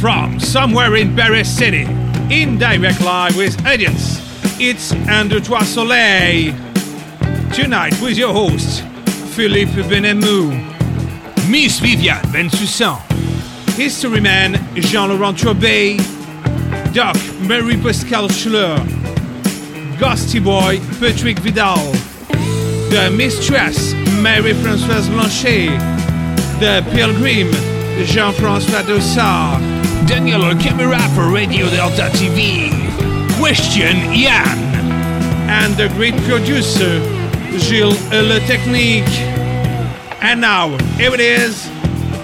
From somewhere in Paris City, in direct live with audience, it's Trois Soleil. Tonight with your host, Philippe Benamou, Miss Viviane Bensussan, History Man Jean-Laurent Trobet, Doc Mary Pascal Schler, Ghosty Boy Patrick Vidal, The Mistress Marie-Françoise Blanchet, The Pilgrim Jean-François Dossard, Daniel Camera for Radio Delta TV, Question Yann, and the great producer Gilles Le Technique. And now, here it is,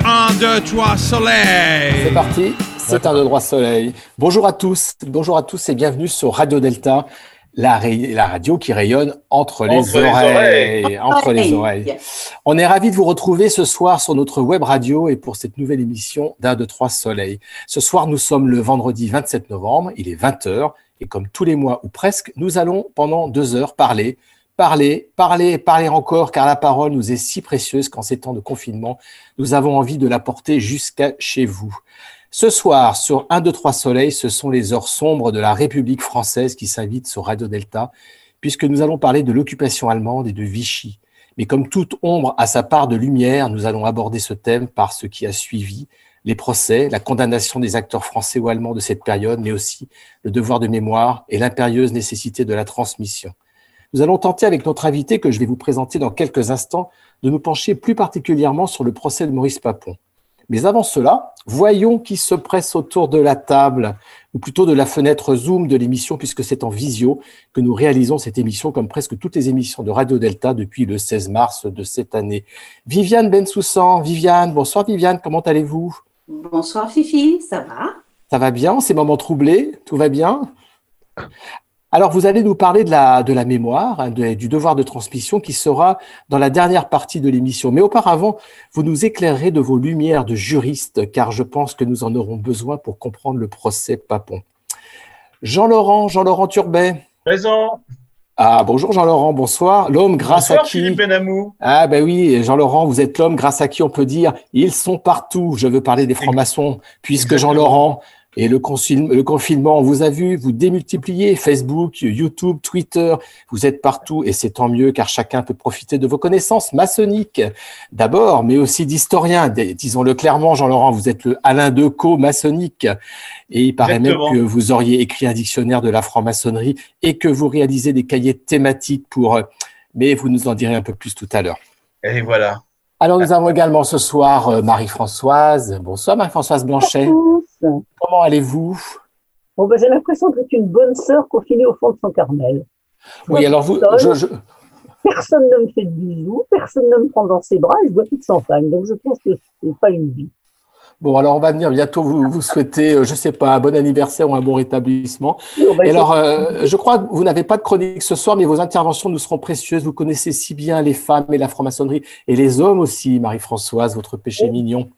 un, deux, trois, soleil. C'est parti, c'est un, deux, trois, soleil. Bonjour à tous, bonjour à tous et bienvenue sur Radio Delta, la, la radio qui rayonne entre, les, Entre les oreilles. Entre les oreilles. On est ravis de vous retrouver ce soir sur notre web radio et pour cette nouvelle émission d'un, deux, trois, soleil. Ce soir, nous sommes le vendredi 27 novembre, il est 20h et comme tous les mois ou presque, nous allons pendant deux heures parler Parler, parler, parler encore, car la parole nous est si précieuse qu'en ces temps de confinement, nous avons envie de la porter jusqu'à chez vous. Ce soir, sur 1, 2, 3 Soleil, ce sont les heures sombres de la République française qui s'invitent sur Radio Delta, puisque nous allons parler de l'occupation allemande et de Vichy. Mais comme toute ombre a sa part de lumière, nous allons aborder ce thème par ce qui a suivi, les procès, la condamnation des acteurs français ou allemands de cette période, mais aussi le devoir de mémoire et l'impérieuse nécessité de la transmission. Nous allons tenter avec notre invité, que je vais vous présenter dans quelques instants, de nous pencher plus particulièrement sur le procès de Maurice Papon. Mais avant cela, voyons qui se presse autour de la table, ou plutôt de la fenêtre Zoom de l'émission, puisque c'est en visio que nous réalisons cette émission, comme presque toutes les émissions de Radio Delta depuis le 16 mars de cette année. Viviane Bensoussan, Viviane, bonsoir Viviane, comment allez-vous? Bonsoir Fifi, ça va? Ça va bien, ces moments troublés, tout va bien? Alors, vous allez nous parler de la, de la mémoire, hein, de- du devoir de transmission qui sera dans la dernière partie de l'émission. Mais auparavant, vous nous éclairerez de vos lumières de juriste, car je pense que nous en aurons besoin pour comprendre le procès Papon. Jean-Laurent, Jean-Laurent Turbet. Présent. Ah, bonjour Jean-Laurent, bonsoir. L'homme grâce Bonsoir, à qui Philippe Benamou. ah ben oui, Jean-Laurent, vous êtes l'homme grâce à qui on peut dire ils sont partout. Je veux parler des francs-maçons, puisque. Jean-Laurent et le, confinement, on vous a vu, vous démultipliez Facebook, YouTube, Twitter, vous êtes partout et c'est tant mieux car chacun peut profiter de vos connaissances maçonniques d'abord, mais aussi d'historiens. Disons-le clairement, Jean-Laurent, vous êtes le Alain Decaux maçonnique et il paraît Exactement. même que vous auriez écrit un dictionnaire de la franc-maçonnerie et que vous réalisez des cahiers thématiques pour... euh, Mais vous nous en direz un peu plus tout à l'heure. Et voilà. Alors, nous avons également ce soir euh, Marie-Françoise. Bonsoir Marie-Françoise Blanchet. tous. Comment allez-vous? Bon, ben, j'ai l'impression d'être une bonne sœur confinée au fond de son carmel. Oui, alors vous, je, je- Personne ne me fait de bisous, personne ne me prend dans ses bras et je vois toute sans femme. Donc je pense que c'est pas une vie. Bon, alors on va venir bientôt vous, vous souhaiter, euh, je sais pas, un bon anniversaire ou un bon rétablissement. Et alors, euh, je crois que vous n'avez pas de chronique ce soir, mais vos interventions nous seront précieuses. Vous connaissez si bien les femmes et la franc-maçonnerie et les hommes aussi, Marie-Françoise, votre péché mignon.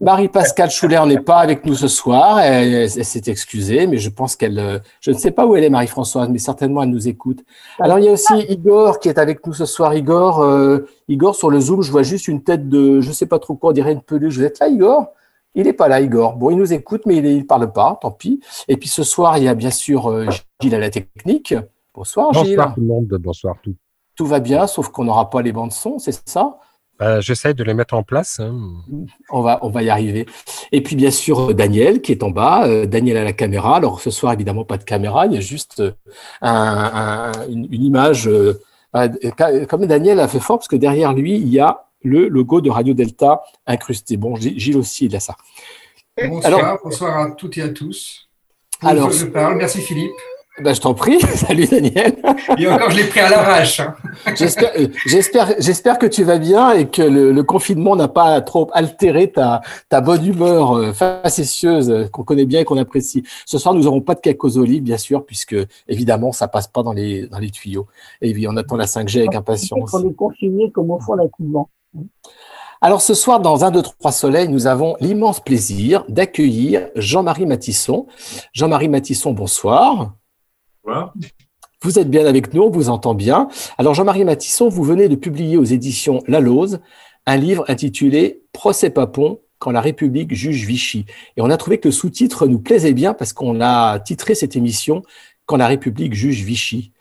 Marie-Pascale Schuller n'est pas avec nous ce soir. Elle, elle s'est excusée, mais je pense qu'elle, euh, je ne sais pas où elle est, Marie-Françoise, mais certainement elle nous écoute. Alors, il y a aussi Igor qui est avec nous ce soir. Igor, euh, Igor, sur le Zoom, je vois juste une tête de, je sais pas trop quoi, on dirait une peluche. Vous êtes là, Igor? Il n'est pas là, Igor. Bon, il nous écoute, mais il ne parle pas, tant pis. Et puis ce soir, il y a bien sûr euh, Gilles à la technique. Bonsoir, Gilles. Bonsoir tout le monde, bonsoir tout. Tout va bien, sauf qu'on n'aura pas les bandes son, c'est ça? Euh, J'essaye de les mettre en place. hein. On va, on va y arriver. Et puis bien sûr euh, Daniel qui est en bas, euh, Daniel à la caméra. Alors ce soir évidemment pas de caméra, il y a juste euh, un- un- une, une image. euh, euh, comme Daniel a fait fort parce que derrière lui il y a le logo de Radio Delta incrusté. Bon, Gilles aussi il a ça. Bonsoir, Alors- bonsoir à toutes et à tous. Alors, je parle. Merci Philippe. Ben, je t'en prie. Salut Daniel. Et encore, je l'ai pris à l'arrache. hein. J'espère, j'espère, j'espère que tu vas bien et que le, le confinement n'a pas trop altéré ta, ta bonne humeur euh, facétieuse euh, qu'on connaît bien et qu'on apprécie. Ce soir, nous n'aurons pas de cake aux olives, bien sûr, puisque évidemment, ça passe pas dans les, dans les tuyaux. Et puis, on attend la 5G avec impatience. On est confiné comme au fond d'un couvent. Alors ce soir, dans un, deux, trois soleils, nous avons l'immense plaisir d'accueillir Jean-Marie Matisson. Jean-Marie Matisson, bonsoir. Vous êtes bien avec nous, on vous entend bien. Alors Jean-Marie Matisson, vous venez de publier aux éditions La Lose un livre intitulé Procès Papon, quand la République juge Vichy. Et on a trouvé que le sous-titre nous plaisait bien parce qu'on a titré cette émission Quand la République juge Vichy.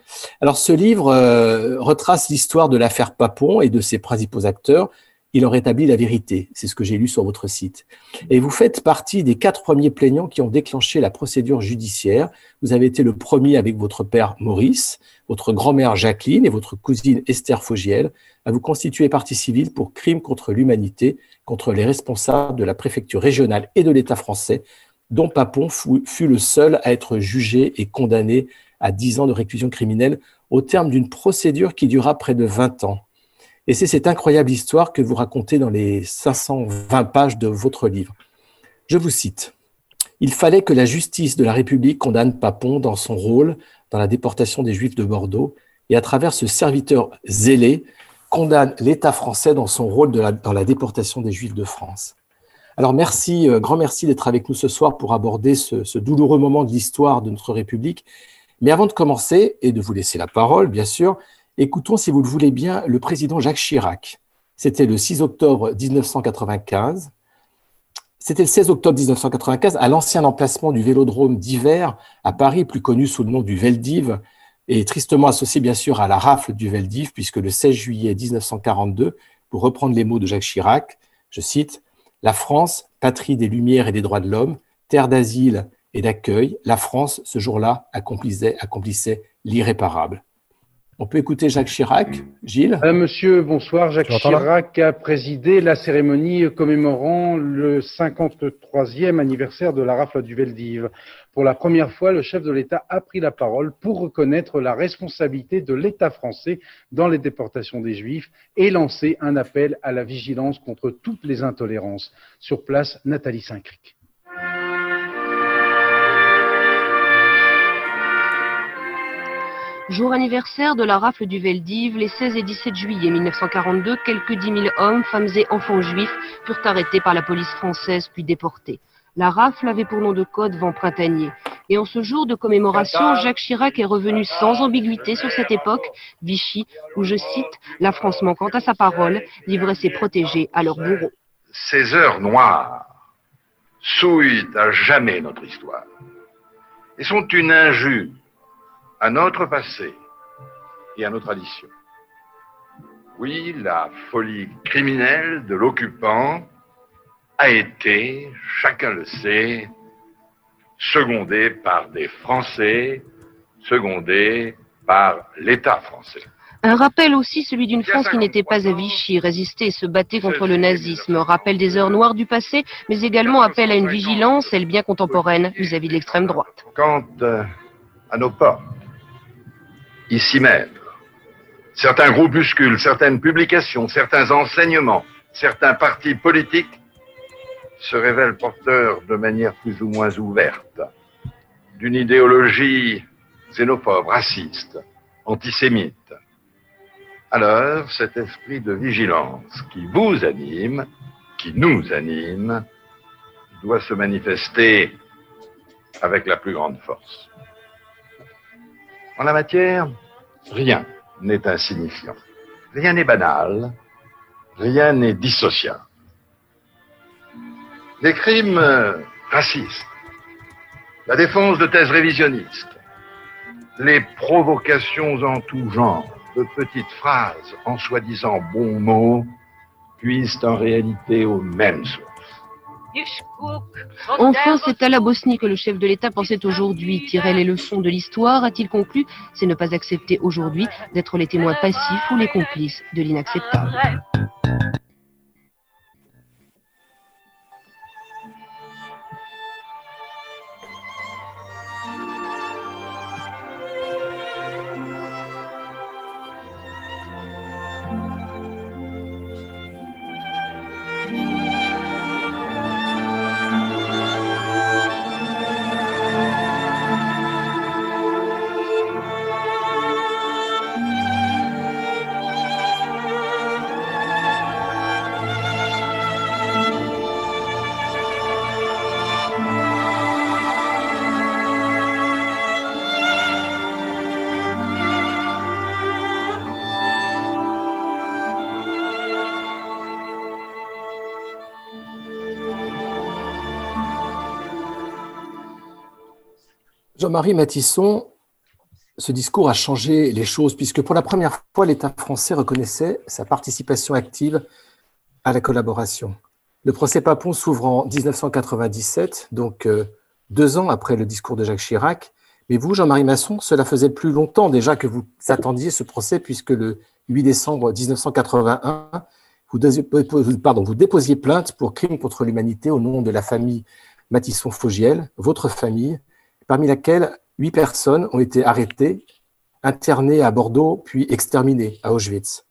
Alors ce livre euh, retrace l'histoire de l'affaire Papon et de ses principaux acteurs. Il en rétablit la vérité. C'est ce que j'ai lu sur votre site. Et vous faites partie des quatre premiers plaignants qui ont déclenché la procédure judiciaire. Vous avez été le premier avec votre père Maurice, votre grand-mère Jacqueline et votre cousine Esther Fogiel à vous constituer partie civile pour crimes contre l'humanité contre les responsables de la préfecture régionale et de l'État français, dont Papon fut le seul à être jugé et condamné à 10 ans de réclusion criminelle au terme d'une procédure qui dura près de 20 ans. Et c'est cette incroyable histoire que vous racontez dans les 520 pages de votre livre. Je vous cite. Il fallait que la justice de la République condamne Papon dans son rôle dans la déportation des Juifs de Bordeaux et à travers ce serviteur zélé condamne l'État français dans son rôle dans la déportation des Juifs de France. Alors merci, euh, grand merci d'être avec nous ce soir pour aborder ce, douloureux moment de l'histoire de notre République. Mais avant de commencer et de vous laisser la parole, bien sûr, écoutons, si vous le voulez bien, le président Jacques Chirac. C'était le 6 octobre 1995. C'était le 16 octobre 1995 à l'ancien emplacement du Vélodrome d'hiver à Paris, plus connu sous le nom du Veldiv, et tristement associé bien sûr à la rafle du Veldiv, puisque le 16 juillet 1942, pour reprendre les mots de Jacques Chirac, je cite, La France, patrie des Lumières et des droits de l'homme, terre d'asile et d'accueil, la France, ce jour-là, accomplissait, accomplissait l'irréparable. On peut écouter Jacques Chirac. Gilles euh, Monsieur, bonsoir. Jacques Chirac a présidé la cérémonie commémorant le 53e anniversaire de la rafle du Veldiv. Pour la première fois, le chef de l'État a pris la parole pour reconnaître la responsabilité de l'État français dans les déportations des Juifs et lancer un appel à la vigilance contre toutes les intolérances. Sur place, Nathalie Saint-Cric. Jour anniversaire de la rafle du Veldiv, les 16 et 17 juillet 1942, quelques 10 000 hommes, femmes et enfants juifs furent arrêtés par la police française puis déportés. La rafle avait pour nom de code vent printanier. Et en ce jour de commémoration, Jacques Chirac est revenu sans ambiguïté sur cette époque, Vichy, où, je cite, la France manquant à sa parole, livrait ses protégés à leurs bourreaux. Ces heures noires souillent à jamais notre histoire et sont une injure à notre passé et à nos traditions. Oui, la folie criminelle de l'occupant a été, chacun le sait, secondée par des Français, secondée par l'État français. Un rappel aussi, celui d'une France qui n'était pas à Vichy, résistait et se battait contre le nazisme. Rappel des heures noires du passé, mais également appel à une vigilance, elle bien contemporaine, vis-à-vis de l'extrême droite. Quant euh, à nos portes, ici même, certains groupuscules, certaines publications, certains enseignements, certains partis politiques se révèlent porteurs de manière plus ou moins ouverte d'une idéologie xénophobe, raciste, antisémite. Alors, cet esprit de vigilance qui vous anime, qui nous anime, doit se manifester avec la plus grande force. En la matière, rien n'est insignifiant, rien n'est banal, rien n'est dissociable. Les crimes racistes, la défense de thèses révisionnistes, les provocations en tout genre, de petites phrases en soi-disant bons mots, puissent en réalité aux mêmes sources. Enfin, c'est à la Bosnie que le chef de l'État pensait aujourd'hui. Tirer les leçons de l'histoire, a-t-il conclu, c'est ne pas accepter aujourd'hui d'être les témoins passifs ou les complices de l'inacceptable. Jean-Marie Matisson, ce discours a changé les choses puisque pour la première fois, l'État français reconnaissait sa participation active à la collaboration. Le procès Papon s'ouvre en 1997, donc euh, deux ans après le discours de Jacques Chirac. Mais vous, Jean-Marie Masson, cela faisait plus longtemps déjà que vous attendiez ce procès puisque le 8 décembre 1981, vous, pardon, vous déposiez plainte pour crime contre l'humanité au nom de la famille Matisson-Fogiel, votre famille, parmi laquelle huit personnes ont été arrêtées, internées à Bordeaux, puis exterminées à Auschwitz.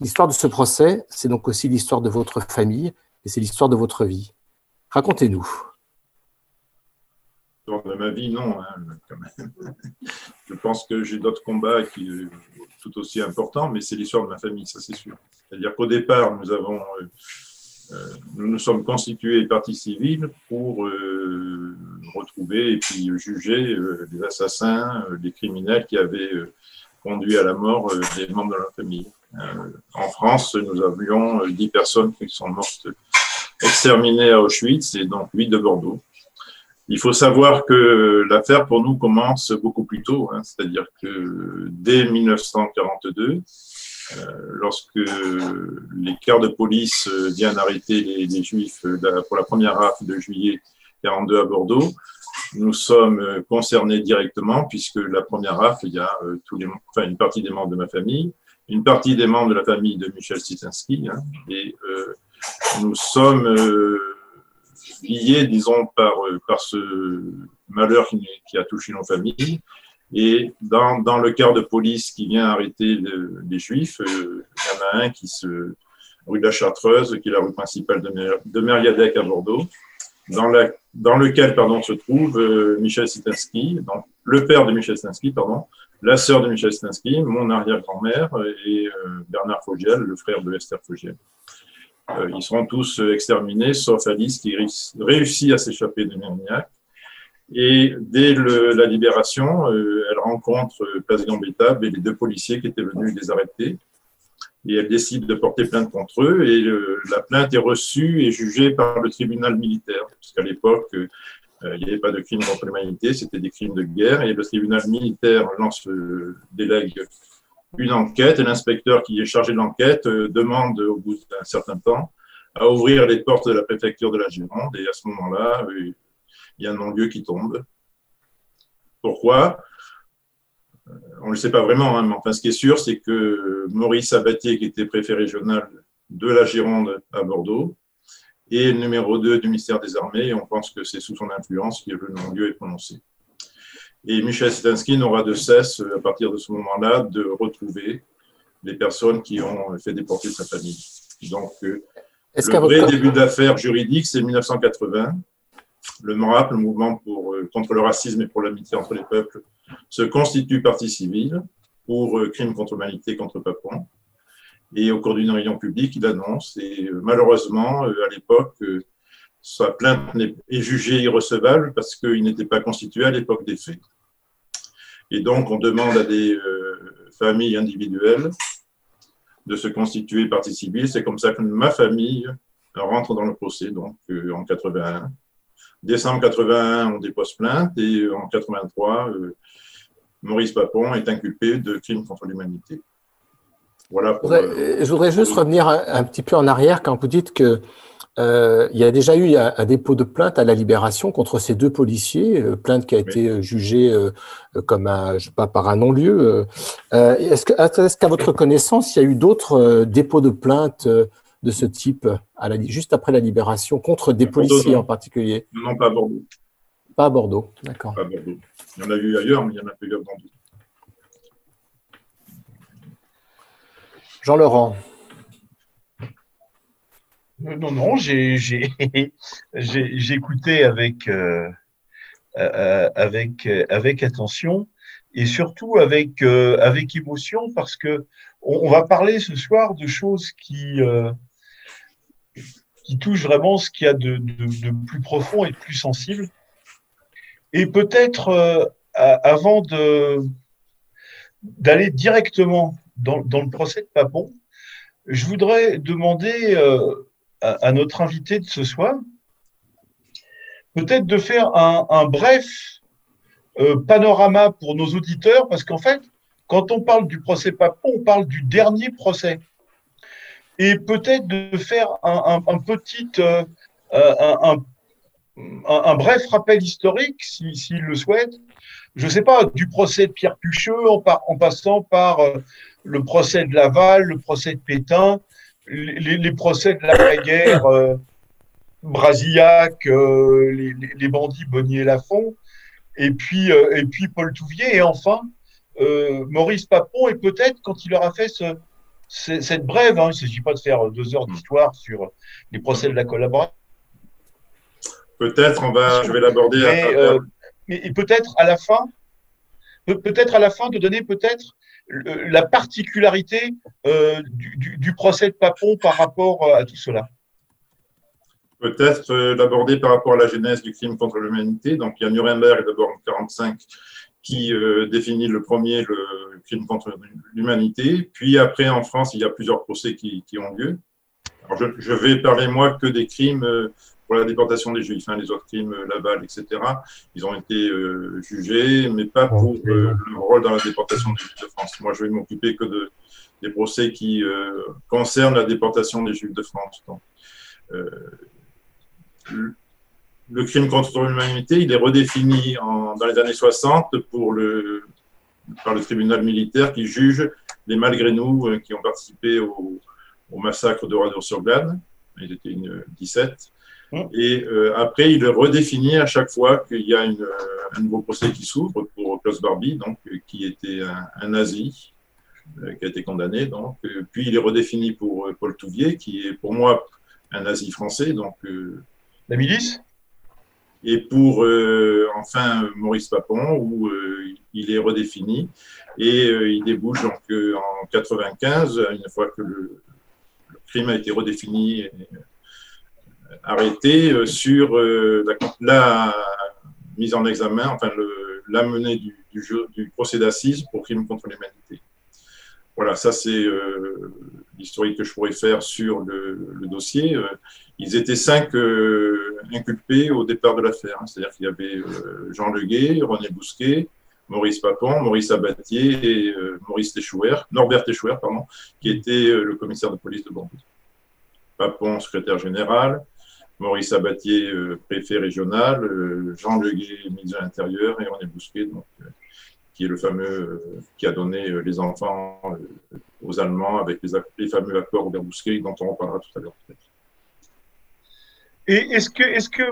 L'histoire de ce procès, c'est donc aussi l'histoire de votre famille et c'est l'histoire de votre vie. Racontez-nous. De ma vie, non, hein. Je pense que j'ai d'autres combats qui sont tout aussi importants, mais c'est l'histoire de ma famille, ça c'est sûr. C'est-à-dire qu'au départ, nous avons euh, nous nous sommes constitués partie civile pour euh, retrouver et puis juger euh, les assassins, les criminels qui avaient conduit à la mort des membres de la famille. en France, nous avions 10 personnes qui sont mortes exterminées à Auschwitz et donc 8 de Bordeaux. Il faut savoir que l'affaire pour nous commence beaucoup plus tôt, hein, c'est-à-dire que dès 1942, euh, lorsque les quarts de police euh, viennent arrêter les, Juifs euh, pour la première rafle de juillet 42 à Bordeaux, nous sommes concernés directement puisque la première rafle, il y a une partie des membres de ma famille, une partie des membres de la famille de Michel Sitinski, hein, et nous sommes liés, disons, par, par ce malheur qui, a touché nos familles. Et dans, le quart de police qui vient arrêter les Juifs, euh, il y en a un qui se rue de la Chartreuse, qui est la rue principale de, Mer, à Bordeaux, dans, la, dans lequel pardon, se trouve euh, Michel Sitansky, donc le père de Michel Sitansky, pardon, la sœur de Michel Sitansky, mon arrière-grand-mère et euh, Bernard Fogiel, le frère de Esther Fogiel. ils seront tous exterminés, sauf Alice qui réussit à s'échapper de Mérignac et dès la libération, euh, elle rencontre euh, Place Gambetta et les deux policiers qui étaient venus les arrêter. Et elle décide de porter plainte contre eux. Et euh, la plainte est reçue et jugée par le tribunal militaire. Parce qu'à l'époque, il n'y avait pas de crime contre l'humanité, c'était des crimes de guerre. Et le tribunal militaire lance, délègue une enquête. Et l'inspecteur qui est chargé de l'enquête demande, au bout d'un certain temps, à ouvrir les portes de la préfecture de la Gironde. Et à ce moment-là, il y a un non-lieu qui tombe. Pourquoi? Euh, On ne le sait pas vraiment, hein, mais enfin, ce qui est sûr, c'est que Maurice Abatier, qui était préfet régional de la Gironde à Bordeaux, est numéro 2 du ministère des Armées, et on pense que c'est sous son influence que le non-lieu est prononcé. Et Michel Sitansky n'aura de cesse, à partir de ce moment-là, de retrouver les personnes qui ont fait déporter sa famille. Donc, euh, le vrai début d'affaires juridique, c'est 1980 le MRAP, le mouvement pour, euh, contre le racisme et pour l'amitié entre les peuples, se constitue partie civile pour euh, crime contre l'humanité contre Papon. Et au cours d'une réunion publique, il annonce, et euh, malheureusement, à l'époque, sa plainte est jugée irrecevable parce qu'il n'était pas constitué à l'époque des faits. Et donc, on demande à des familles individuelles de se constituer partie civile. C'est comme ça que ma famille rentre dans le procès, donc en 81. Décembre 81, on dépose plainte et en 83, euh, Maurice Papon est inculpé de crimes contre l'humanité. Voilà euh, je, voudrais, juste revenir un, petit peu en arrière quand vous dites que euh, il y a déjà eu un, dépôt de plainte à la Libération contre ces deux policiers, plainte qui a été jugée comme un, je sais pas, par un non-lieu. est-ce, qu'à votre connaissance, il y a eu d'autres dépôts de plainte de ce type à la, juste après la libération contre des policiers en particulier? Non, pas à Bordeaux. Pas à Bordeaux, d'accord. Pas à Bordeaux. Il y en a eu ailleurs, mais il y en a plus à Bordeaux. Jean-Laurent. Euh, non, non, j'ai écouté avec, euh, euh, avec, avec attention et surtout avec, avec émotion parce que on, va parler ce soir de choses qui, qui touche vraiment ce qu'il y a de, plus profond et de plus sensible. Et peut-être, euh, avant d'aller directement dans, le procès de Papon, je voudrais demander euh, à, notre invité de ce soir peut-être de faire un, bref euh, panorama pour nos auditeurs, parce qu'en fait, quand on parle du procès Papon, on parle du dernier procès. Et peut-être de faire un, petit, euh, un, un, bref rappel historique, s'il le souhaite, je ne sais pas, du procès de Pierre Pucheux en, passant par euh, le procès de Laval, le procès de Pétain, les, procès de la guerre euh, Brasillac, euh, les, bandits Bonnier-Lafont, et puis, et puis Paul Touvier, et enfin Maurice Papon, et peut-être quand il aura fait ce, cette brève, hein, il ne s'agit pas de faire deux heures d'histoire sur les procès de la collaboration. Peut-être, on va, je vais l'aborder. à mais peut-être à la fin, peut-être à la fin de donner peut-être la particularité euh, du, procès de Papon par rapport euh, à tout cela. Peut-être euh, l'aborder par rapport à la genèse du crime contre l'humanité. Donc, il y a Nuremberg d'abord en 1945 qui définit le premier le crime contre l'humanité. Puis après, en France, il y a plusieurs procès qui, ont lieu. Alors, je, je, vais parler moi que des crimes pour la déportation des Juifs, hein, les autres crimes, euh, Laval, etc. Ils ont été euh, jugés, mais pas pour euh, leur rôle dans la déportation des Juifs de France. Moi, je vais m'occuper que de, des procès qui concernent la déportation des Juifs de France. Donc, le crime contre l'humanité, il est redéfini en, dans les années 60 pour le, par le tribunal militaire qui juge les malgré nous qui ont participé au, au massacre de Radour-sur-Glane. Ils étaient une 17. Mmh. Et euh, après, il redéfinit à chaque fois qu'il y a une, euh, un nouveau procès qui s'ouvre pour Klaus Barbie, donc, euh, qui était un, nazi, qui a été condamné. Donc, puis il est redéfini pour Paul Touvier, qui est pour moi un nazi français. Donc, La milice? Et pour enfin Maurice Papon, où il est redéfini. Et il débouche donc en 95, une fois que le, crime a été redéfini. Et, arrêté euh, sur euh, la, mise en examen, enfin le, la menée du, du, procès d'assises pour crime contre l'humanité. Voilà, ça c'est euh, l'historique que je pourrais faire sur le, dossier. Ils étaient cinq inculpés au départ de l'affaire. Hein. C'est-à-dire qu'il y avait Jean Leguet, René Bousquet, Maurice Papon, Maurice Abatier et Maurice Téchouer, Norbert Téchouer, pardon, qui était le commissaire de police de Bordeaux. Papon, secrétaire général, Maurice Abatier, euh, préfet régional, euh, Jean Leguet, ministre de l'Intérieur, et René Bousquet, euh, qui est le fameux qui a donné les enfants aux Allemands avec les, fameux accords Robert Bousquet, dont on reparlera tout à l'heure. Et est-ce que, est que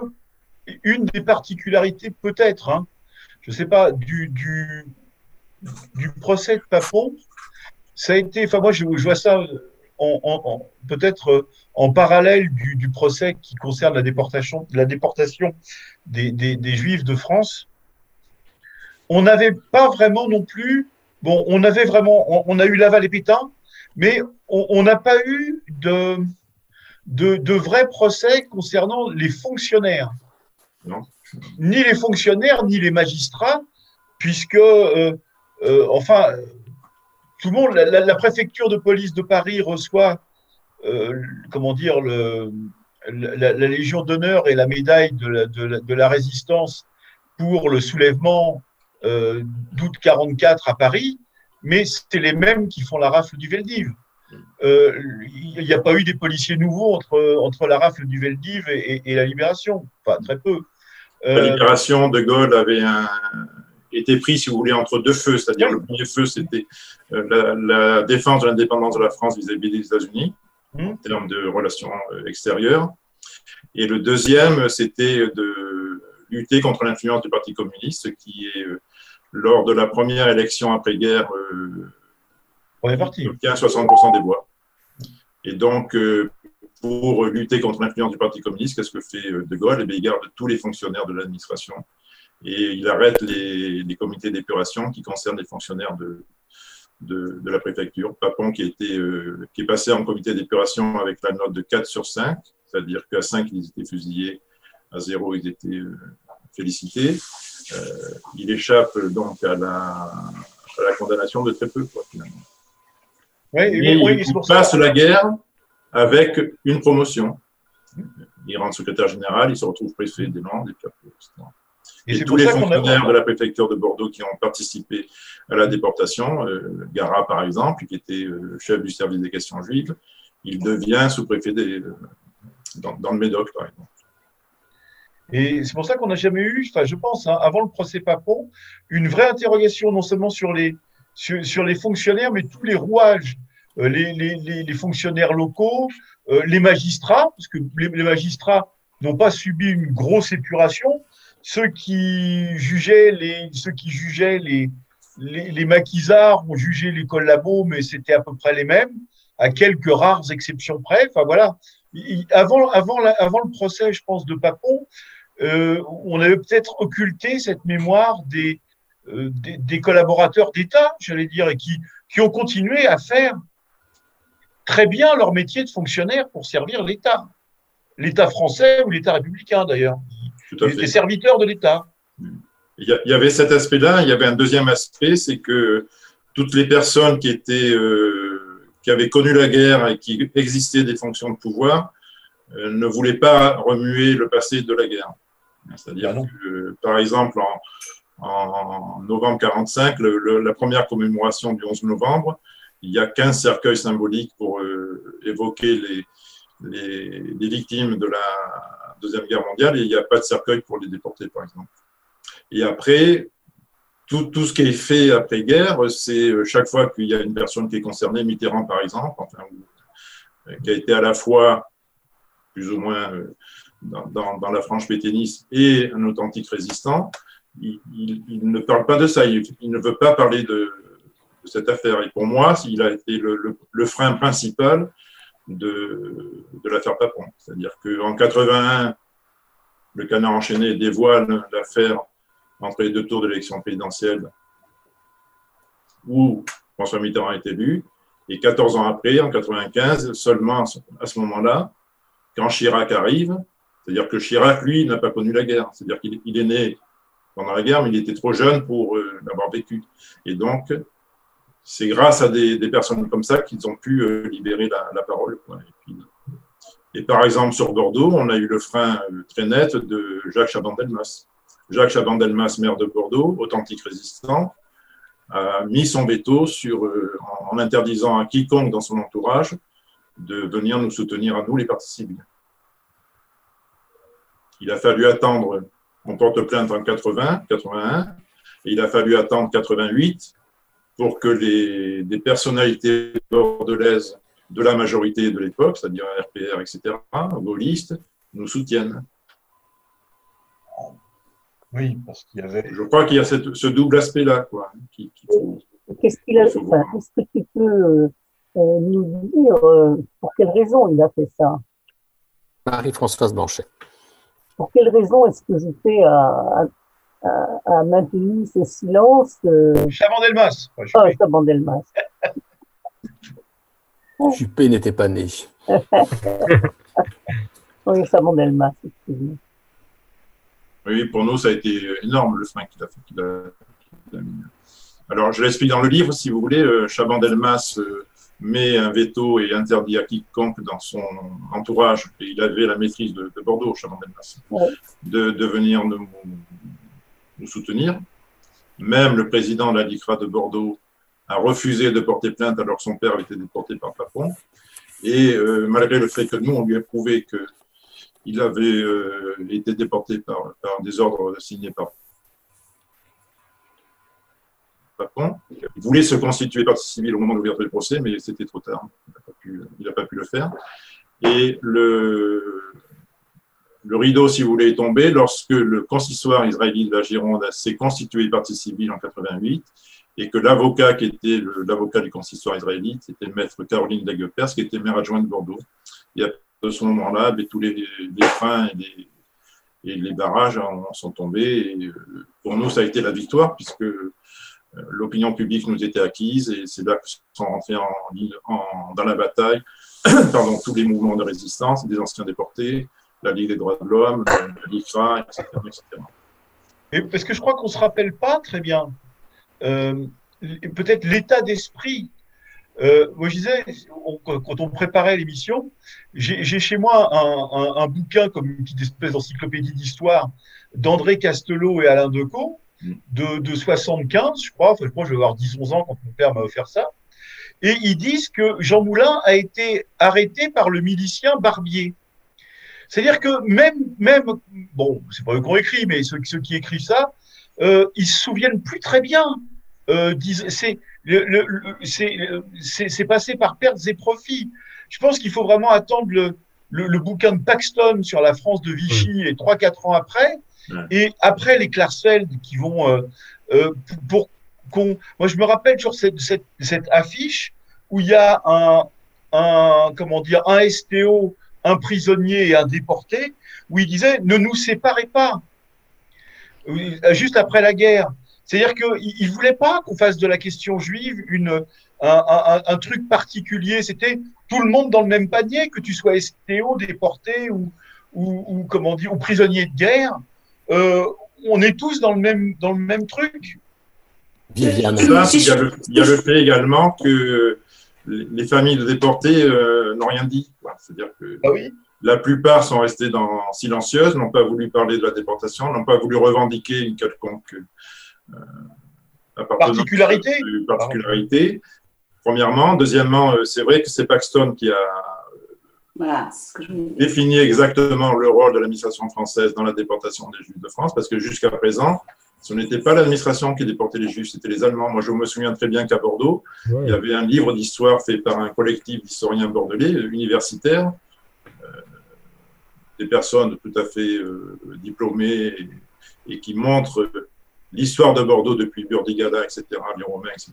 une des particularités, peut-être, hein, je ne sais pas, du, du, procès de Papon, ça a été, enfin moi je, vois ça peut-être euh, en parallèle du, procès qui concerne la déportation, la déportation des, Juifs de France, on n'avait pas vraiment non plus, bon, on avait vraiment, on, a eu Laval et Pétain, mais on n'a pas eu de, de, vrais procès concernant les fonctionnaires. Ni les fonctionnaires, ni les magistrats, puisque, euh, euh, enfin, tout le monde, la, préfecture de police de Paris reçoit, euh, comment dire, le, la, Légion d'honneur et la médaille de la, résistance pour le soulèvement d'août 44 à Paris, mais c'est les mêmes qui font la rafle du Veldiv. Euh, il n'y a pas eu des policiers nouveaux entre, entre la rafle du Veldiv et, et la libération, enfin très peu. La libération, De Gaulle avait un, était pris, si vous voulez, entre deux feux. C'est-à-dire, le premier feu, c'était euh, la, défense de l'indépendance de la France vis-à-vis des États-Unis, mmh. en termes de relations euh, extérieures. Et le deuxième, c'était de lutter contre l'influence du Parti communiste, qui est, euh, lors de la première élection après-guerre, on est parti. 60% des voix. Et donc, pour lutter contre l'influence du Parti communiste, qu'est-ce que fait De Gaulle? Eh Il garde tous les fonctionnaires de l'administration et il arrête les, comités d'épuration qui concernent les fonctionnaires de, de, la préfecture. Papon qui, était, euh, qui est passé en comité d'épuration avec la note de 4 sur 5, c'est-à-dire qu'à 5, ils étaient fusillés, à 0, ils étaient euh, félicités. Euh, il échappe donc à la, la, condamnation de très peu, quoi, finalement. Oui, il passe la guerre avec une promotion. Il rentre secrétaire général, il se retrouve préfet des Landes, et etc. Et, tous les fonctionnaires de la préfecture de Bordeaux qui ont participé à la déportation, euh, Gara par exemple, qui était euh, chef du service des questions juives, il devient sous-préfet dans, dans, le Médoc, par exemple. Et c'est pour ça qu'on n'a jamais eu, je pense, hein, avant le procès Papon, une vraie interrogation non seulement sur les, sur, les fonctionnaires, mais tous les rouages, euh, les, les, les, fonctionnaires locaux, euh, les magistrats, parce que les, magistrats n'ont pas subi une grosse épuration. Ceux qui jugeaient les, ceux qui jugeaient les, les, les maquisards ont jugé les collabos, mais c'était à peu près les mêmes, à quelques rares exceptions près. Enfin voilà. Avant, avant, avant le procès, je pense, de Papon, euh, on avait peut-être occulté cette mémoire des, euh, des, collaborateurs d'État, j'allais dire, et qui, qui ont continué à faire très bien leur métier de fonctionnaire pour servir l'État. L'État français ou l'État républicain, d'ailleurs. Des serviteurs de l'État. Il y avait cet aspect-là. Il y avait un deuxième aspect, c'est que toutes les personnes qui étaient, euh, qui avaient connu la guerre et qui existaient des fonctions de pouvoir ne voulaient pas remuer le passé de la guerre. C'est-à-dire ah que, par exemple, en, novembre 45, la première commémoration du 11 novembre, il y a 15 cercueils symboliques pour euh, évoquer les, victimes de la Deuxième Guerre mondiale et il n'y a pas de cercueil pour les déportés, par exemple. Et après, tout, ce qui est fait après-guerre, c'est euh, chaque fois qu'il y a une personne qui est concernée, Mitterrand par exemple, euh, qui a été à la fois plus ou moins dans, la franche péténiste et un authentique résistant, il, ne parle pas de ça, il, ne veut pas parler de, cette affaire. Et pour moi, il a été le, frein principal de, de l'affaire Papon. C'est-à-dire qu'en 81, le canard enchaîné dévoile l'affaire entre les deux tours de l'élection présidentielle où François Mitterrand est élu. Et 14 ans après, en 95, seulement à ce moment-là, quand Chirac arrive, c'est-à-dire que Chirac, lui, n'a pas connu la guerre. C'est-à-dire qu'il est né pendant la guerre, mais il était trop jeune pour euh, l'avoir vécu. Et donc, c'est grâce à des, personnes comme ça qu'ils ont pu euh, libérer la, parole. Et, par exemple, sur Bordeaux, on a eu le frein euh, très net de Jacques Chaban-Delmas. Jacques Chaban-Delmas, maire de Bordeaux, authentique résistant, a mis son veto sur, en, en interdisant à quiconque dans son entourage de venir nous soutenir à nous, les partis civils. Il a fallu attendre, on porte plainte en 80, 81, et il a fallu attendre 88 pour que les, des personnalités bordelaises de la majorité de l'époque, c'est-à-dire RPR, etc., gaullistes, nous soutiennent. Oui, parce qu'il y avait. Je crois qu'il y a ce double aspect-là. Quoi, Qu'est-ce qu'il a fait Est-ce que tu peux euh, euh, nous dire euh, pour quelle raison il a fait ça? Marie-Françoise Blanchet. Pour quelle raison est-ce que j'étais à, à, à maintenir ce silence euh... Chabandelmas. Ah, Chabandelmas. Juppé n'était pas né. oui, Chabandelmas, excusez-moi. Oui, pour nous, ça a été énorme le frein qu'il a, qu a, qu a, mis. Alors, je l'explique dans le livre, si vous voulez. Euh, Chaban-Delmas euh, met un veto et interdit à quiconque dans son entourage, et il avait la maîtrise de, de Bordeaux, ouais. de, de venir nous, nous, soutenir. Même le président de la DICRA de Bordeaux a refusé de porter plainte alors que son père avait été déporté par Papon. Et euh, malgré le fait que nous, on lui a prouvé qu'il avait euh, été déporté par, par des ordres signés par Papon. Il voulait se constituer partie civile au moment de l'ouverture du procès, mais c'était trop tard. Il n'a pas, pu le faire. Et le, rideau, si vous voulez, est tombé lorsque le consistoire israélite de la Gironde s'est constitué partie civile en 88 et que l'avocat qui était l'avocat du consistoire israélite, c'était maître Caroline Daguepers, qui était maire adjointe de Bordeaux. Et à ce moment-là, ben, tous les, freins et les, barrages sont tombés. Euh, pour nous, ça a été la victoire, puisque l'opinion publique nous était acquise et c'est là que sont rentrés en, en, dans la bataille pardon, tous les mouvements de résistance, des anciens déportés, la Ligue des droits de l'homme, l'IFRA, etc., etc. Et parce que je crois qu'on ne se rappelle pas très bien, euh, peut-être l'état d'esprit. Euh, moi, je disais, quand on préparait l'émission, j'ai chez moi un, un, un, bouquin comme une petite espèce d'encyclopédie d'histoire d'André Castelot et Alain Decaux, de, de 75, je crois, enfin, je crois que je vais avoir 10-11 ans quand mon père m'a offert ça, et ils disent que Jean Moulin a été arrêté par le milicien Barbier. C'est-à-dire que même, même, bon, c'est pas eux qui ont écrit, mais ceux, ceux qui écrivent ça, euh, ils se souviennent plus très bien. Euh, c'est le, le, le, c'est passé par pertes et profits. Je pense qu'il faut vraiment attendre le, le, bouquin de Paxton sur la France de Vichy et trois quatre ans après, et après les Klarsfeld qui vont euh, euh, pour qu'on. Moi, je me rappelle toujours cette, cette, affiche où il y a un, un comment dire un STO, un prisonnier et un déporté, où il disait ne nous séparez pas. Juste après la guerre. C'est-à-dire qu'il ne voulait pas qu'on fasse de la question juive une, un, truc particulier. C'était tout le monde dans le même panier, que tu sois STO, déporté ou, ou comment dire, ou prisonnier de guerre. Euh, on est tous dans le même, dans le même truc. il, y a le, il y a le fait également que les familles de déportés euh, n'ont rien dit. C'est-à-dire que ah oui? la plupart sont restées dans, silencieuses, n'ont pas voulu parler de la déportation, n'ont pas voulu revendiquer une quelconque euh, particularité? particularité. Premièrement. Deuxièmement, c'est vrai que c'est Paxton qui a voilà, ce que je défini exactement le rôle de l'administration française dans la déportation des Juifs de France, parce que jusqu'à présent, ce n'était pas l'administration qui déportait les Juifs, c'était les Allemands. Moi, je me souviens très bien qu'à Bordeaux, Ouais. il y avait un livre d'histoire fait par un collectif d'historiens bordelais, universitaires, euh, des personnes tout à fait euh, diplômées et, et qui montrent l'histoire de Bordeaux depuis Burdigada, etc., les Romains, etc.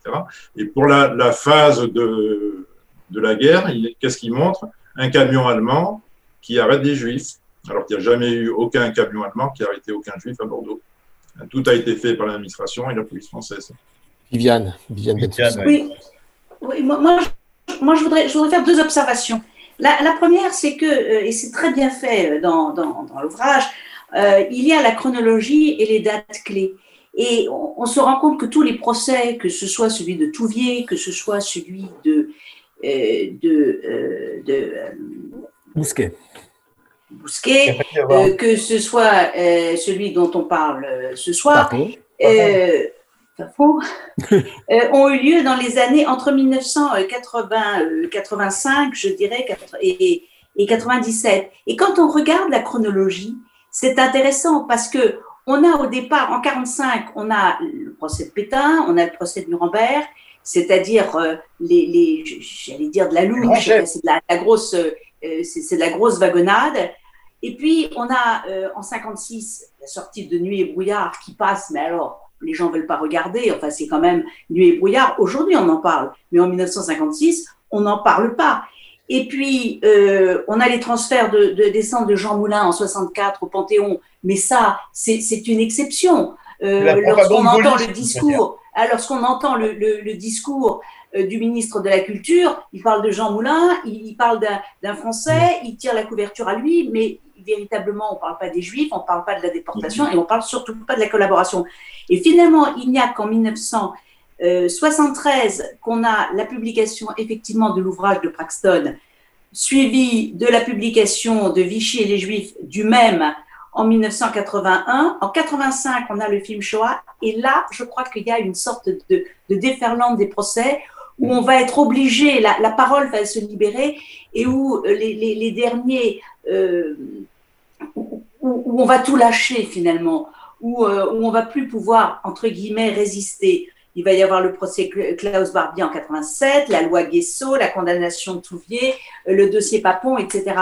Et pour la, la phase de, de la guerre, qu'est-ce qu'il montre Un camion allemand qui arrête des Juifs, alors qu'il n'y a jamais eu aucun camion allemand qui a arrêté aucun Juif à Bordeaux. Tout a été fait par l'administration et la police française. Viviane, Viviane. Oui, oui moi, moi, je, moi, je voudrais, je voudrais faire deux observations. La, la première, c'est que, euh, et c'est très bien fait euh, dans, dans, dans l'ouvrage, euh, il y a la chronologie et les dates clés. Et on, on se rend compte que tous les procès, que ce soit celui de Touvier, que ce soit celui de, euh, de, euh, de euh, Bousquet. Bousquet, euh, que ce soit euh, celui dont on parle euh, ce soir, euh, euh, ont eu lieu dans les années entre 1985, je dirais, et, et 97. Et quand on regarde la chronologie, c'est intéressant parce que on a au départ, en 45, on a le procès de Pétain, on a le procès de Nuremberg, c'est-à-dire euh, les, les j'allais dire de la louche, c'est de la, la grosse, euh, c'est de la grosse wagonnade. Et puis, on a euh, en 56 la sortie de Nuit et brouillard qui passe, mais alors, les gens veulent pas regarder. Enfin, c'est quand même Nuit et brouillard. Aujourd'hui, on en parle, mais en 1956, on n'en parle pas. Et puis, euh, on a les transferts de, de descente de Jean Moulin en 64 au Panthéon, mais ça, c'est c'est une exception. Euh, lorsqu'on entend le discours, lorsqu'on entend le, le, le discours euh, du ministre de la Culture, il parle de Jean Moulin, il, il parle d'un d'un Français, il tire la couverture à lui, mais véritablement, on ne parle pas des Juifs, on ne parle pas de la déportation et on ne parle surtout pas de la collaboration. Et finalement, il n'y a qu'en 1973 qu'on a la publication effectivement de l'ouvrage de Praxton, suivi de la publication de Vichy et les Juifs du même en 1981. En 85, on a le film Shoah. Et là, je crois qu'il y a une sorte de, déferlante des procès où on va être obligé, la, parole va se libérer et où les, les, derniers, euh, où, on va tout lâcher finalement, où, euh, où on va plus pouvoir, entre guillemets, résister. Il va y avoir le procès Klaus Barbier en 87, la loi Guesso, la condamnation de Touvier, le dossier Papon, etc.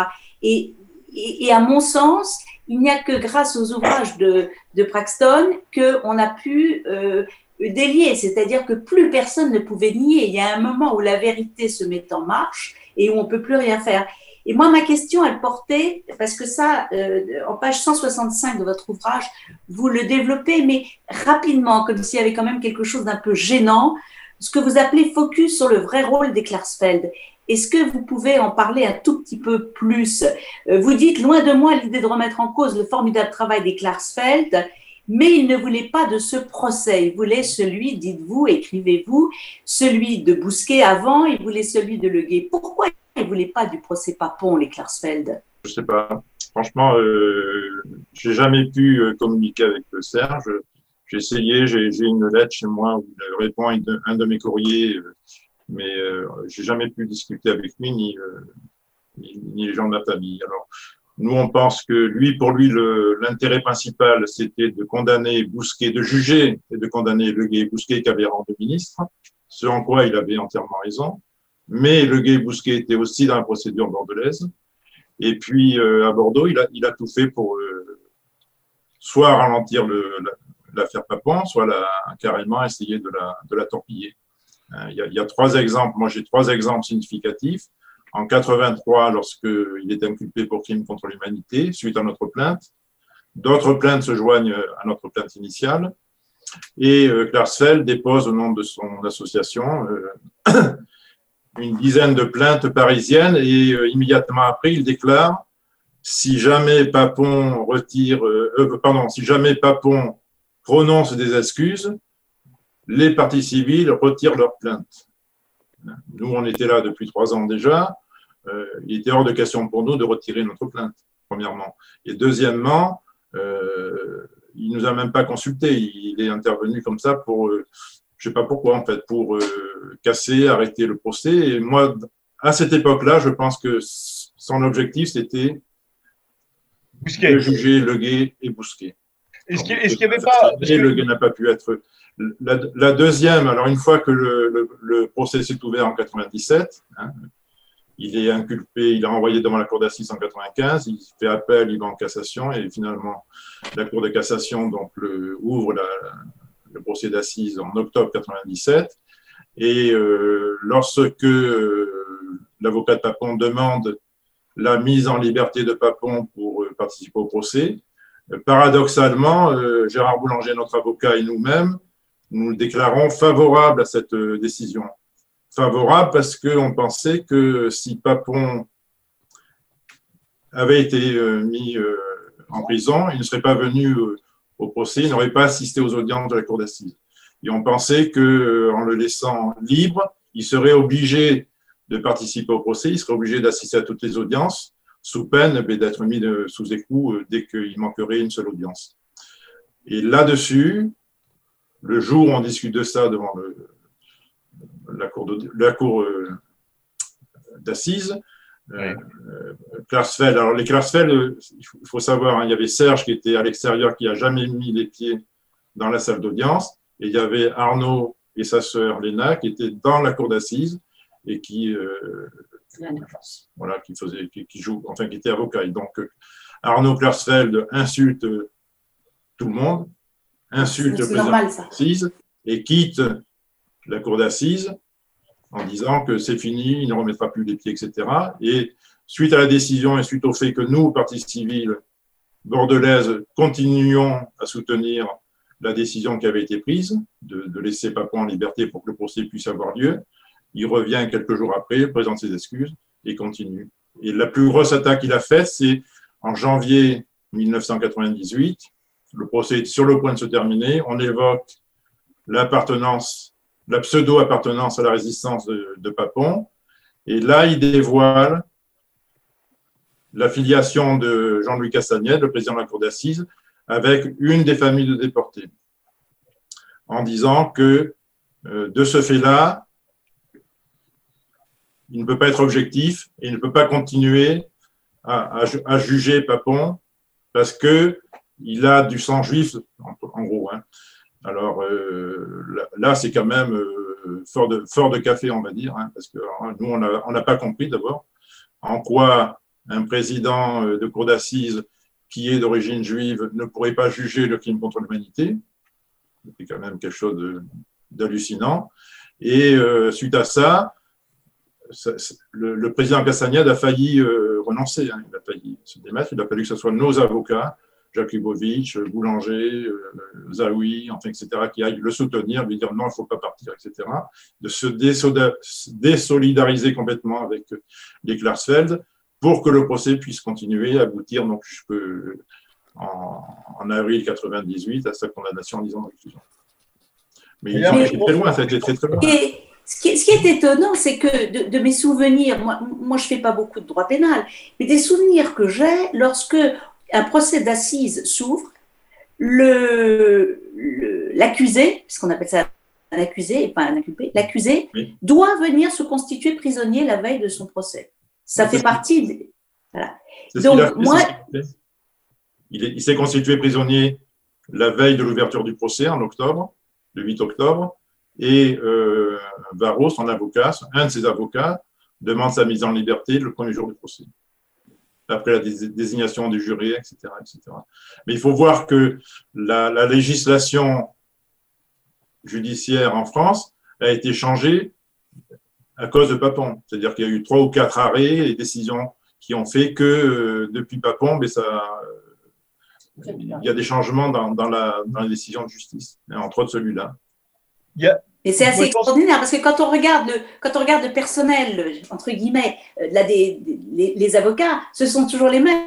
Et, et, et à mon sens, il n'y a que grâce aux ouvrages de, de Praxton qu'on a pu euh, délier, c'est-à-dire que plus personne ne pouvait nier. Il y a un moment où la vérité se met en marche et où on peut plus rien faire. Et moi, ma question, elle portait, parce que ça, euh, en page 165 de votre ouvrage, vous le développez, mais rapidement, comme s'il y avait quand même quelque chose d'un peu gênant, ce que vous appelez focus sur le vrai rôle des Klarsfeld. Est-ce que vous pouvez en parler un tout petit peu plus? Vous dites, loin de moi l'idée de remettre en cause le formidable travail des Klarsfeld, mais il ne voulait pas de ce procès. Il voulait celui, dites-vous, écrivez-vous, celui de Bousquet avant, il voulait celui de Leguet. Pourquoi il ne voulait pas du procès Papon, les Klarsfeld? Je sais pas. franchement, euh, j'ai jamais pu euh, communiquer avec Serge. J'ai essayé, j'ai une lettre chez moi où il répond à un de mes courriers, euh, mais euh, j'ai jamais pu discuter avec lui ni, ni, ni, les gens de ma famille. Alors, nous, on pense que lui, pour lui, l'intérêt principal, c'était de condamner Bousquet, de juger et de condamner Le Gay Bousquet qui avait rang de ministre, ce en quoi il avait entièrement raison. Mais Le Gay Bousquet était aussi dans la procédure bordelaise. Et puis, euh, à Bordeaux, il a, tout fait pour euh, soit ralentir l'affaire Papon, soit carrément essayer de la, de la torpiller. Euh, il, y a, trois exemples. Moi, j'ai trois exemples significatifs en 83 lorsqu'il est inculpé pour crime contre l'humanité suite à notre plainte. D'autres plaintes se joignent à notre plainte initiale. Et euh, dépose au nom de son association euh, une dizaine de plaintes parisiennes et euh, immédiatement après, il déclare si jamais Papon retire, euh, pardon, si jamais Papon prononce des excuses, les partis civils retirent leurs plaintes. Nous, on était là depuis trois ans déjà. Euh, il était hors de question pour nous de retirer notre plainte, premièrement. Et deuxièmement, euh, il nous a même pas consulté. Il est intervenu comme ça pour, euh, je sais pas pourquoi en fait, pour casser, arrêter le procès. Et moi, à cette époque-là, je pense que son objectif c'était de juger Le Guet et Bousquet. Est-ce qu'il n'y avait pas Le n'a pas pu être. La, la, deuxième, alors une fois que le, le, le procès s'est ouvert en 97, hein, il est inculpé, il est renvoyé devant la Cour d'assises en 95, il fait appel, il va en cassation, et finalement, la Cour de cassation donc, le, ouvre la, le procès d'assises en octobre 97. Et euh, lorsque euh, l'avocat de Papon demande la mise en liberté de Papon pour euh, participer au procès, paradoxalement, euh, Gérard Boulanger, notre avocat, et nous-mêmes, nous déclarons favorables à cette euh, décision favorable parce qu'on pensait que si Papon avait été euh, mis en prison, il ne serait pas venu au procès, il n'aurait pas assisté aux audiences de la cour d'assises. Et on pensait que en le laissant libre, il serait obligé de participer au procès, il serait obligé d'assister à toutes les audiences, sous peine d'être mis de, sous écoute dès qu'il manquerait une seule audience. Et là-dessus, le jour où on discute de ça devant le, la cour, euh, d'assises. Euh, Klarsfeld. Alors, les Klarsfeld, il faut, savoir, hein, il y avait Serge qui était à l'extérieur, qui a jamais mis les pieds dans la salle d'audience, et il y avait Arnaud et sa sœur Léna qui étaient dans la cour d'assises et qui, euh, voilà, qui faisait, qui, qui, joue, enfin, qui était avocat. Et donc, Arnaud Klarsfeld insulte tout le monde, insulte le président d'assises et quitte la cour d'assises en disant que c'est fini, il ne remettra plus les pieds, etc. Et suite à la décision et suite au fait que nous, partie civile bordelaise, continuions à soutenir la décision qui avait été prise de, de laisser Papon en liberté pour que le procès puisse avoir lieu, il revient quelques jours après, présente ses excuses et continue. Et la plus grosse attaque qu'il a faite, c'est en janvier 1998. Le procès est sur le point de se terminer. On évoque l'appartenance la pseudo-appartenance à la résistance de, Papon. Et là, il dévoile l'affiliation de Jean-Louis Castagnette, le président de la Cour d'assises, avec une des familles de déportés, en disant que euh, de ce fait-là, il ne peut pas être objectif et il ne peut pas continuer à, juger Papon parce que il a du sang juif, en, gros. Hein. Alors euh, là, c'est quand même euh, fort, de, café, on va dire, hein, parce que hein, nous, on n'a pas compris d'abord en quoi un président euh, de cour d'assises qui est d'origine juive ne pourrait pas juger le crime contre l'humanité. C'est quand même quelque chose d'hallucinant. Et suite à ça, ça le, le, président Castagnade a failli euh, renoncer, hein, il a failli se démettre, il a fallu que ce soit nos avocats Jakubowicz, Boulanger, euh, Zawi, enfin, etc., qui aillent le soutenir, lui dire non, il ne faut pas partir, etc., de se désolidariser complètement avec les Klarsfeld pour que le procès puisse continuer, aboutir donc jusqu'en en avril 98 à sa condamnation en 10 ans de réclusion. Mais ils ont été très loin, ça a été très très loin. Ce qui, est, étonnant, c'est que de, mes souvenirs, moi, moi je ne fais pas beaucoup de droit pénal, mais des souvenirs que j'ai lorsque un procès d'assises s'ouvre, l'accusé, le, appelle ça un accusé et pas un inculpé, l'accusé doit venir se constituer prisonnier la veille de son procès. Ça fait partie. Voilà. Donc, moi. Il s'est constitué prisonnier la veille de l'ouverture du procès en octobre, le 8 octobre, et euh, Varro, son avocat, un de ses avocats, demande sa mise en liberté le premier jour du procès, après la désignation du jury, etc., etc. Mais il faut voir que la, législation judiciaire en France a été changée à cause de Papon. C'est-à-dire qu'il y a eu trois ou quatre arrêts et décisions qui ont fait que euh, depuis Papon, ça, il y a des changements dans, les décisions de justice, entre autres celui-là. Et c'est assez extraordinaire parce que quand on regarde le, quand on regarde le personnel, entre guillemets, euh, là, des, les, avocats, ce sont toujours les mêmes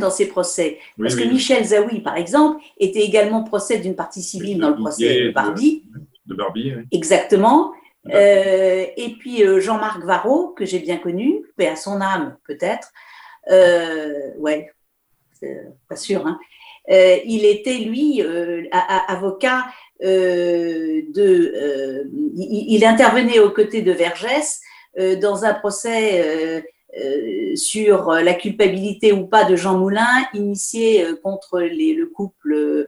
dans ces procès. parce que Michel Zawi, par exemple, était également procès d'une partie civile dans le procès de Barbie. De Barbie, oui. Exactement. Euh, et puis euh, Jean-Marc Varro, que j'ai bien connu, mais à son âme peut-être. Euh, ouais, pas sûr. Hein. Il était, lui, avocat de. Il, intervenait aux côtés de Vergès dans un procès sur la culpabilité ou pas de Jean Moulin, initié contre les, le couple.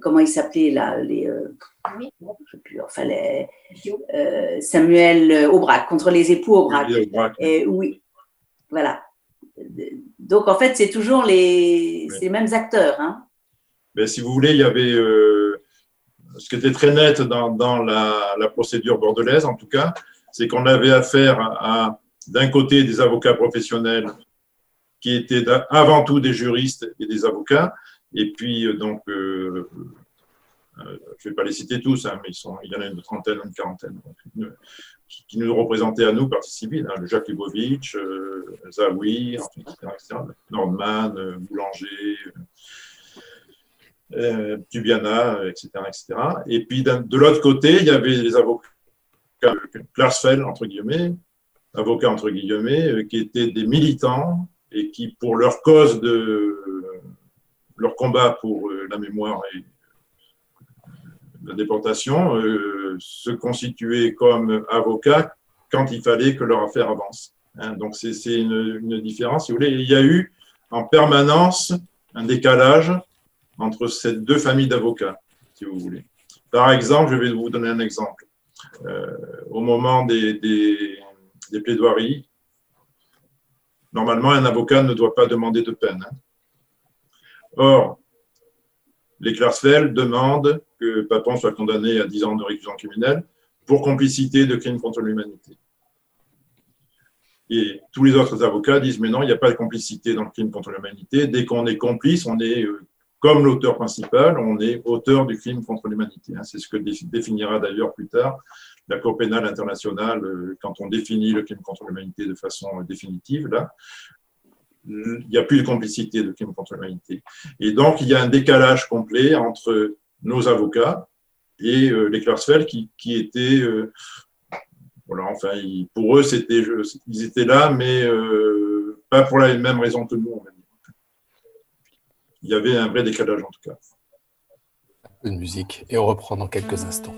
comment il s'appelait là les, je sais plus, enfin, les, Samuel Aubrac, contre les époux Aubrac. Et, oui, voilà. Donc, en fait, c'est toujours les, mêmes acteurs. Hein. Mais si vous voulez, il y avait euh, ce qui était très net dans, la, procédure bordelaise, en tout cas, c'est qu'on avait affaire à, d'un côté, des avocats professionnels qui étaient avant tout des juristes et des avocats, et puis, euh, donc, euh, je ne vais pas les citer tous, hein, mais ils il y en a une trentaine, une quarantaine, qui, nous représentaient à nous, partie civile, hein, le Jacques Lubovitch, euh, Zawi, Nordman, euh, Boulanger, euh, Tubiana, etc., etc. Et puis de l'autre côté, il y avait les avocats Klarsfeld, entre guillemets, avocats entre guillemets, qui étaient des militants et qui, pour leur cause de leur combat pour la mémoire et la déportation euh, se constituer comme avocat quand il fallait que leur affaire avance. Hein. donc c'est une, différence. Il y a eu en permanence un décalage entre ces deux familles d'avocats, si vous voulez. Par exemple, je vais vous donner un exemple. Euh, au moment des, des, plaidoiries, normalement, un avocat ne doit pas demander de peine. Hein. Or, les Klarsfeld demandent que Papon soit condamné à 10 ans de réclusion criminelle pour complicité de crimes contre l'humanité. Et tous les autres avocats disent mais non, il n'y a pas de complicité dans le crime contre l'humanité. Dès qu'on est complice, on est euh, comme l'auteur principal, on est auteur du crime contre l'humanité. Hein. C'est ce que définira d'ailleurs plus tard la Cour pénale internationale euh, quand on définit le crime contre l'humanité de façon définitive. Là, il n'y a plus de complicité de crime contre l'humanité. Et donc, il y a un décalage complet entre nos avocats et euh, les Klarsfeld qui, étaient. Euh, voilà, enfin, pour eux, c'était, ils étaient là, mais euh, pas pour la même raison que nous, Il y avait un vrai décalage en tout cas. Une musique, et on reprend dans quelques instants.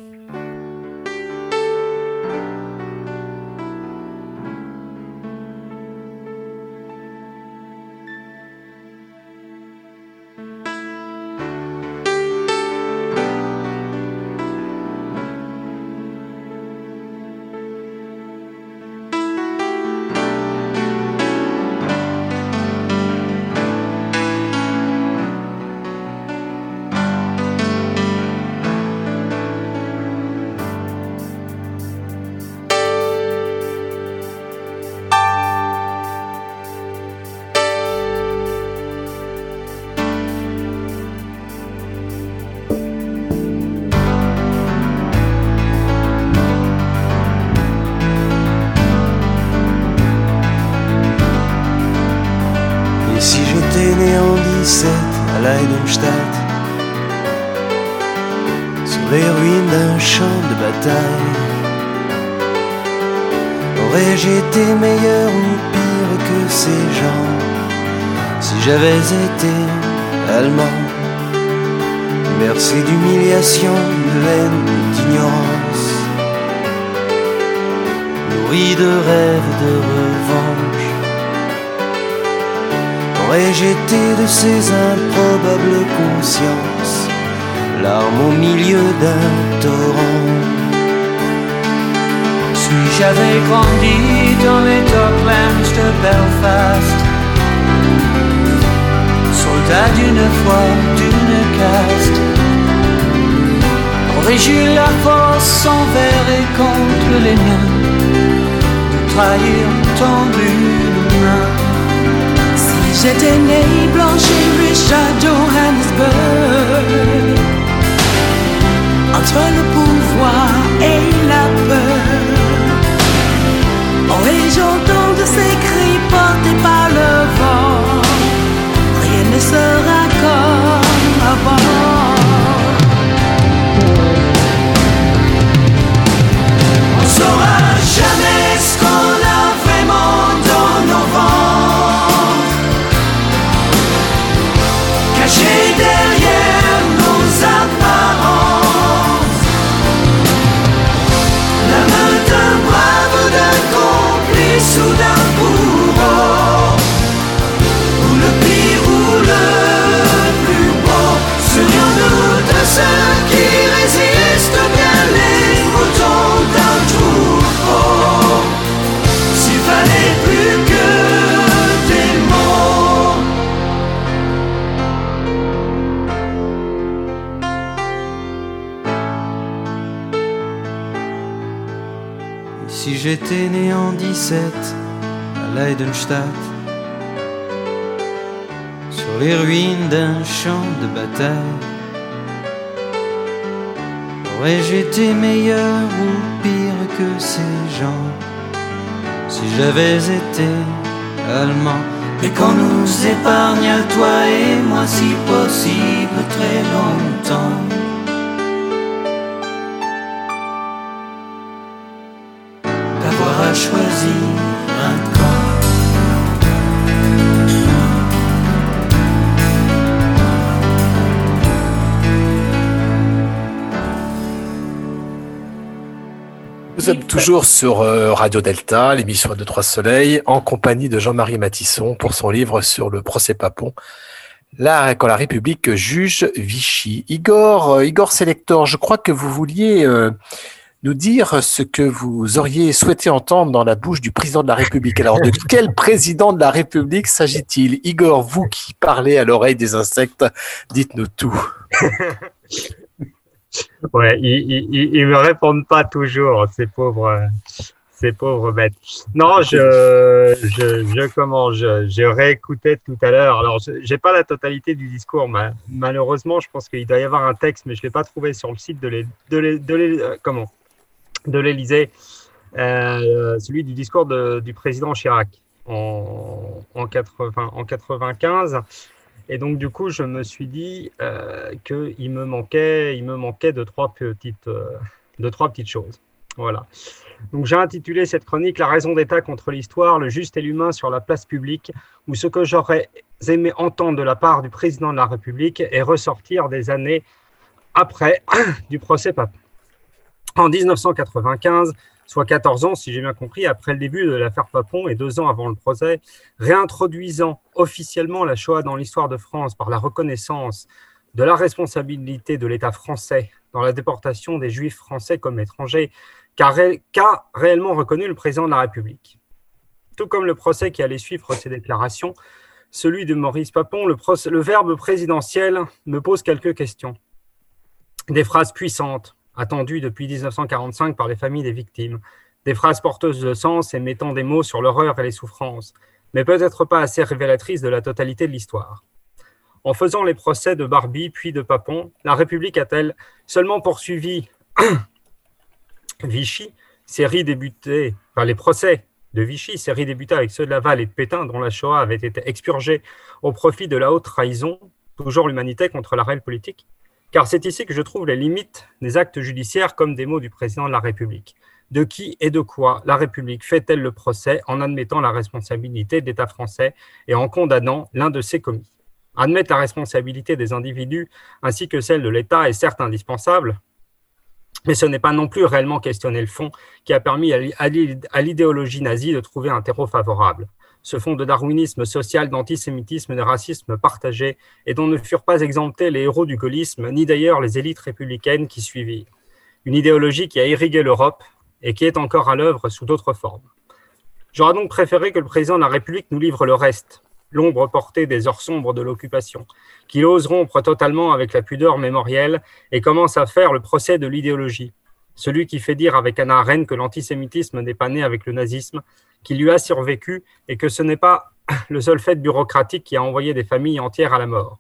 Sur les ruines d'un champ de bataille, aurais-je été meilleur ou pire que ces gens? Si j'avais été allemand. Et qu'on nous épargne toi et moi si possible très longtemps. d'avoir à choisir toujours sur euh, Radio Delta, l'émission de Trois Soleils, en compagnie de Jean-Marie Matisson pour son livre sur le procès Papon. Là, quand la République juge Vichy. Igor, euh, Igor Selector, je crois que vous vouliez euh, nous dire ce que vous auriez souhaité entendre dans la bouche du président de la République. Alors, de quel président de la République s'agit-il? Igor, vous qui parlez à l'oreille des insectes, dites-nous tout. Ouais, ils, ils, ils- me répondent pas toujours, ces pauvres, ces pauvres bêtes. Non, je, je, je comment, je, je réécoutais tout à l'heure. Alors, je- j'ai pas la totalité du discours, ma- malheureusement. Je pense qu'il doit y avoir un texte, mais je l'ai pas trouvé sur le site de l'É- de l'É- euh, comment, de l'Élysée, euh, celui du discours de- du président Chirac en, en 80, en 95. Et donc, du coup, je me suis dit euh, qu'il me manquait, il me manquait de trois petites, euh, de trois petites choses. Voilà. Donc, j'ai intitulé cette chronique La raison d'État contre l'histoire, le juste et l'humain sur la place publique, ou ce que j'aurais aimé entendre de la part du président de la République et ressortir des années après du procès Papon. En 1995, soit 14 ans, si j'ai bien compris, après le début de l'affaire Papon et deux ans avant le procès, réintroduisant officiellement la Shoah dans l'histoire de France par la reconnaissance de la responsabilité de l'État français dans la déportation des Juifs français comme étrangers, qu'a ré- qu'a réellement reconnu le président de la République. Tout comme le procès qui allait suivre ces déclarations, celui de Maurice Papon, le verbe présidentiel me pose quelques questions. Des phrases puissantes, attendues depuis 1945 par les familles des victimes, des phrases porteuses de sens et mettant des mots sur l'horreur et les souffrances, mais peut-être pas assez révélatrices de la totalité de l'histoire. En faisant les procès de Barbie puis de Papon, la République a-t-elle seulement poursuivi Vichy, série débutée, enfin les procès de Vichy, série débutée avec ceux de Laval et de Pétain, dont la Shoah avait été expurgée au profit de la haute trahison, toujours l'humanité contre la réelle politique? Car c'est ici que je trouve les limites des actes judiciaires comme des mots du président de la République. De qui et de quoi la République fait-elle le procès en admettant la responsabilité de l'État français et en condamnant l'un de ses commis? Admettre la responsabilité des individus ainsi que celle de l'État est certes indispensable, mais ce n'est pas non plus réellement questionner le fond qui a permis à l'idéologie nazie de trouver un terreau favorable. Ce fond de darwinisme social, d'antisémitisme, de racisme partagé, et dont ne furent pas exemptés les héros du gaullisme, ni d'ailleurs les élites républicaines qui suivirent. Une idéologie qui a irrigué l'Europe et qui est encore à l'œuvre sous d'autres formes. J'aurais donc préféré que le président de la République nous livre le reste, l'ombre portée des heures sombres de l'occupation, qu'il ose rompre totalement avec la pudeur mémorielle et commence à faire le procès de l'idéologie, celui qui fait dire avec Anna Arendt que l'antisémitisme n'est pas né avec le nazisme, qu'il lui a survécu et que ce n'est pas le seul fait bureaucratique qui a envoyé des familles entières à la mort.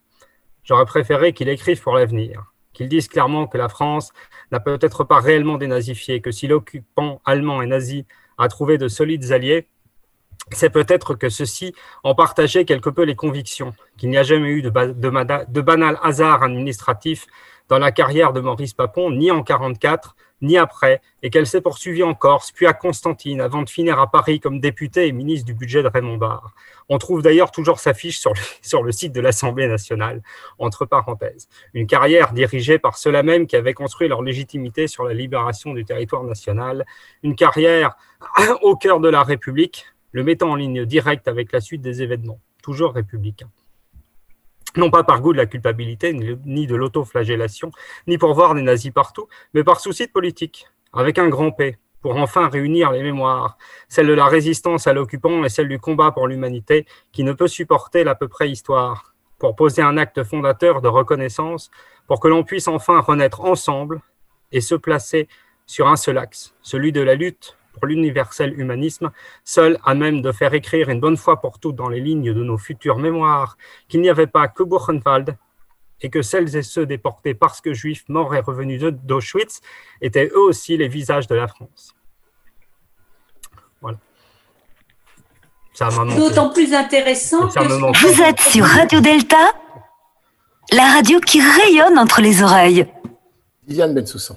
J'aurais préféré qu'il écrive pour l'avenir, qu'il dise clairement que la France n'a peut-être pas réellement dénazifié, que si l'occupant allemand et nazi a trouvé de solides alliés, c'est peut-être que ceux-ci ont partagé quelque peu les convictions, qu'il n'y a jamais eu de, de, banal hasard administratif dans la carrière de Maurice Papon, ni en 1944, ni après, et qu'elle s'est poursuivie en Corse, puis à Constantine, avant de finir à Paris comme député et ministre du budget de Raymond Barre. On trouve d'ailleurs toujours sa fiche sur le, sur le site de l'Assemblée nationale, entre parenthèses. Une carrière dirigée par ceux-là même qui avaient construit leur légitimité sur la libération du territoire national, une carrière au cœur de la République, le mettant en ligne directe avec la suite des événements, toujours républicains. Non pas par goût de la culpabilité, ni de l'autoflagellation, ni pour voir des nazis partout, mais par souci politique, avec un grand P, pour enfin réunir les mémoires, celle de la résistance à l'occupant et celle du combat pour l'humanité, qui ne peut supporter l'à peu près histoire, pour poser un acte fondateur de reconnaissance, pour que l'on puisse enfin renaître ensemble et se placer sur un seul axe, celui de la lutte pour l'universel humanisme, seul à même de faire écrire une bonne fois pour toutes dans les lignes de nos futures mémoires qu'il n'y avait pas que Buchenwald et que celles et ceux déportés parce que juifs morts et revenus d'Auschwitz étaient eux aussi les visages de la France. Voilà. D'autant plus intéressant que... Vous êtes sur Radio Delta, la radio qui rayonne entre les oreilles. Diane Bensoussan.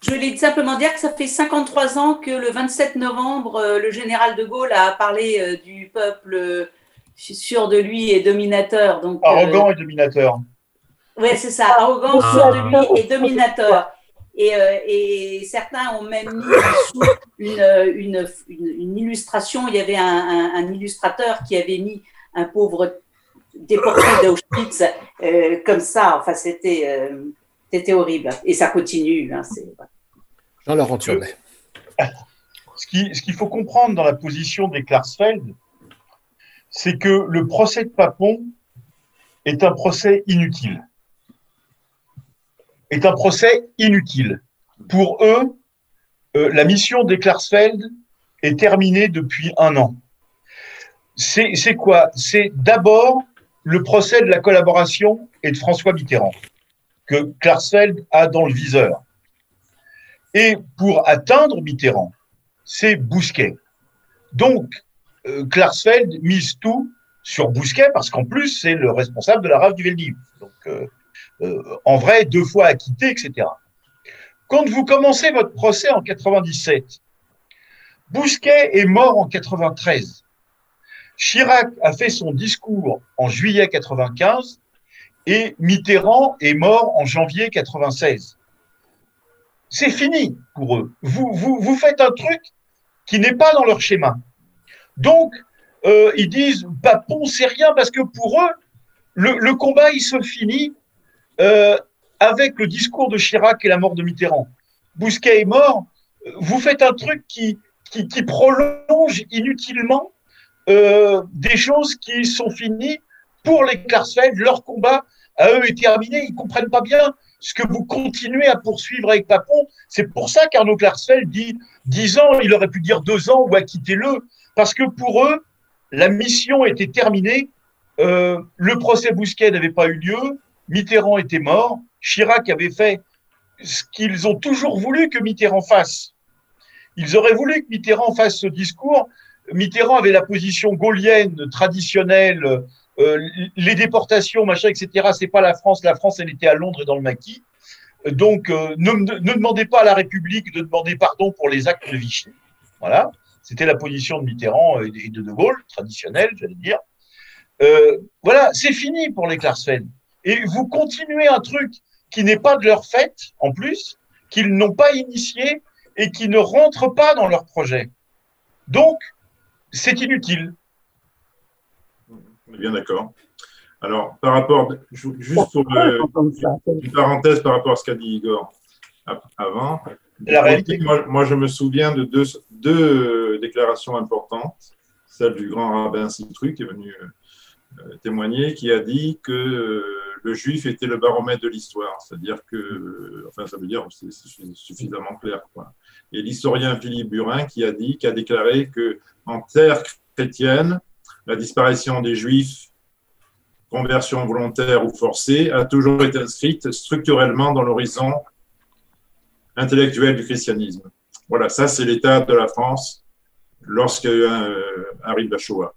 Je voulais simplement dire que ça fait 53 ans que le 27 novembre, euh, le général de Gaulle a parlé euh, du peuple euh, sûr de lui et dominateur. Donc, arrogant et dominateur. Oui, c'est ça, arrogant, sûr de lui et dominateur. Et, et, certains ont même mis sous une, une, une, illustration, il y avait un, un, illustrateur qui avait mis un pauvre déporté d'Auschwitz comme ça. Enfin, c'était c'était horrible. Et ça continue. Hein, Jean-Laurent Turnet. Ce qu'il ce qu'il faut comprendre dans la position des Klarsfeld, c'est que le procès de Papon est un procès inutile. Est un procès inutile. Pour eux, euh, la mission des Klarsfeld est terminée depuis un an. C'est quoi? C'est d'abord le procès de la collaboration et de François Mitterrand que Klarsfeld a dans le viseur. Et pour atteindre Mitterrand, c'est Bousquet. Donc, euh, mise tout sur Bousquet parce qu'en plus, c'est le responsable de la rave du Veldiv. Donc, euh, euh, en vrai, deux fois acquitté, etc. Quand vous commencez votre procès en 97, Bousquet est mort en 93. Chirac a fait son discours en juillet 95 et Mitterrand est mort en janvier 96. C'est fini pour eux. Vous, faites un truc qui n'est pas dans leur schéma. Donc, euh, ils disent, Papon, c'est rien, parce que pour eux, le, combat, il se finit euh, avec le discours de Chirac et la mort de Mitterrand. Bousquet est mort, vous faites un truc qui, prolonge inutilement euh, des choses qui sont finies pour les Klarsfeld, leur combat à eux est terminé. Ils comprennent pas bien ce que vous continuez à poursuivre avec Papon. C'est pour ça qu'Arnaud Klarsfeld dit 10 ans, il aurait pu dire 2 ans ou acquittez-le. Parce que pour eux, la mission était terminée. Euh, le procès Bousquet n'avait pas eu lieu. Mitterrand était mort. Chirac avait fait ce qu'ils ont toujours voulu que Mitterrand fasse. Ils auraient voulu que Mitterrand fasse ce discours. Mitterrand avait la position gaulienne traditionnelle euh, les déportations, machin, etc. C'est pas la France. La France, elle était à Londres et dans le maquis. Donc, euh, ne, demandez pas à la République de demander pardon pour les actes de Vichy. Voilà. C'était la position de Mitterrand et de De Gaulle, traditionnelle, j'allais dire. Euh, voilà, c'est fini pour les Klarsfeld. Et vous continuez un truc qui n'est pas de leur fait, en plus, qu'ils n'ont pas initié et qui ne rentre pas dans leur projet. Donc, c'est inutile. On est bien d'accord. Alors, par rapport, juste pour euh, une parenthèse par rapport à ce qu'a dit Igor avant, la réalité. Moi, moi, je me souviens de deux, deux déclarations importantes. Celle du grand rabbin Citru qui est venu euh, témoigner, qui a dit que euh, le juif était le baromètre de l'histoire. C'est-à-dire que, enfin, ça veut dire, c'est suffisamment clair. Quoi. Et l'historien Philippe Burin qui a dit, qui a déclaré que en terre chrétienne, la disparition des juifs, conversion volontaire ou forcée, a toujours été inscrite structurellement dans l'horizon intellectuel du christianisme. Voilà, ça c'est l'état de la France lorsque euh, arrive la Shoah.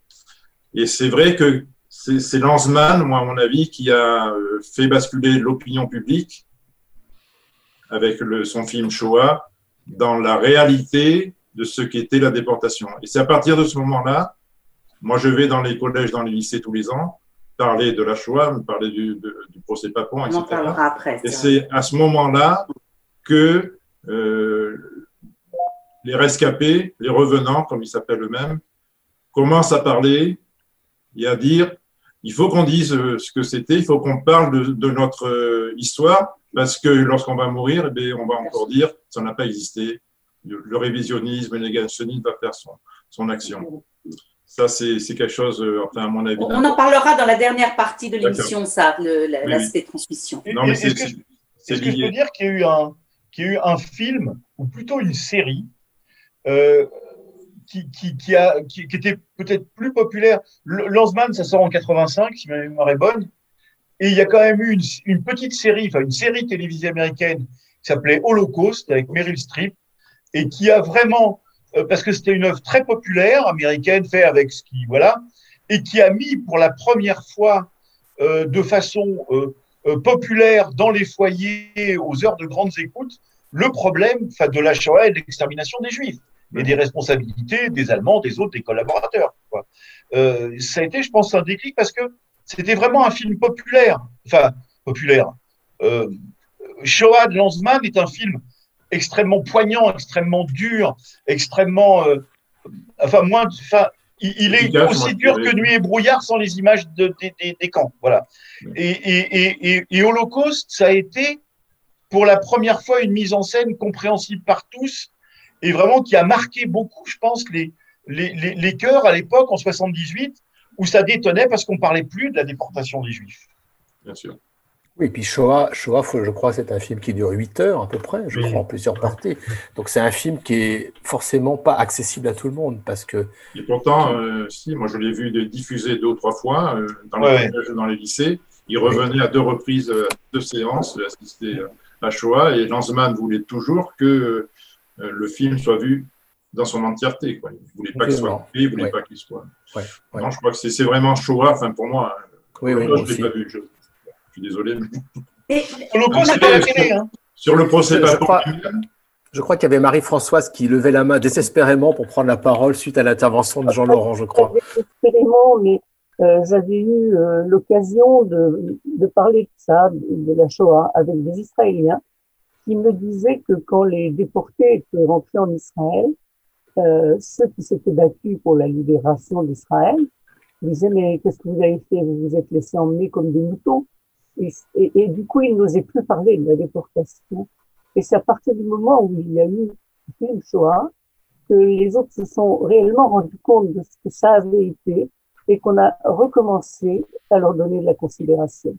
Et c'est vrai que c'est Lanzmann, moi à mon avis, qui a euh, fait basculer l'opinion publique avec son film Shoah dans la réalité de ce qu'était la déportation. Et c'est à partir de ce moment-là, moi je vais dans les collèges, dans les lycées tous les ans, parler de la Shoah, parler du, du procès Papon, etc. On en parlera après. Et c'est à ce moment-là que euh, les rescapés, les revenants, comme ils s'appellent eux-mêmes, commencent à parler et à dire il faut qu'on dise euh, ce que c'était, il faut qu'on parle de, de, notre euh, histoire, parce que lorsqu'on va mourir, eh bien, on va encore dire ça n'a pas existé. Le, le révisionnisme, le négationnisme va faire son, son action. Ça, c'est quelque chose, euh, enfin, à mon avis. On en parlera dans la dernière partie de l'émission, ça, l'aspect oui, oui. transmission. Non, mais est-ce que, est -ce que je peux dire qu'il y a eu un, qu'il y a eu un film, ou plutôt une série, euh, qui, qui, qui, a, qui, qui était peut-être plus populaire? Lanzmann, ça sort en 85, si ma mémoire est bonne. Et il y a quand même eu une, une petite série, enfin une série télévisée américaine qui s'appelait Holocaust avec Meryl Streep et qui a vraiment, euh, parce que c'était une œuvre très populaire américaine, faite avec ce qui, voilà, et qui a mis pour la première fois euh, de façon euh, euh, populaire dans les foyers aux heures de grandes écoutes le problème de la Shoah et de l'extermination des Juifs et des responsabilités des Allemands, des autres, des collaborateurs. Quoi. Euh, ça a été, je pense, un déclic parce que c'était vraiment un film populaire. Enfin, populaire. Euh, Shoah de Lanzmann est un film extrêmement poignant, extrêmement dur, extrêmement. Euh, enfin, moins. Enfin, il, il est aussi dur que Nuit et brouillard sans les images de, des, camps. Voilà. Et, et, et, et Holocauste, ça a été pour la première fois une mise en scène compréhensible par tous et vraiment qui a marqué beaucoup, je pense, les, les, les, les cœurs à l'époque, en 78, où ça détonnait parce qu'on parlait plus de la déportation des Juifs. Bien sûr. Oui, et puis Shoah, Shoah je crois, c'est un film qui dure 8 heures à peu près, je oui. crois, en plusieurs parties. Donc c'est un film qui est forcément pas accessible à tout le monde parce que. Et pourtant, euh, si, moi je l'ai vu de diffuser deux ou trois fois euh, dans, les, ouais. dans les lycées. Il revenait oui. à deux reprises, à deux séances, assister à Shoah, et Lanzmann voulait toujours que euh, le film soit vu dans son entièreté. Quoi. Il ne voulait pas qu'il soit coupé, il ne voulait ouais. pas qu'il soit. Ouais. Ouais. Non, je crois que c'est vraiment Shoah, enfin pour moi. Oui, oui, moi, je ne l'ai pas vu. Je, je, suis désolé. Mais... le procès pas la télé. Hein. Sur le procès je, je crois, je crois qu'il y avait Marie-Françoise qui levait la main désespérément pour prendre la parole suite à l'intervention de Jean-Laurent, je crois. Désespérément, mais euh, j'avais eu euh, l'occasion de, de, parler de ça, de la Shoah, avec des Israéliens qui me disaient que quand les déportés étaient rentrés en Israël, euh, ceux qui s'étaient battus pour la libération d'Israël disaient mais qu'est-ce que vous avez fait? Vous vous êtes laissés emmener comme des moutons. Et, du coup, ils n'osaient plus parler de la déportation. Et c'est à partir du moment où il y a eu le Shoah que les autres se sont réellement rendus compte de ce que ça avait été et qu'on a recommencé à leur donner de la considération.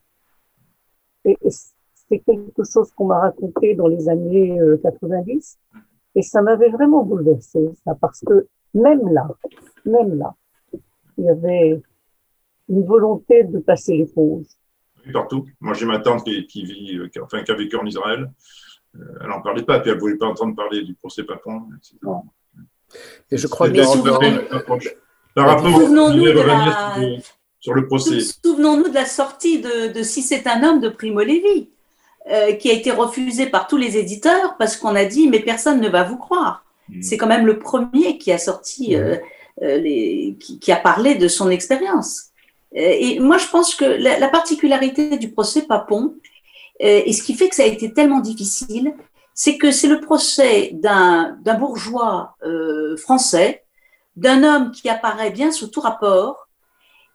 Et, et c'est quelque chose qu'on m'a raconté dans les années 90 euh, et ça m'avait vraiment bouleversé, ça, parce que même là, même là, il y avait une volonté de passer l'éponge. Partout. Moi, j'ai ma tante qui, qui vit, qui, enfin, qui a vécu en Israël. Euh, elle n'en parlait pas, puis elle ne voulait pas entendre parler du procès Papon, etc. Et je crois rapport Souvenons-nous de la... sur le procès. Souvenons-nous de la sortie de, de Si c'est un homme de Primo Levi, euh, qui a été refusée par tous les éditeurs parce qu'on a dit mais personne ne va vous croire. Mm. C'est quand même le premier qui a sorti, euh, euh, les, qui, qui a parlé de son expérience. Euh, Et moi, je pense que la, la particularité du procès Papon, euh, et ce qui fait que ça a été tellement difficile, c'est que c'est le procès d'un bourgeois euh, français, d'un homme qui apparaît bien sous tout rapport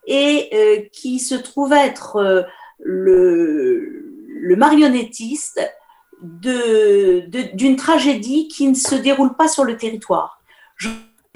et qui se trouve être le, marionnettiste d'une tragédie qui ne se déroule pas sur le territoire.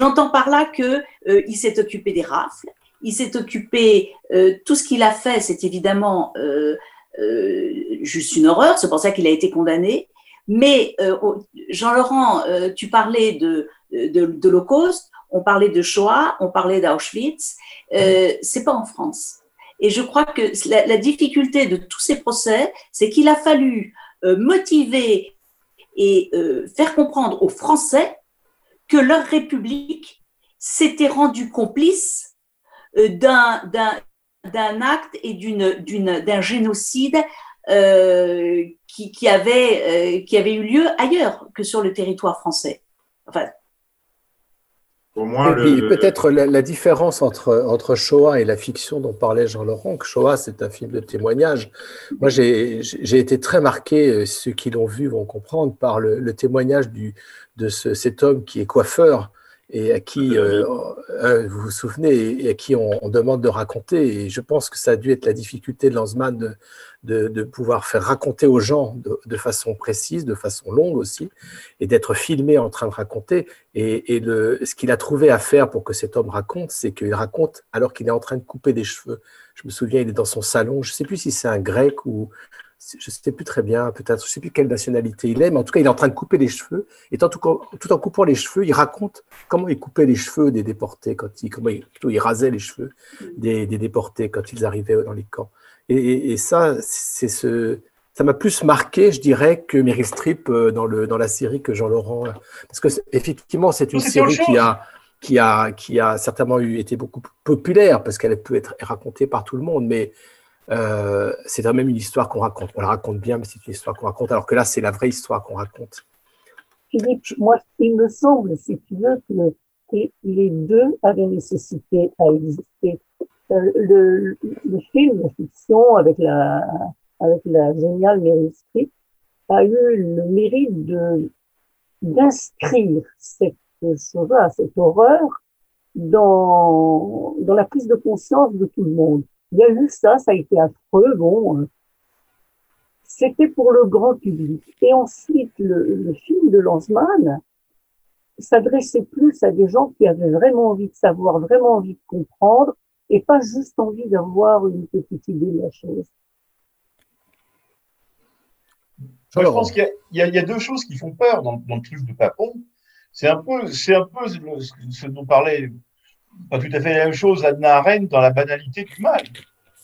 J'entends par là euh, il s'est occupé des rafles, il s'est occupé euh, tout ce qu'il a fait, c'est évidemment euh, euh, juste une horreur, c'est pour ça qu'il a été condamné. Mais euh, au- Jean-Laurent, euh, tu parlais de, de, de l'Holocauste, on parlait de Shoah, on parlait d'Auschwitz. Euh, c'est pas en France. Et je crois que la, la difficulté de tous ces procès, c'est qu'il a fallu motiver et faire comprendre aux Français que leur République s'était rendue complice d'un d'un- d'un acte et d'une- d'une- d'un génocide euh, qui, qui, avait, euh, qui avait eu lieu ailleurs que sur le territoire français. Enfin, Pour moi, Et puis, le, peut-être la, la différence entre, entre Shoah et la fiction dont parlait Jean-Laurent, que Shoah, c'est un film de témoignage. Moi, j'ai j'ai été très marqué, euh, ceux qui l'ont vu vont comprendre, par le, le témoignage du, de ce- cet homme qui est coiffeur et à qui, euh, euh, vous vous souvenez, et à qui on, on demande de raconter. Et je pense que ça a dû être la difficulté de Lanzmann de, de, de pouvoir faire raconter aux gens de, de façon précise, de façon longue aussi, et d'être filmé en train de raconter. Et, et le, ce qu'il a trouvé à faire pour que cet homme raconte, c'est qu'il raconte alors qu'il est en train de couper des cheveux. Je me souviens, il est dans son salon, je ne sais plus si c'est un grec ou je ne sais plus très bien, peut-être, je ne sais plus quelle nationalité il est, mais en tout cas, il est en train de couper les cheveux. Et tout en, tout en coupant les cheveux, il raconte comment il coupait les cheveux des déportés, quand il, comment il, plutôt il rasait les cheveux des, des déportés quand ils arrivaient dans les camps. Et, et, et ça, c'est ce, ça m'a plus marqué, je dirais, que Meryl Streep euh, dans, le, dans la série que Jean-Laurent. Parce que effectivement, c'est une série qui a, qui a, qui a certainement eu, été beaucoup plus populaire parce qu'elle peut être racontée par tout le monde, mais euh, c'est quand même une histoire qu'on raconte. On la raconte bien, mais c'est une histoire qu'on raconte, alors que là, c'est la vraie histoire qu'on raconte. Philippe, moi, il me semble, si tu veux, que les deux avaient nécessité à exister. Euh, le, film, la fiction, avec la, avec la géniale Meryl Streep, a eu le mérite de d'inscrire cette chose-là, cette horreur, dans, dans la prise de conscience de tout le monde. Il y a eu ça, ça a été affreux, bon, euh, c'était pour le grand public. Et ensuite, le, le film de Lanzmann s'adressait plus à des gens qui avaient vraiment envie de savoir, vraiment envie de comprendre, et pas juste envie d'avoir une petite idée de la chose. Moi, je pense qu'il y a- y, y deux choses qui font peur dans, dans le truc de Papon. C'est un peu, c'est un peu ce dont parlait pas tout à fait la même chose Anna Arendt dans la banalité du mal.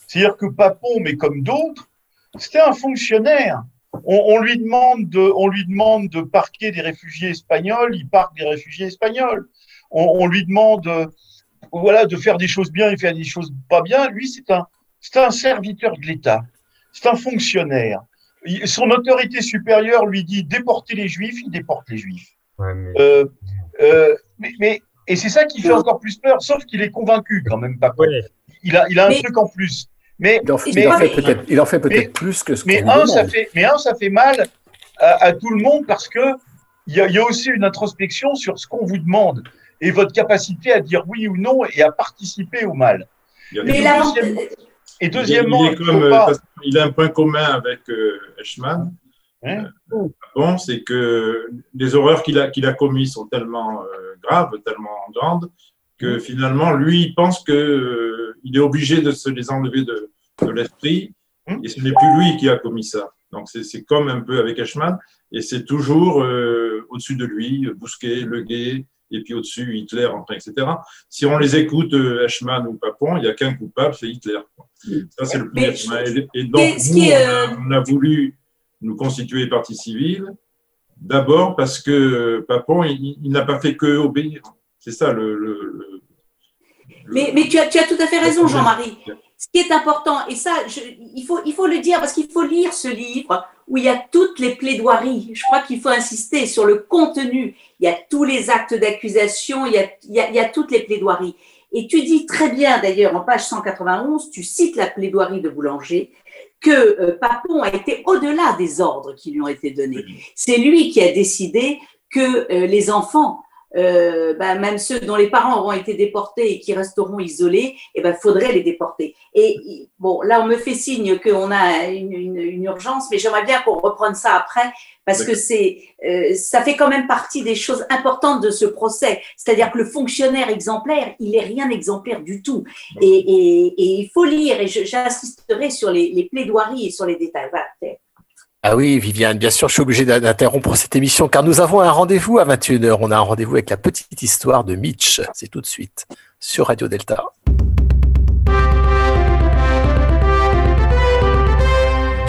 C'est-à-dire que Papon, mais comme d'autres, c'était un fonctionnaire. On, on lui demande de, on lui demande de parquer des réfugiés espagnols, il parque des réfugiés espagnols. On, on lui demande, euh, voilà, de faire des choses bien et faire des choses pas bien. Lui, c'est un, c'est un serviteur de l'État. C'est un fonctionnaire. Son autorité supérieure lui dit déporter les juifs, il déporte les juifs. Euh, euh, mais, mais- et c'est ça qui fait encore plus peur, sauf qu'il est convaincu quand même pas. Il a, il a un Mais- truc en plus. Mais, Il en fait, mais- il en fait peut-être il en fait peut-être mais- plus que ce qu'on mais un, ça demande. fait, mais un, ça fait mal à, à tout le monde parce que il y a, il y a aussi une introspection sur ce qu'on vous demande et votre capacité à dire oui ou non et à participer au mal. Et Il deuxièmement, est il comme, a un point commun avec euh, Eichmann. Hein Euh, bon, c'est que les horreurs qu'il a, qu'il a commises sont tellement euh, graves, tellement grandes, que Mmh. finalement, lui, il pense que euh, il est obligé de se les enlever de, de l'esprit, Mmh. et ce n'est plus lui qui a commis ça. Donc, c'est comme un peu avec Eichmann, et c'est toujours euh, au-dessus de lui, Bousquet, Le Guet, et puis au-dessus, Hitler, enfin, etc. Si on les écoute, euh, Eichmann ou Papon, il n'y a qu'un coupable, c'est Hitler. quoi. Ça, c'est le premier. Et, donc, nous, on, a, euh, on a voulu nous constituer partie civile, d'abord parce que Papon, il, il n'a pas fait que obéir. C'est ça le, le- le- Mais, mais tu, as, tu as tout à fait raison, Jean-Marie. Ce qui est important, et ça, je, il, faut, il faut le dire parce qu'il faut lire ce livre où il y a toutes les plaidoiries. Je crois qu'il faut insister sur le contenu. Il y a tous les actes d'accusation, il y a toutes les plaidoiries. Et tu dis très bien, d'ailleurs, en page 191, tu cites la plaidoirie de Boulanger, que euh, Papon a été au-delà des ordres qui lui ont été donnés. C'est lui qui a décidé que euh, les enfants euh, ben, même ceux dont les parents auront été déportés et qui resteront isolés, eh ben, faudrait les déporter. Et bon, là, on me fait signe qu'on a une, une, une, urgence, mais j'aimerais bien qu'on reprenne ça après, parce que c'est, euh, ça fait quand même partie des choses importantes de ce procès. C'est-à-dire que le fonctionnaire exemplaire, il est rien exemplaire du tout. Et, et, et il faut lire, et j'insisterai sur les, les, plaidoiries et sur les détails. Voilà. Ah oui, Viviane, bien sûr, je suis obligé d'interrompre cette émission car nous avons un rendez-vous à 21h. On a un rendez-vous avec la petite histoire de Mitch. C'est tout de suite sur Radio Delta.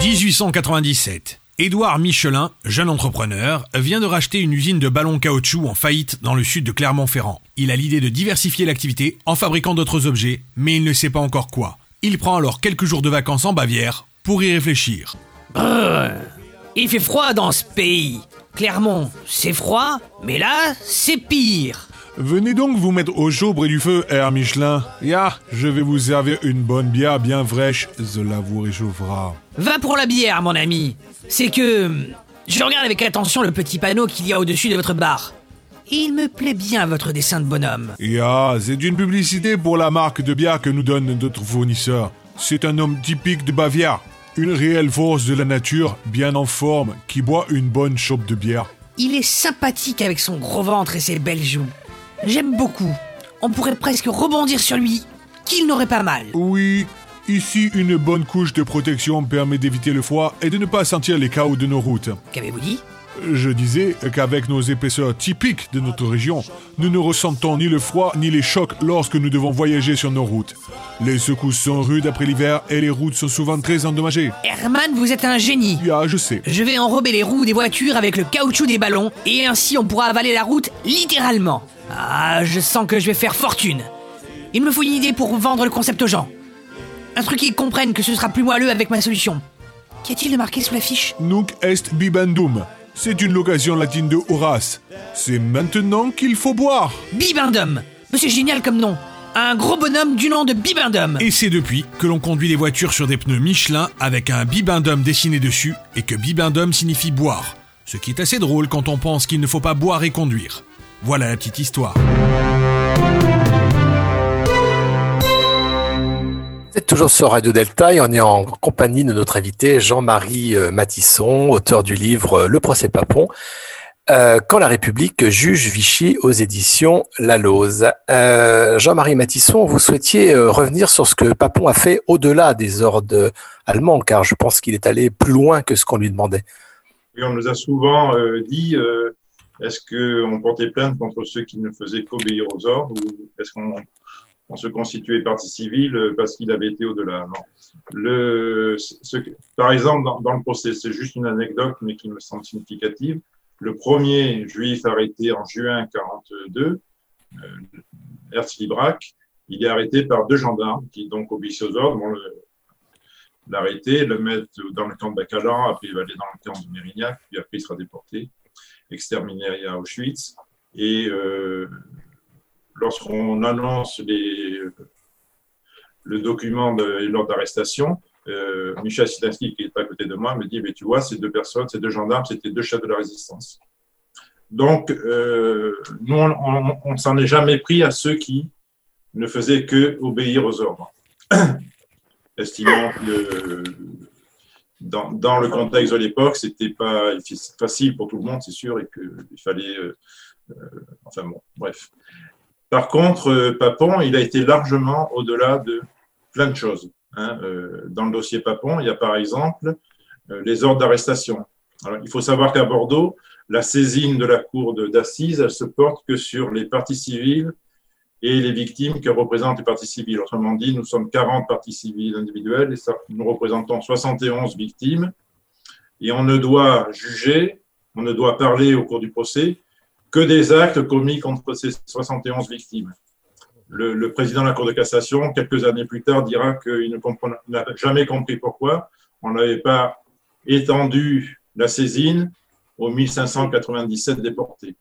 « 1897. Édouard Michelin, jeune entrepreneur, vient de racheter une usine de ballons caoutchouc en faillite dans le sud de Clermont-Ferrand. Il a l'idée de diversifier l'activité en fabriquant d'autres objets, mais il ne sait pas encore quoi. Il prend alors quelques jours de vacances en Bavière pour y réfléchir. Brrr, il fait froid dans ce pays. Clermont, c'est froid, mais là, c'est pire. Venez donc vous mettre au chaud près du feu, Air Michelin. Ya, je vais vous servir une bonne bière bien fraîche, cela vous réchauffera. Va pour la bière, mon ami. C'est que... Je regarde avec attention le petit panneau qu'il y a au-dessus de votre bar. Il me plaît bien votre dessin de bonhomme. Ya, c'est une publicité pour la marque de bière que nous donne notre fournisseur. C'est un homme typique de Bavière. Une réelle force de la nature, bien en forme, qui boit une bonne chope de bière. Il est sympathique avec son gros ventre et ses belles joues. J'aime beaucoup. On pourrait presque rebondir sur lui, qu'il n'aurait pas mal. Oui, ici une bonne couche de protection permet d'éviter le froid et de ne pas sentir les chaos de nos routes. Qu'avez-vous dit? Je disais qu'avec nos épaisseurs typiques de notre région, nous ne ressentons ni le froid ni les chocs lorsque nous devons voyager sur nos routes. Les secousses sont rudes après l'hiver et les routes sont souvent très endommagées. Herman, vous êtes un génie. Ah, je sais. Je vais enrober les roues des voitures avec le caoutchouc des ballons et ainsi on pourra avaler la route littéralement. Ah, je sens que je vais faire fortune. Il me faut une idée pour vendre le concept aux gens. Un truc qu'ils comprennent que ce sera plus moelleux avec ma solution. Qu'y a-t-il de marqué sur l'affiche? Nunc est bibendum. C'est une location latine de Horace. C'est maintenant qu'il faut boire. Bibendum C'est génial comme nom un gros bonhomme du nom de Bibendum. Et c'est depuis que l'on conduit les voitures sur des pneus Michelin avec un Bibendum dessiné dessus et que Bibendum signifie boire. Ce qui est assez drôle quand on pense qu'il ne faut pas boire et conduire. Voilà la petite histoire. C'est toujours sur Radio Delta et on est en compagnie de notre invité Jean-Marie Matisson, auteur du livre Le procès Papon. Euh, quand la République juge Vichy aux éditions La Lose. Euh, Jean-Marie Matisson, vous souhaitiez euh, revenir sur ce que Papon a fait au-delà des ordres allemands, car je pense qu'il est allé plus loin que ce qu'on lui demandait. On nous a souvent euh, dit euh, est-ce qu'on portait plainte contre ceux qui ne faisaient qu'obéir aux ordres ou est-ce qu'on on se constituait partie civile parce qu'il avait été au-delà. Par exemple, dans, le procès, c'est juste une anecdote, mais qui me semble significative. Le premier juif arrêté en juin 42, euh, Herzl Librak, il est arrêté par deux gendarmes qui donc obéissent aux ordres, vont l'arrêter, le, le mettre dans le camp de Bacalan, après il va aller dans le camp de Mérignac, puis après il sera déporté, exterminé à Auschwitz. Et euh, lorsqu'on annonce les, le document de l'ordre d'arrestation, euh, Michel Silinski, qui est à côté de moi, me dit, mais tu vois, ces deux personnes, ces deux gendarmes, c'était deux chefs de la résistance. Donc, euh, nous, on ne s'en est jamais pris à ceux qui ne faisaient que obéir aux ordres, estimant que dans, dans, le contexte de l'époque, c'était pas facile pour tout le monde, c'est sûr, et qu'il fallait, euh, enfin bon, bref. Par contre, Papon, il a été largement au-delà de plein de choses. Hein, euh, dans le dossier Papon, il y a par exemple euh, les ordres d'arrestation. Il faut savoir qu'à Bordeaux, la saisine de la cour d'assises, elle se porte que sur les parties civiles et les victimes que représentent les parties civiles. Autrement dit, nous sommes 40 parties civiles individuelles et ça, nous représentons 71 victimes. Et on ne doit juger, on ne doit parler au cours du procès que des actes commis contre ces 71 victimes. le, le, président de la Cour de cassation, quelques années plus tard, dira qu'il n'a jamais compris pourquoi on n'avait pas étendu la saisine aux 1597 déportés.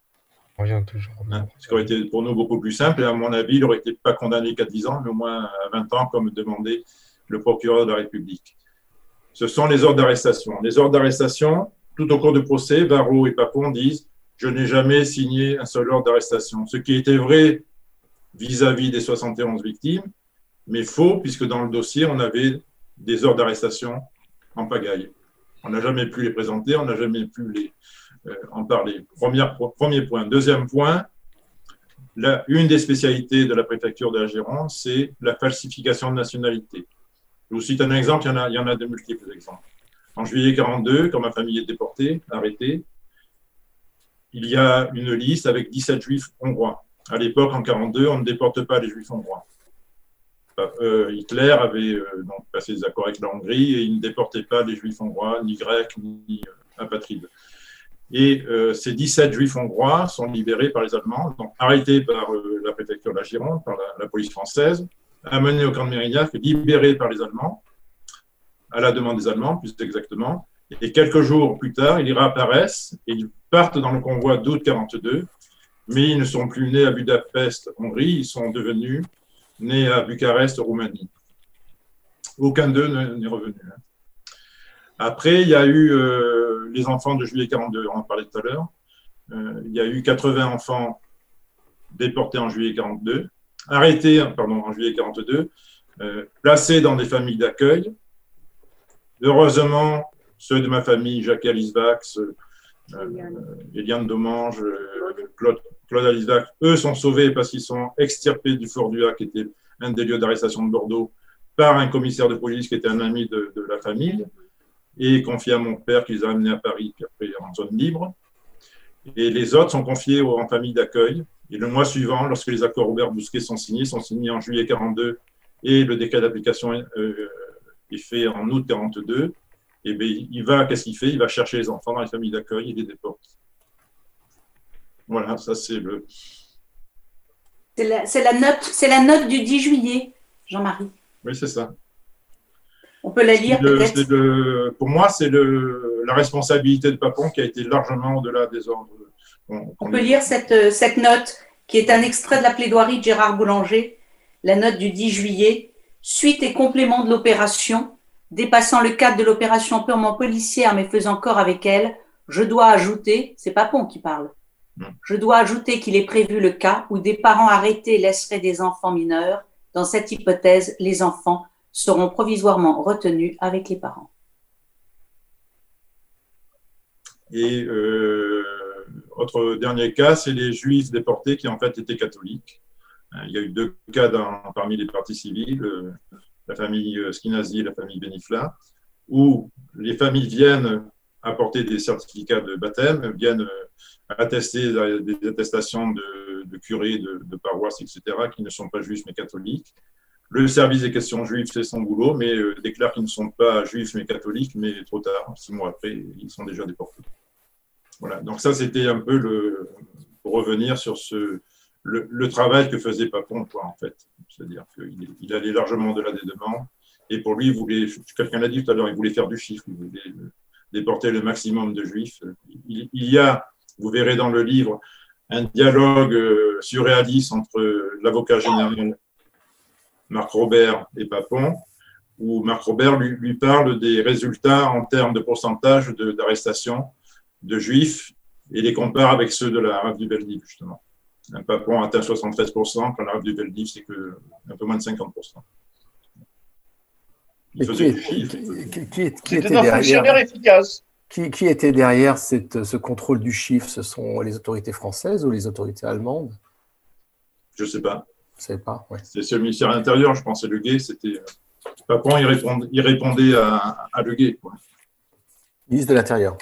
Rien toujours. Hein, ce qui aurait été pour nous beaucoup plus simple, et à mon avis, il n'aurait été pas condamné qu'à 10 ans, mais au moins à 20 ans, comme demandait le procureur de la République. Ce sont les ordres d'arrestation. Les ordres d'arrestation, tout au cours du procès, Varro et Papon disent Je n'ai jamais signé un seul ordre d'arrestation. Ce qui était vrai vis-à-vis des 71 victimes, mais faux, puisque dans le dossier, on avait des ordres d'arrestation en pagaille. On n'a jamais pu les présenter, on n'a jamais pu les, euh, en parler. Première, premier point. Deuxième point, une des spécialités de la préfecture de la Gironde, c'est la falsification de nationalité. Je vous cite un exemple, il y en a, il y en a de multiples exemples. En juillet 42, quand ma famille est déportée, arrêtée, il y a une liste avec 17 juifs hongrois. À l'époque, en 42, on ne déporte pas les juifs hongrois. Euh, Hitler avait euh, donc passé des accords avec la Hongrie et il ne déportait pas les juifs hongrois, ni grecs, ni euh, apatrides. Et ces 17 juifs hongrois sont libérés par les Allemands, donc arrêtés par la préfecture de la Gironde, par la, la, police française, amenés au camp de Mérignac, libérés par les Allemands, à la demande des Allemands, plus exactement. Et quelques jours plus tard, ils réapparaissent et ils partent dans le convoi d'août 42, mais ils ne sont plus nés à Budapest, Hongrie, ils sont devenus nés à Bucarest, Roumanie. Aucun d'eux n'est revenu. Hein. Après, il y a eu euh, les enfants de juillet 42, on en parlait tout à l'heure. Euh, il y a eu 80 enfants déportés en juillet 42, arrêtés pardon, en juillet 42, euh, placés dans des familles d'accueil. Heureusement, ceux de ma famille, Jacques Alisvax, euh, Eliane Domange, Claude, Claude Alisvax, eux sont sauvés parce qu'ils sont extirpés du Fort Dua, qui était un des lieux d'arrestation de Bordeaux, par un commissaire de police qui était un ami de, la famille et confiés à mon père qui les a amenés à Paris, puis après en zone libre. Et les autres sont confiés en famille d'accueil. Et le mois suivant, lorsque les accords Robert-Bousquet sont signés, sont signés en juillet 42 et le décret d'application euh, est fait en août 42, et bien, il va, qu'est-ce qu'il fait? Il va chercher les enfants dans les familles d'accueil et les déporte. Voilà, ça c'est le. C'est la, la, note, c'est la note du 10 juillet, Jean-Marie. Oui, c'est ça. On peut la lire peut-être? Pour moi, c'est la responsabilité de Papon qui a été largement au-delà des ordres. On, on peut lire cette, cette note qui est un extrait de la plaidoirie de Gérard Boulanger, la note du 10 juillet, suite et complément de l'opération, dépassant le cadre de l'opération purement policière mais faisant corps avec elle, je dois ajouter, c'est Papon qui parle, je dois ajouter qu'il est prévu le cas où des parents arrêtés laisseraient des enfants mineurs. Dans cette hypothèse, les enfants seront provisoirement retenus avec les parents. Et euh, autre dernier cas, c'est les juifs déportés qui en fait étaient catholiques. Il y a eu deux cas dans, parmi les parties civiles, euh, la famille Skinazi et la famille Benifla, où les familles viennent apporter des certificats de baptême, viennent attester des attestations de, de curés, de, de paroisses, etc., qui ne sont pas juifs mais catholiques. Le service des questions juives fait son boulot, mais euh, déclare qu'ils ne sont pas juifs mais catholiques, mais trop tard, six mois après, ils sont déjà déportés. Voilà, donc ça c'était un peu le, pour revenir sur ce, le, travail que faisait Papon, quoi, en fait. C'est-à-dire qu'il il allait largement au-delà des demandes, et pour lui, quelqu'un l'a dit tout à l'heure, il voulait faire du chiffre, il voulait déporter le maximum de juifs. Il, y a, vous verrez dans le livre, un dialogue euh, surréaliste entre l'avocat général Marc Robert et Papon, où Marc Robert lui, parle des résultats en termes de pourcentage d'arrestation de, juifs et les compare avec ceux de la rave du Veldiv, justement. Un Papon atteint 73%, quand la rave du Veldiv, c'est que un peu moins de 50%. Il faisait qui, chiffre. Qui, qui, qui était derrière, efficace. Qui, était derrière cette, ce contrôle du chiffre Ce sont les autorités françaises ou les autorités allemandes? Je ne sais pas. Je sais pas. Ouais. C'est le ministère de l'Intérieur, je pense, et Le Gay, c'était. Papon, il répondait, il répondait à, à Le Gay. Quoi. Ministre de l'Intérieur.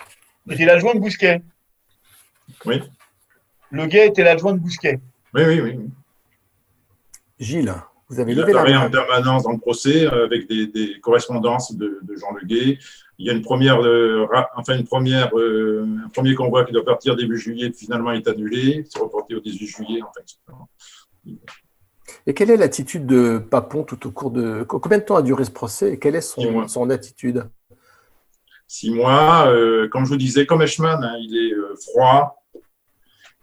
C'était l'adjoint de Bousquet. Oui. Le Gay était l'adjoint de Bousquet. Oui, oui, oui. Gilles, vous avez il apparaît en permanence dans le procès avec des, des correspondances de, de, Jean Leguet. Il y a une première, euh, enfin une première, euh, un premier convoi qui doit partir début juillet, finalement est annulé. C'est reporté au 18 juillet. En fait. Et quelle est l'attitude de Papon tout au cours de... Combien de temps a duré ce procès et quelle est son, son attitude? Six mois. Euh, comme je vous disais, comme Eichmann, hein, il est euh, froid,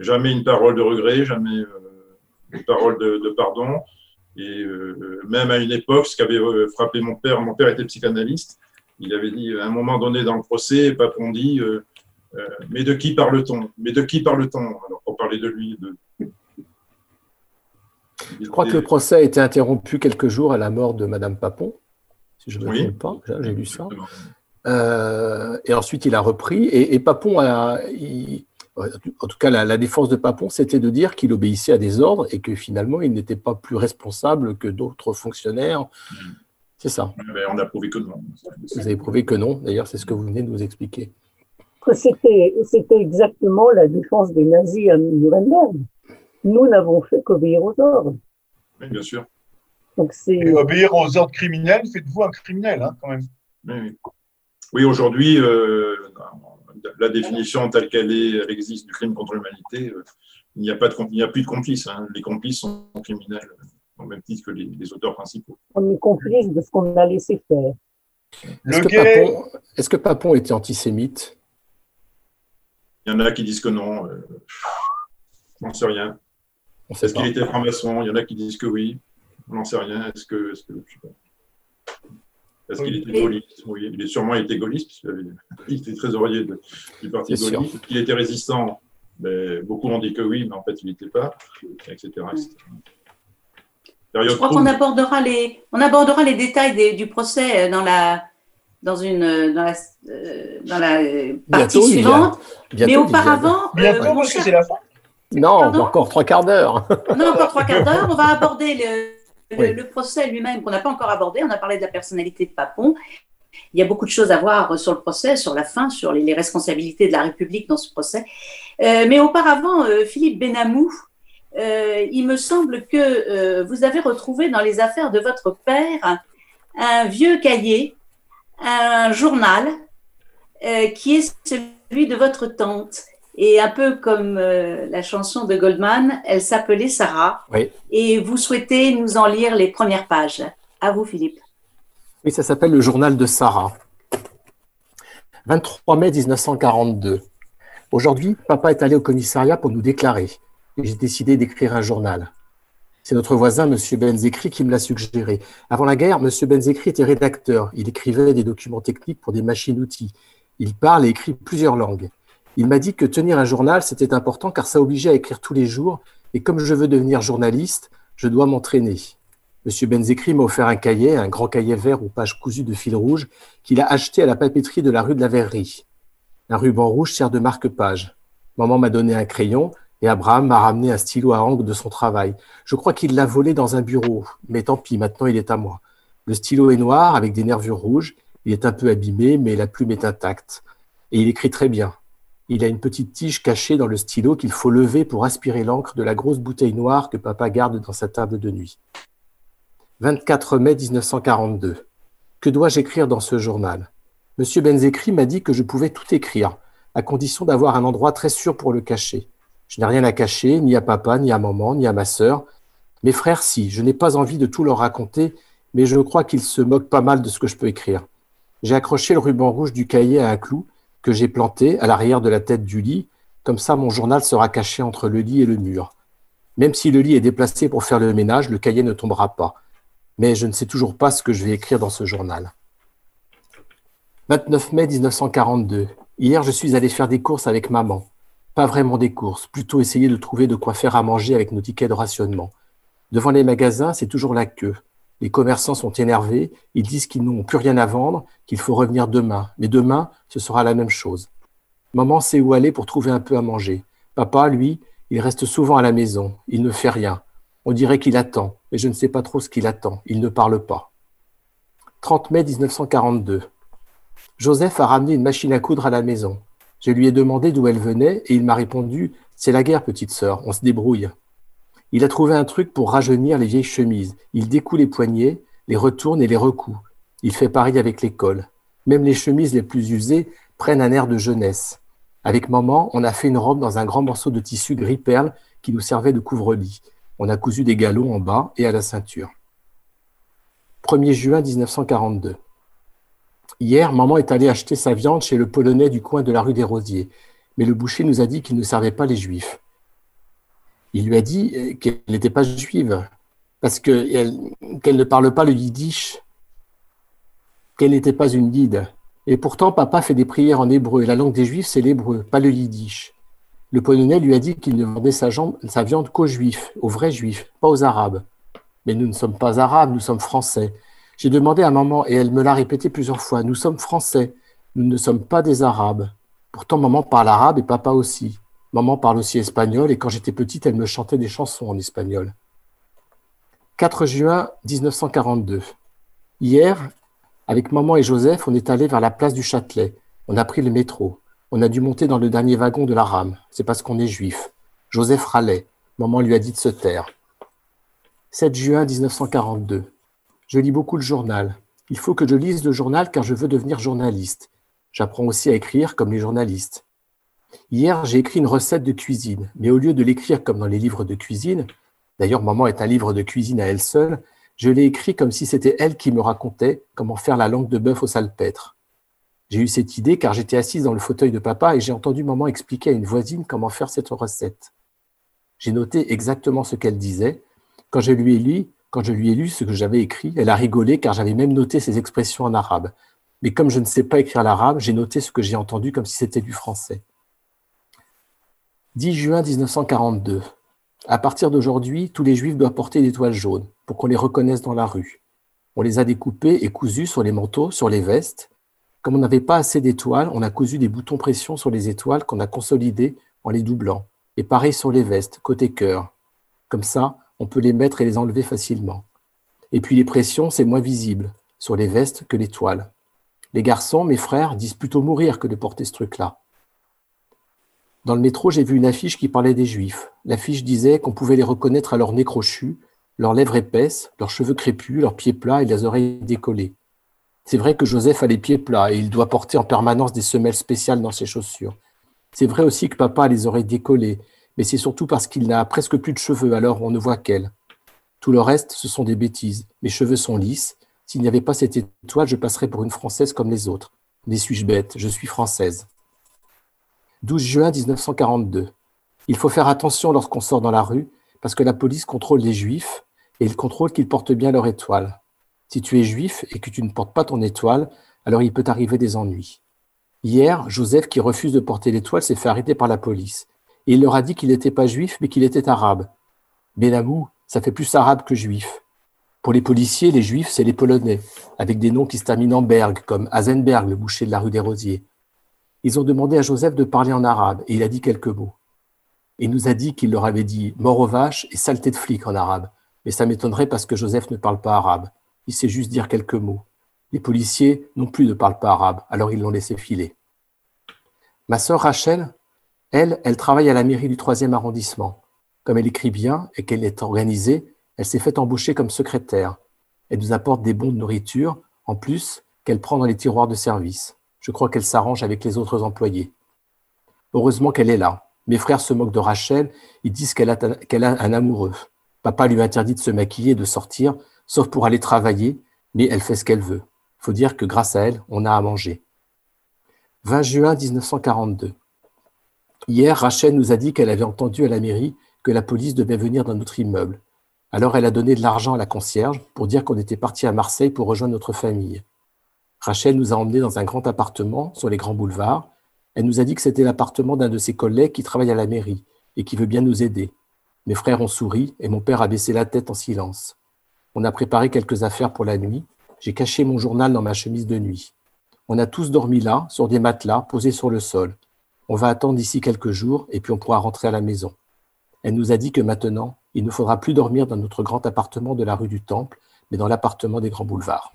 jamais une parole de regret, jamais euh, une parole de, de pardon. Et euh, même à une époque, ce qui avait euh, frappé mon père, mon père était psychanalyste, il avait dit à un moment donné dans le procès, Papon dit euh, euh, Mais de qui parle-t-on? Mais de qui parle-t-on? Alors, pour parler de lui, de, Je crois que le procès a été interrompu quelques jours à la mort de Madame Papon, si je ne me Oui. trompe pas, j'ai lu ça. Euh, et ensuite, il a repris. Et, et Papon, a, il- en tout cas, la, la défense de Papon, c'était de dire qu'il obéissait à des ordres et que finalement, il n'était pas plus responsable que d'autres fonctionnaires. C'est ça. on a prouvé que non. Vous avez prouvé que non. D'ailleurs, c'est ce que vous venez de nous expliquer. que c'était c'était exactement la défense des nazis à Nuremberg. Nous n'avons fait qu'obéir aux ordres. Oui, bien sûr. Donc c'est Et obéir aux ordres criminels, faites-vous un criminel, hein, quand même. Oui, oui. Oui, aujourd'hui, euh, la définition telle qu'elle est, elle existe du crime contre l'humanité, euh, il n'y a, pas de, il n'y a plus de complices. hein. Les complices sont criminels euh, au même titre que les, les auteurs principaux. on est complice de ce qu'on a laissé faire. Est-ce que, gay- Papon, est-ce que Papon était antisémite? Il y en a qui disent que non. Euh, on n'en sait rien. On sait Est-ce pas. qu'il était franc-maçon? Il y en a qui disent que oui. On n'en sait rien. Est-ce que, est-ce que je sais pas. Est-ce qu'il était gaulliste Oui, il est sûrement été gaulliste, puisqu'il avait- il était trésorier de- du parti gaulliste. Est-ce qu'il était résistant Ben, Beaucoup ont dit que oui, mais en fait, il n'était pas, etc. etc. Période Je crois qu'on abordera les, on abordera les détails des- du procès euh, dans la, dans une, euh, dans la, euh, dans la euh, partie Bientôt, suivante. Bientôt, Mais auparavant, euh, Bientôt, mon parce que cher- la fin? Non, Pardon? encore trois quarts d'heure. on a encore trois quarts d'heure. On va aborder le, Oui. le procès lui-même qu'on n'a pas encore abordé. On a parlé de la personnalité de Papon. Il y a beaucoup de choses à voir sur le procès, sur la fin, sur les, les responsabilités de la République dans ce procès. Euh, mais auparavant, euh, Philippe Benamou, euh, il me semble que vous avez retrouvé dans les affaires de votre père un vieux cahier, un journal qui est celui de votre tante. Et un peu comme euh, la chanson de Goldman, elle s'appelait Sarah. Oui. Et vous souhaitez nous en lire les premières pages. À vous, Philippe. Oui, ça s'appelle le journal de Sarah. 23 mai 1942. Aujourd'hui, papa est allé au commissariat pour nous déclarer. Et j'ai décidé d'écrire un journal. C'est notre voisin, M. Benzekri, qui me l'a suggéré. Avant la guerre, M. Benzekri était rédacteur. Il écrivait des documents techniques pour des machines-outils. Il parle et écrit plusieurs langues. Il m'a dit que tenir un journal, c'était important car ça obligeait à écrire tous les jours. Et comme je veux devenir journaliste, je dois m'entraîner. Monsieur Benzekri m'a offert un cahier, un grand cahier vert aux pages cousues de fil rouge, qu'il a acheté à la papeterie de la rue de la Verrerie. Un ruban rouge sert de marque-page. Maman m'a donné un crayon et Abraham m'a ramené un stylo à encre de son travail. Je crois qu'il l'a volé dans un bureau, mais tant pis, maintenant il est à moi. Le stylo est noir avec des nervures rouges. Il est un peu abîmé, mais la plume est intacte. Et il écrit très bien. Il a une petite tige cachée dans le stylo qu'il faut lever pour aspirer l'encre de la grosse bouteille noire que papa garde dans sa table de nuit. 24 mai 1942. Que dois-je écrire dans ce journal? Monsieur Benzekri m'a dit que je pouvais tout écrire, à condition d'avoir un endroit très sûr pour le cacher. Je n'ai rien à cacher, ni à papa, ni à maman, ni à ma sœur. Mes frères, si, je n'ai pas envie de tout leur raconter, mais je crois qu'ils se moquent pas mal de ce que je peux écrire. J'ai accroché le ruban rouge du cahier à un clou que j'ai planté à l'arrière de la tête du lit, comme ça mon journal sera caché entre le lit et le mur. Même si le lit est déplacé pour faire le ménage, le cahier ne tombera pas. Mais je ne sais toujours pas ce que je vais écrire dans ce journal. 29 mai 1942. Hier, je suis allé faire des courses avec maman. Pas vraiment des courses, plutôt essayer de trouver de quoi faire à manger avec nos tickets de rationnement. Devant les magasins, c'est toujours la queue. Les commerçants sont énervés, ils disent qu'ils n'ont plus rien à vendre, qu'il faut revenir demain. Mais demain, ce sera la même chose. Maman sait où aller pour trouver un peu à manger. Papa, lui, il reste souvent à la maison, il ne fait rien. On dirait qu'il attend, mais je ne sais pas trop ce qu'il attend. Il ne parle pas. 30 mai 1942. Joseph a ramené une machine à coudre à la maison. Je lui ai demandé d'où elle venait et il m'a répondu C'est la guerre, petite sœur, on se débrouille. Il a trouvé un truc pour rajeunir les vieilles chemises. Il découle les poignets, les retourne et les recoue. Il fait pareil avec l'école. Même les chemises les plus usées prennent un air de jeunesse. Avec maman, on a fait une robe dans un grand morceau de tissu gris perle qui nous servait de couvre-lit. On a cousu des galons en bas et à la ceinture. 1er juin 1942. Hier, maman est allée acheter sa viande chez le Polonais du coin de la rue des Rosiers, mais le boucher nous a dit qu'il ne servait pas les juifs. Il lui a dit euh, qu'elle n'était pas juive, parce qu'elle ne parle pas le yiddish, qu'elle n'était pas une guide. Et pourtant, papa fait des prières en hébreu. La langue des juifs, c'est l'hébreu, pas le yiddish. Le Polonais lui a dit qu'il ne vendait sa viande qu'aux juifs, aux vrais juifs, pas aux arabes. Mais nous ne sommes pas arabes, nous sommes français. J'ai demandé à maman et elle me l'a répété plusieurs fois. Nous sommes français, nous ne sommes pas des arabes. Pourtant, maman parle arabe et papa aussi. Maman parle aussi espagnol et quand j'étais petite, elle me chantait des chansons en espagnol. 4 juin 1942. Hier, avec maman et Joseph, on est allé vers la place du Châtelet. On a pris le métro. On a dû monter dans le dernier wagon de la rame. C'est parce qu'on est juif. Joseph râlait. Maman lui a dit de se taire. 7 juin 1942. Je lis beaucoup le journal. Il faut que je lise le journal car je veux devenir journaliste. J'apprends aussi à écrire comme les journalistes. Hier, j'ai écrit une recette de cuisine, mais au lieu de l'écrire comme dans les livres de cuisine, d'ailleurs Maman est un livre de cuisine à elle seule, je l'ai écrit comme si c'était elle qui me racontait comment faire la langue de bœuf au salpêtre. J'ai eu cette idée car j'étais assise dans le fauteuil de papa et j'ai entendu maman expliquer à une voisine comment faire cette recette. J'ai noté exactement ce qu'elle disait. Quand je lui ai lu, quand je lui ai lu ce que j'avais écrit, elle a rigolé car j'avais même noté ses expressions en arabe. Mais comme je ne sais pas écrire l'arabe, j'ai noté ce que j'ai entendu comme si c'était du français. 10 juin 1942. À partir d'aujourd'hui, tous les juifs doivent porter des toiles jaunes pour qu'on les reconnaisse dans la rue. On les a découpées et cousues sur les manteaux, sur les vestes. Comme on n'avait pas assez d'étoiles, on a cousu des boutons pression sur les étoiles qu'on a consolidés en les doublant. Et pareil sur les vestes, côté cœur. Comme ça, on peut les mettre et les enlever facilement. Et puis les pressions, c'est moins visible sur les vestes que les toiles. Les garçons, mes frères, disent plutôt mourir que de porter ce truc-là. Dans le métro, j'ai vu une affiche qui parlait des Juifs. L'affiche disait qu'on pouvait les reconnaître à leur nez crochu, leurs lèvres épaisses, leurs cheveux crépus, leurs pieds plats et les oreilles décollées. C'est vrai que Joseph a les pieds plats et il doit porter en permanence des semelles spéciales dans ses chaussures. C'est vrai aussi que papa a les oreilles décollées, mais c'est surtout parce qu'il n'a presque plus de cheveux, alors on ne voit qu'elle. Tout le reste, ce sont des bêtises. Mes cheveux sont lisses. S'il n'y avait pas cette étoile, je passerais pour une Française comme les autres. Mais suis-je bête? Je suis française. 12 juin 1942. Il faut faire attention lorsqu'on sort dans la rue, parce que la police contrôle les juifs et il contrôle qu'ils portent bien leur étoile. Si tu es juif et que tu ne portes pas ton étoile, alors il peut t'arriver des ennuis. Hier, Joseph, qui refuse de porter l'étoile, s'est fait arrêter par la police. Il leur a dit qu'il n'était pas juif, mais qu'il était arabe. Benamou, ça fait plus arabe que juif. Pour les policiers, les juifs, c'est les Polonais, avec des noms qui se terminent en Berg, comme Hasenberg, le boucher de la rue des Rosiers. Ils ont demandé à Joseph de parler en arabe et il a dit quelques mots. Il nous a dit qu'il leur avait dit mort aux vaches et saleté de flic en arabe. Mais ça m'étonnerait parce que Joseph ne parle pas arabe. Il sait juste dire quelques mots. Les policiers non plus ne parlent pas arabe, alors ils l'ont laissé filer. Ma sœur Rachel, elle, elle travaille à la mairie du 3e arrondissement. Comme elle écrit bien et qu'elle est organisée, elle s'est fait embaucher comme secrétaire. Elle nous apporte des bons de nourriture, en plus qu'elle prend dans les tiroirs de service. Je crois qu'elle s'arrange avec les autres employés. Heureusement qu'elle est là. Mes frères se moquent de Rachel, ils disent qu'elle a, un amoureux. Papa lui interdit de se maquiller et de sortir, sauf pour aller travailler, mais elle fait ce qu'elle veut. Faut dire que grâce à elle, on a à manger. 20 juin 1942. Hier, Rachel nous a dit qu'elle avait entendu à la mairie que la police devait venir dans notre immeuble. Alors elle a donné de l'argent à la concierge pour dire qu'on était parti à Marseille pour rejoindre notre famille. Rachel nous a emmenés dans un grand appartement sur les grands boulevards. Elle nous a dit que c'était l'appartement d'un de ses collègues qui travaille à la mairie et qui veut bien nous aider. Mes frères ont souri et mon père a baissé la tête en silence. On a préparé quelques affaires pour la nuit. J'ai caché mon journal dans ma chemise de nuit. On a tous dormi là, sur des matelas, posés sur le sol. On va attendre ici quelques jours et puis on pourra rentrer à la maison. Elle nous a dit que maintenant, il ne faudra plus dormir dans notre grand appartement de la rue du Temple, mais dans l'appartement des grands boulevards.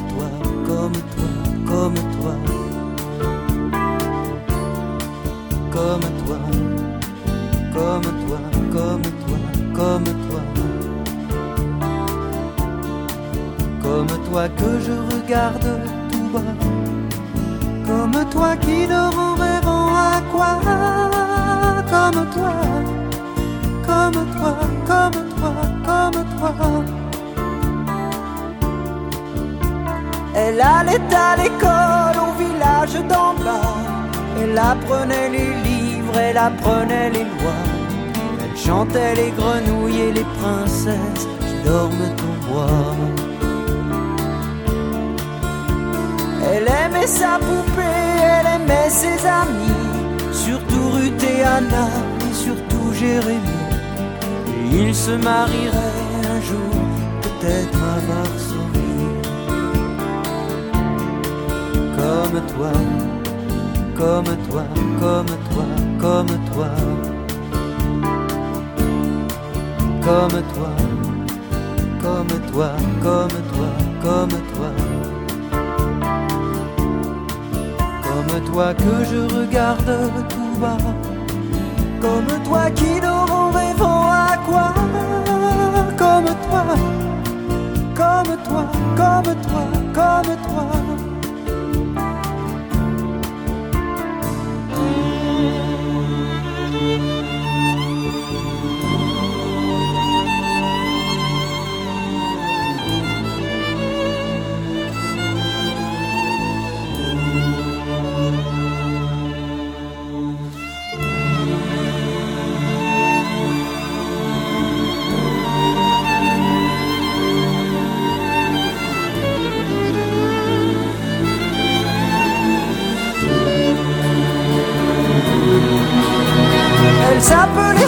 comme toi, comme toi. Comme toi, comme toi, comme toi, comme toi. Comme toi que je regarde tout bas. Comme toi qui dort en rêvant à quoi Comme toi, comme toi, comme toi, comme toi. Elle allait à l'école au village d'en bas. Elle apprenait les livres, elle apprenait les lois. Elle chantait les grenouilles et les princesses qui dorment au bois. Elle aimait sa poupée, elle aimait ses amis, surtout Ruth et Anna et surtout Jérémie. Et ils se marieraient un jour, peut-être à Varsovie. Comme toi, comme toi, comme toi, comme toi. Comme toi, comme toi, comme toi, comme toi. Comme toi que je regarde tout bas. Comme toi qui dort en rêvant à quoi? Comme toi, comme toi, comme toi, comme toi.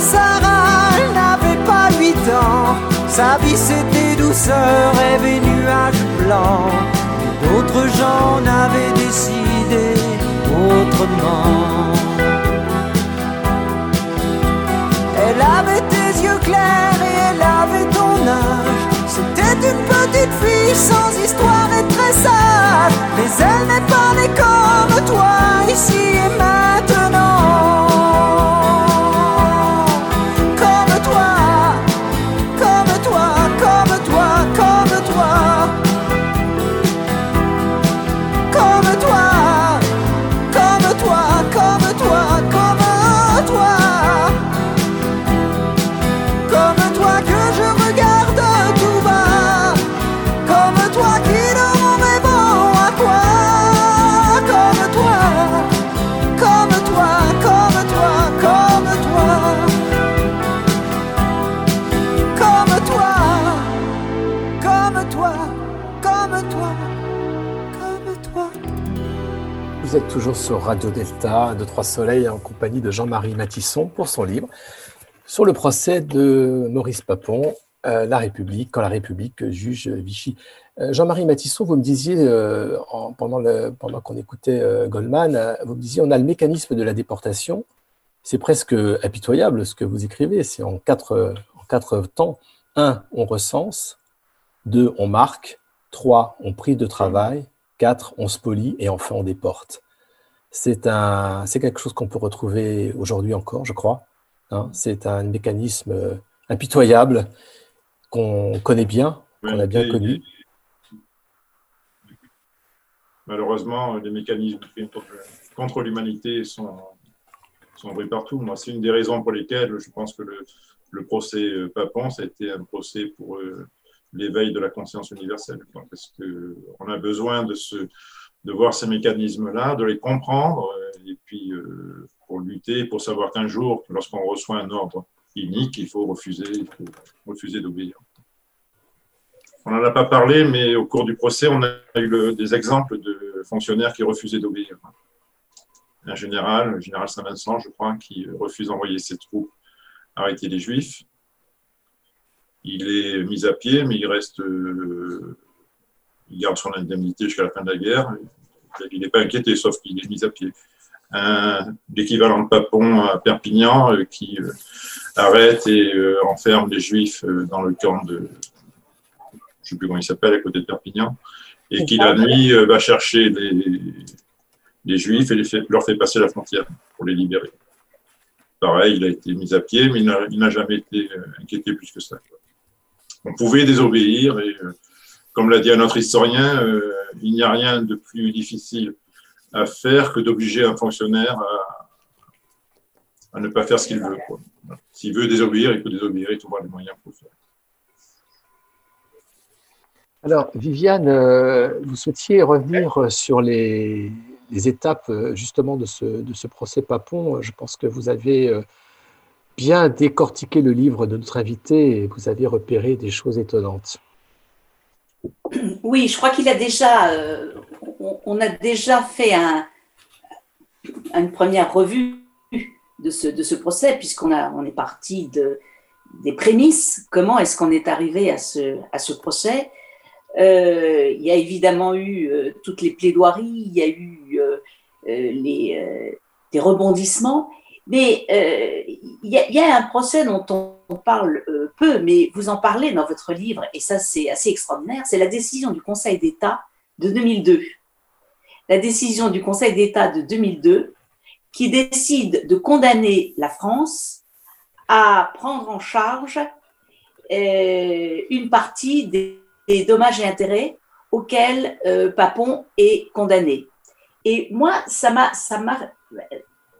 Sarah, n'avait pas huit ans. Sa vie c'était douceur, rêve et nuages blancs. D'autres gens n'avaient décidé autrement. Elle avait tes yeux clairs et elle avait ton âge. C'était une petite fille sans histoire et très sage. Mais elle n'est pas née comme toi ici et maintenant. Toujours sur Radio Delta, de Trois Soleils, en compagnie de Jean-Marie Matisson pour son livre sur le procès de Maurice Papon, euh, La République, quand la République juge Vichy. Euh, Jean-Marie Matisson, vous me disiez, euh, en- pendant, pendant qu'on écoutait Goldman, vous me disiez, on a le mécanisme de la déportation. C'est presque impitoyable ce que vous écrivez. C'est en quatre, en quatre temps. Un, on recense. Deux, on marque. Trois, on prie de travail. Quatre, on spolie. Et enfin, on déporte. C'est un, c'est quelque chose qu'on peut retrouver aujourd'hui encore, je crois. Hein, c'est un mécanisme euh, impitoyable qu'on connaît bien, qu'on a bien connu. Malheureusement, les mécanismes contre, l'humanité sont, sont partout. Moi, c'est une des raisons pour lesquelles je pense que le, le procès euh, Papon, ça a été un procès pour euh, l'éveil de la conscience universelle. quoi, Parce qu'on a besoin de, se, de voir ces mécanismes-là, de les comprendre, euh, et puis euh, pour lutter, pour savoir qu'un jour, lorsqu'on reçoit un ordre inique, il faut refuser, refuser d'obéir. On n'en a pas parlé, mais au cours du procès, on a eu des exemples de fonctionnaires qui refusaient d'obéir. un général, le général Saint-Vincent, je crois, qui refuse d'envoyer ses troupes arrêter les Juifs. Il est mis à pied, mais il reste, euh, il garde son indemnité jusqu'à la fin de la guerre. Il n'est pas inquiété, sauf qu'il est mis à pied. L'équivalent de Papon à Perpignan euh, qui euh, arrête et enferme les Juifs dans le camp de, je ne sais plus comment il s'appelle, à côté de Perpignan, et qui la nuit va chercher les, Juifs et les fait, leur fait passer la frontière pour les libérer. Pareil, il a été mis à pied, mais il n'a jamais été inquiété plus que ça. On pouvait désobéir et, euh, comme l'a dit un autre historien, euh, il n'y a rien de plus difficile à faire que d'obliger un fonctionnaire à, ne pas faire ce qu'il veut. S'il veut désobéir, il peut désobéir, il trouvera les moyens pour le faire. Alors, Viviane, euh, vous souhaitiez revenir sur les, étapes justement de ce, de ce, procès Papon. Je pense que vous avez bien décortiqué le livre de notre invité et vous avez repéré des choses étonnantes. Oui, je crois qu'il a déjà, euh, on, a déjà fait un, une première revue de ce, procès, puisqu'on on est parti de, des prémices. Comment est-ce qu'on est arrivé à ce, procès? Euh, Il y a évidemment eu euh, toutes les plaidoiries, il y a eu des rebondissements, mais il y, a un procès dont on parle peu, mais vous en parlez dans votre livre, et ça c'est assez extraordinaire, c'est la décision du Conseil d'État de 2002. La décision du Conseil d'État de 2002 qui décide de condamner la France à prendre en charge euh, une partie des, dommages et intérêts auxquels euh, Papon est condamné. Et moi, ça m'a,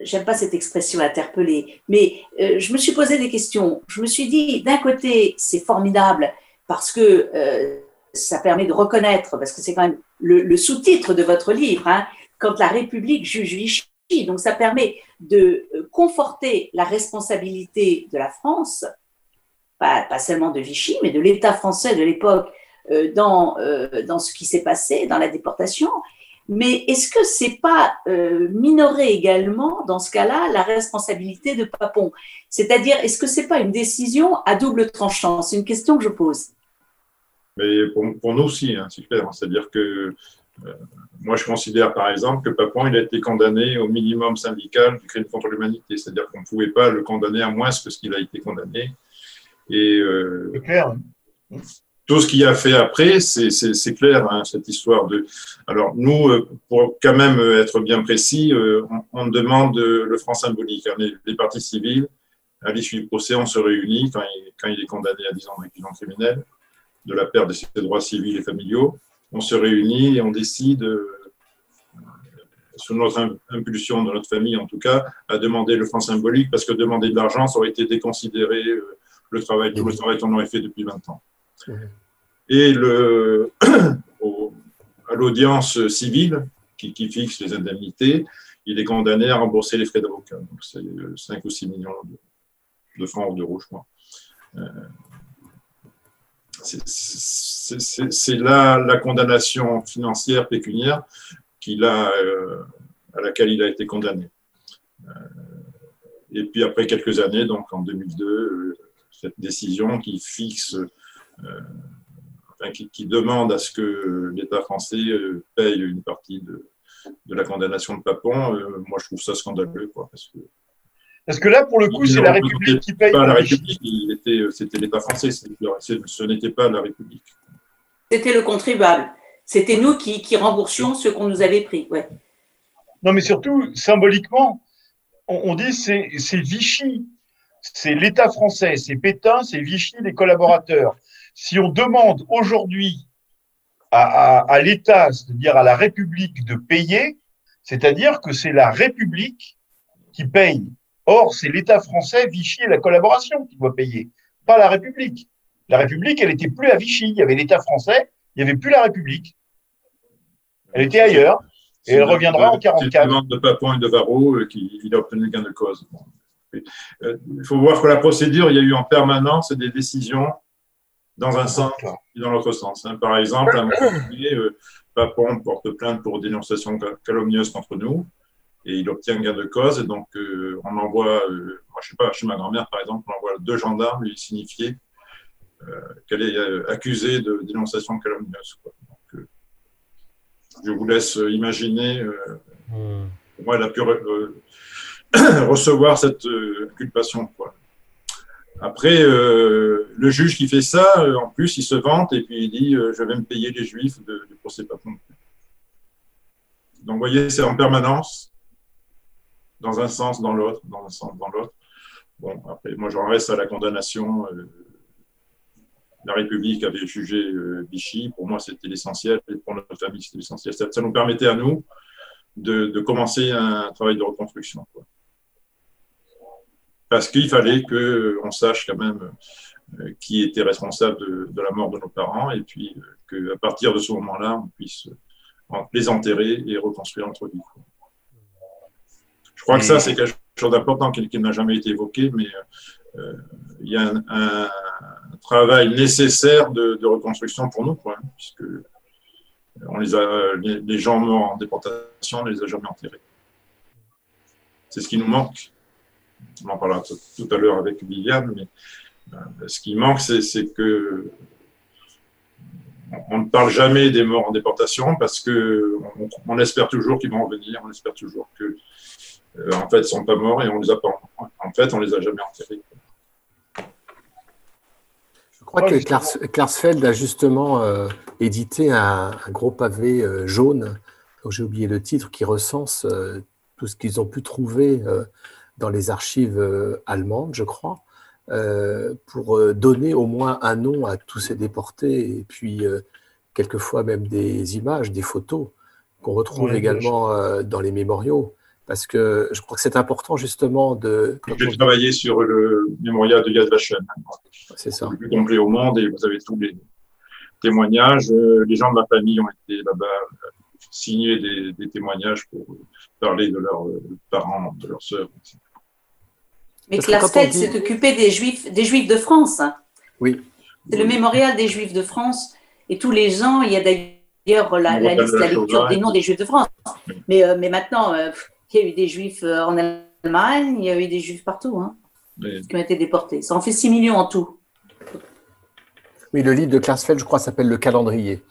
j'aime pas cette expression interpellée, mais euh, je me suis posé des questions. Je me suis dit, d'un côté, c'est formidable parce que euh, ça permet de reconnaître, parce que c'est quand même le, sous-titre de votre livre, hein, quand la République juge Vichy. Donc ça permet de euh, conforter la responsabilité de la France, pas, pas seulement de Vichy, mais de l'État français de l'époque dans, dans ce qui s'est passé, dans la déportation, mais est-ce que c'est pas euh, minorer également, dans ce cas-là, la responsabilité de Papon? C'est-à-dire, est-ce que c'est pas une décision à double tranchant? C'est une question que je pose. Mais pour, nous aussi, hein, c'est clair. C'est-à-dire que euh, moi, je considère par exemple que Papon il a été condamné au minimum syndical du crime contre l'humanité. C'est-à-dire qu'on ne pouvait pas le condamner à moins que ce qu'il a été condamné. Et euh, clair tout ce qu'il a fait après, c'est clair, hein, cette histoire de. Alors, nous, euh, pour quand même être bien précis, euh, on, demande le franc symbolique. Hein, les, parties civiles, à l'issue du procès, on se réunit quand il, est condamné à 10 ans de réclusion criminelle, de la perte de ses droits civils et familiaux. On se réunit et on décide, euh, sous notre impulsion de notre famille en tout cas, à demander le franc symbolique parce que demander de l'argent, ça aurait été déconsidérer le travail, tout le travail qu'on aurait fait depuis 20 ans. Et le, à l'audience civile qui, fixe les indemnités, il est condamné à rembourser les frais d'avocat. Donc c'est 5 ou 6 millions de, francs ou d'euros, je crois. Euh, c'est là la condamnation financière pécuniaire euh, à laquelle il a été condamné. Euh, et puis après quelques années, donc en 2002, cette décision qui fixe euh, qui, demande à ce que l'État français euh, paye une partie de, de la condamnation de Papon, euh, moi je trouve ça scandaleux. Quoi, parce, que, parce que là, pour le coup, c'est la République qui paye. Pas la République, c'était l'État français, ce n'était pas la République. C'était le contribuable. C'était nous qui, qui remboursions ce qu'on nous avait pris. Ouais. Non, mais surtout, symboliquement, on, on dit c'est Vichy, c'est l'État français, c'est Pétain, c'est Vichy, les collaborateurs si on demande aujourd'hui à, l'État, c'est-à-dire à la République, de payer, c'est-à-dire que c'est la République qui paye. Or, c'est l'État français, Vichy et la collaboration qui doit payer, pas la République. La République, elle était plus à Vichy. Il y avait l'État français, il n'y avait plus la République. Elle était ailleurs et elle reviendra en 44. C'est demande de Papon et de Varro euh, qui a obtenu gain de cause. Euh, il faut voir que la procédure, il y a eu en permanence des décisions dans un sens et dans l'autre sens. Hein. Par exemple, à un moment donné, euh, Papon porte plainte pour dénonciation calomnieuse contre nous. et il obtient gain de cause. Et donc, euh, on envoie, euh, moi, je sais pas, chez ma grand-mère, par exemple, on envoie deux gendarmes lui signifier euh, qu'elle est euh, accusée de dénonciation calomnieuse. Quoi. Donc, euh, je vous laisse imaginer. euh, Moi, elle a pu re- euh, recevoir cette euh, inculpation. Quoi. Après, euh, le juge qui fait ça, euh, en plus, il se vante et puis il dit euh, Je vais me payer les juifs de- du procès Papon. Donc, vous voyez, c'est en permanence, dans un sens, dans l'autre, dans un sens, dans l'autre. Bon, après, moi, j'en reste à la condamnation. la République avait jugé Vichy. Pour moi, c'était l'essentiel. Et pour notre famille, c'était l'essentiel. Ça, ça nous permettait à nous de, de commencer un travail de reconstruction. quoi. Parce qu'il fallait qu'on sache quand même euh, qui était responsable de, de la mort de nos parents et puis euh, qu'à partir de ce moment-là, on puisse euh, les enterrer et reconstruire notre vie. Je crois que ça, c'est quelque chose d'important qui, qui n'a jamais été évoqué, mais euh, il y a un, un travail nécessaire de, de reconstruction pour nous, quoi, hein, puisque on les, a, les, les gens morts en déportation, on ne les a jamais enterrés. C'est ce qui nous manque. On en parlera tout, à l'heure avec Viviane, mais euh, ce qui manque, c'est que on ne parle jamais des morts en déportation parce que on, espère toujours qu'ils vont revenir, on espère toujours que euh, en fait ils sont pas morts et on les a pas en fait on les a jamais enterrés. Je crois que Klars- Klarsfeld a justement euh, édité un, gros pavé euh, jaune, dont j'ai oublié le titre, qui recense tout ce qu'ils ont pu trouver dans les archives euh, allemandes, je crois, euh, pour euh, donner au moins un nom à tous ces déportés et puis quelquefois même des images, des photos qu'on retrouve également dans les mémoriaux. Parce que je crois que c'est important justement de. J'ai on- travaillé sur le mémorial de Yad Vashem. C'est ça. Le plus complet au monde et vous avez tous les témoignages. Les gens de ma famille ont été là-bas signer des, des témoignages pour parler de leurs parents, de leurs sœurs. etc. Mais Parce que dit- s'est occupé des Juifs, des Juifs de France. hein. Oui. C'est le mémorial des Juifs de France. Et tous les ans, il y a d'ailleurs la, liste, la lecture des noms des Juifs de France. Mais, euh, mais maintenant, euh, il y a eu des Juifs euh, en Allemagne, il y a eu des Juifs partout hein, qui ont été déportés. Ça en fait 6 millions en tout. Oui, le livre de Klarsfeld, je crois, s'appelle Le calendrier.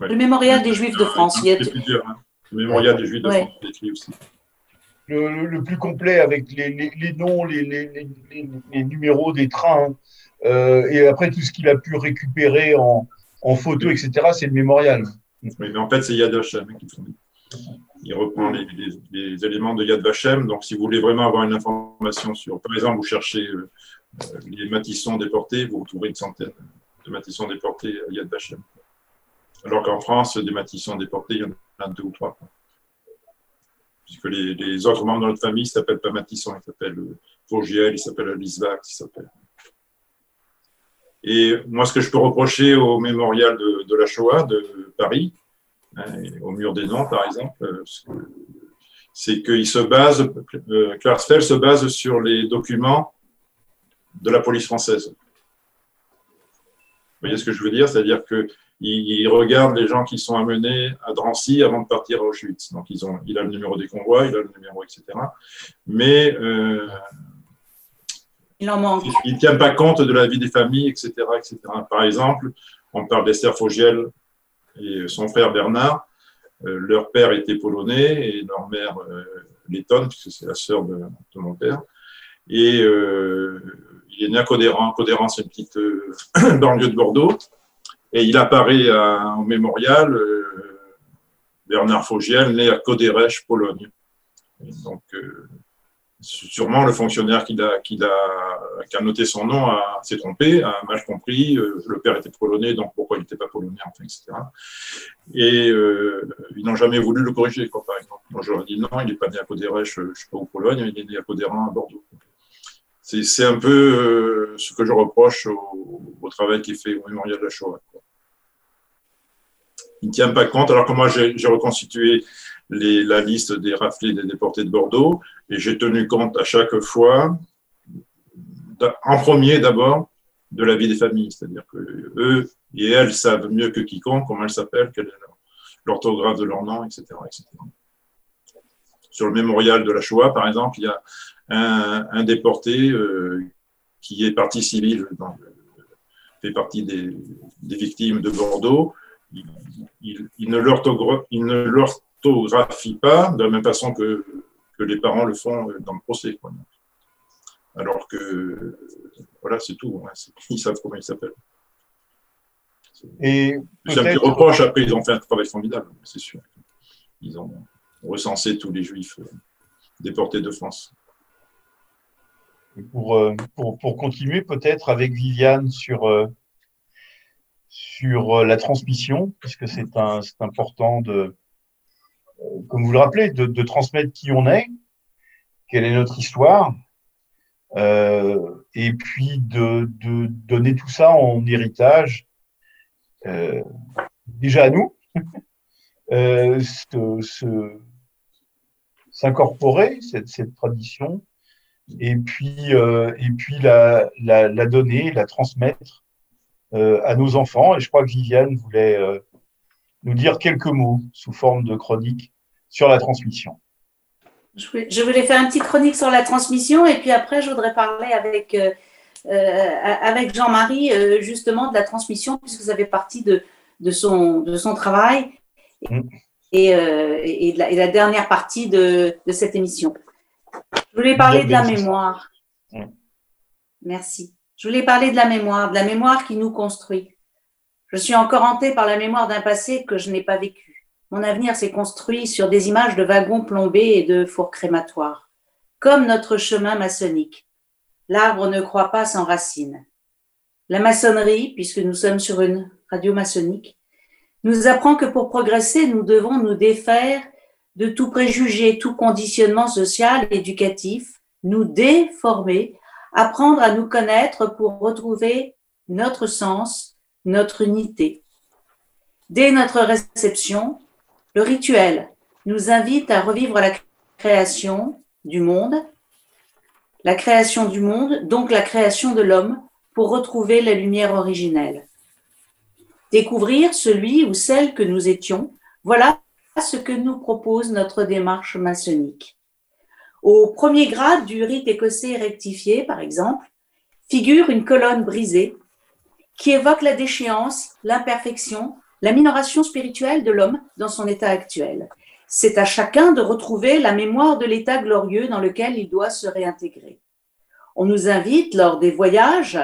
Le mémorial des Juifs de France. Il y a- plusieurs. hein. Le mémorial des Juifs de Ouais. France aussi. Le, plus complet avec les, noms, les, numéros des trains, euh, et après tout ce qu'il a pu récupérer en, en photo, etc., c'est le mémorial. Mais en fait, c'est Yad Vashem hein, qui. Il reprend les, éléments de Yad Vashem. Donc, si vous voulez vraiment avoir une information sur, par exemple, vous cherchez euh, euh, les matissons déportés, vous trouverez une centaine de matissons déportés à Yad Vashem. Alors qu'en France, des matissons déportés, il y en a deux ou trois. Puisque les, autres membres de notre famille s'appellent pas Matisson, ils s'appellent euh, Vaugiel, ils s'appellent Lisvax, ils s'appellent. Et moi, ce que je peux reprocher au mémorial de, la Shoah de Paris, hein, au mur des noms, par exemple, euh, c'est qu'il se base, euh, se base sur les documents de la police française. Vous voyez ce que je veux dire? C'est-à-dire que il, regarde les gens qui sont amenés à Drancy avant de partir à Auschwitz. Donc, ils ont, il a le numéro des convois, il a le numéro, etc. Mais euh, il ne tient pas compte de la vie des familles, etc. etc. Par exemple, on parle d'Esther Fogiel et son frère Bernard. Euh, leur père était polonais et leur mère euh, lettonne, puisque c'est la sœur de, de mon père. Et euh, il est né à Codéran. Codéran, c'est une petite euh, banlieue de Bordeaux. Et il apparaît à- au mémorial, euh, Bernard Fogiel, né à Codérèche, Pologne. Donc, euh, sûrement le fonctionnaire qui a, noté son nom s'est trompé, a mal compris. euh, le père était polonais, donc pourquoi il n'était pas polonais, enfin, etc. Et euh, ils n'ont jamais voulu le corriger, quoi, par exemple. Moi, j'aurais dit non, il n'est pas né à euh, je ne sais pas où, Pologne, il est né à Codéran, à Bordeaux. C'est un peu euh, ce que je reproche au, travail qui est fait au mémorial de la Shoah. Il ne tient pas compte, alors que moi, j'ai reconstitué la liste des raflés des déportés de Bordeaux, et j'ai tenu compte à chaque fois, en premier d'abord, de la vie des familles. C'est-à-dire que eux et elles savent mieux que quiconque comment elles s'appellent, quelle est l'orthographe de leur nom, etc., etc. sur le mémorial de la Shoah, par exemple, il y a un, un déporté euh, qui est parti civil, dans, fait partie des, des, victimes de Bordeaux. Il, il, il ne l'orthographie pas de la même façon que, que, les parents le font dans le procès. Quoi. Alors que, voilà, c'est tout. Hein. Ils savent comment il s'appelle. Et c'est un petit reproche. Après, ils ont fait un travail formidable, c'est sûr. Ils ont recensé tous les juifs euh, déportés de France. Pour, euh, pour, pour, continuer peut-être avec Viviane sur, euh, sur la transmission, parce que c'est important de, comme vous le rappelez, de, de, transmettre qui on est, quelle est notre histoire, euh, et puis de, de, donner tout ça en héritage, euh, déjà à nous, euh, s'incorporer cette, cette, tradition, et puis, euh, et puis la, la, la, donner, la transmettre euh, à nos enfants. Et je crois que Viviane voulait euh, nous dire quelques mots sous forme de chronique sur la transmission. Je voulais faire une petite chronique sur la transmission et puis après, je voudrais parler avec, avec Jean-Marie justement de la transmission puisque ça fait partie de, de, son, de son travail et, mm. et, et, de la, et, la, dernière partie de, de cette émission. Je voulais parler de la mémoire. Merci. Je voulais parler de la mémoire, de la mémoire qui nous construit. Je suis encore hantée par la mémoire d'un passé que je n'ai pas vécu. Mon avenir s'est construit sur des images de wagons plombés et de fours crématoires, comme notre chemin maçonnique. L'arbre ne croît pas sans racines. La maçonnerie, puisque nous sommes sur une radio maçonnique, nous apprend que pour progresser, nous devons nous défaire de tout préjugé, tout conditionnement social, éducatif, nous déformer, apprendre à nous connaître pour retrouver notre sens, notre unité. Dès notre réception, le rituel nous invite à revivre la création du monde, la création du monde, donc la création de l'homme, pour retrouver la lumière originelle. Découvrir celui ou celle que nous étions, voilà ce que nous propose notre démarche maçonnique. Au premier grade du rite écossais rectifié, par exemple, figure une colonne brisée qui évoque la déchéance, l'imperfection, la minoration spirituelle de l'homme dans son état actuel. C'est à chacun de retrouver la mémoire de l'état glorieux dans lequel il doit se réintégrer. On nous invite, lors des voyages,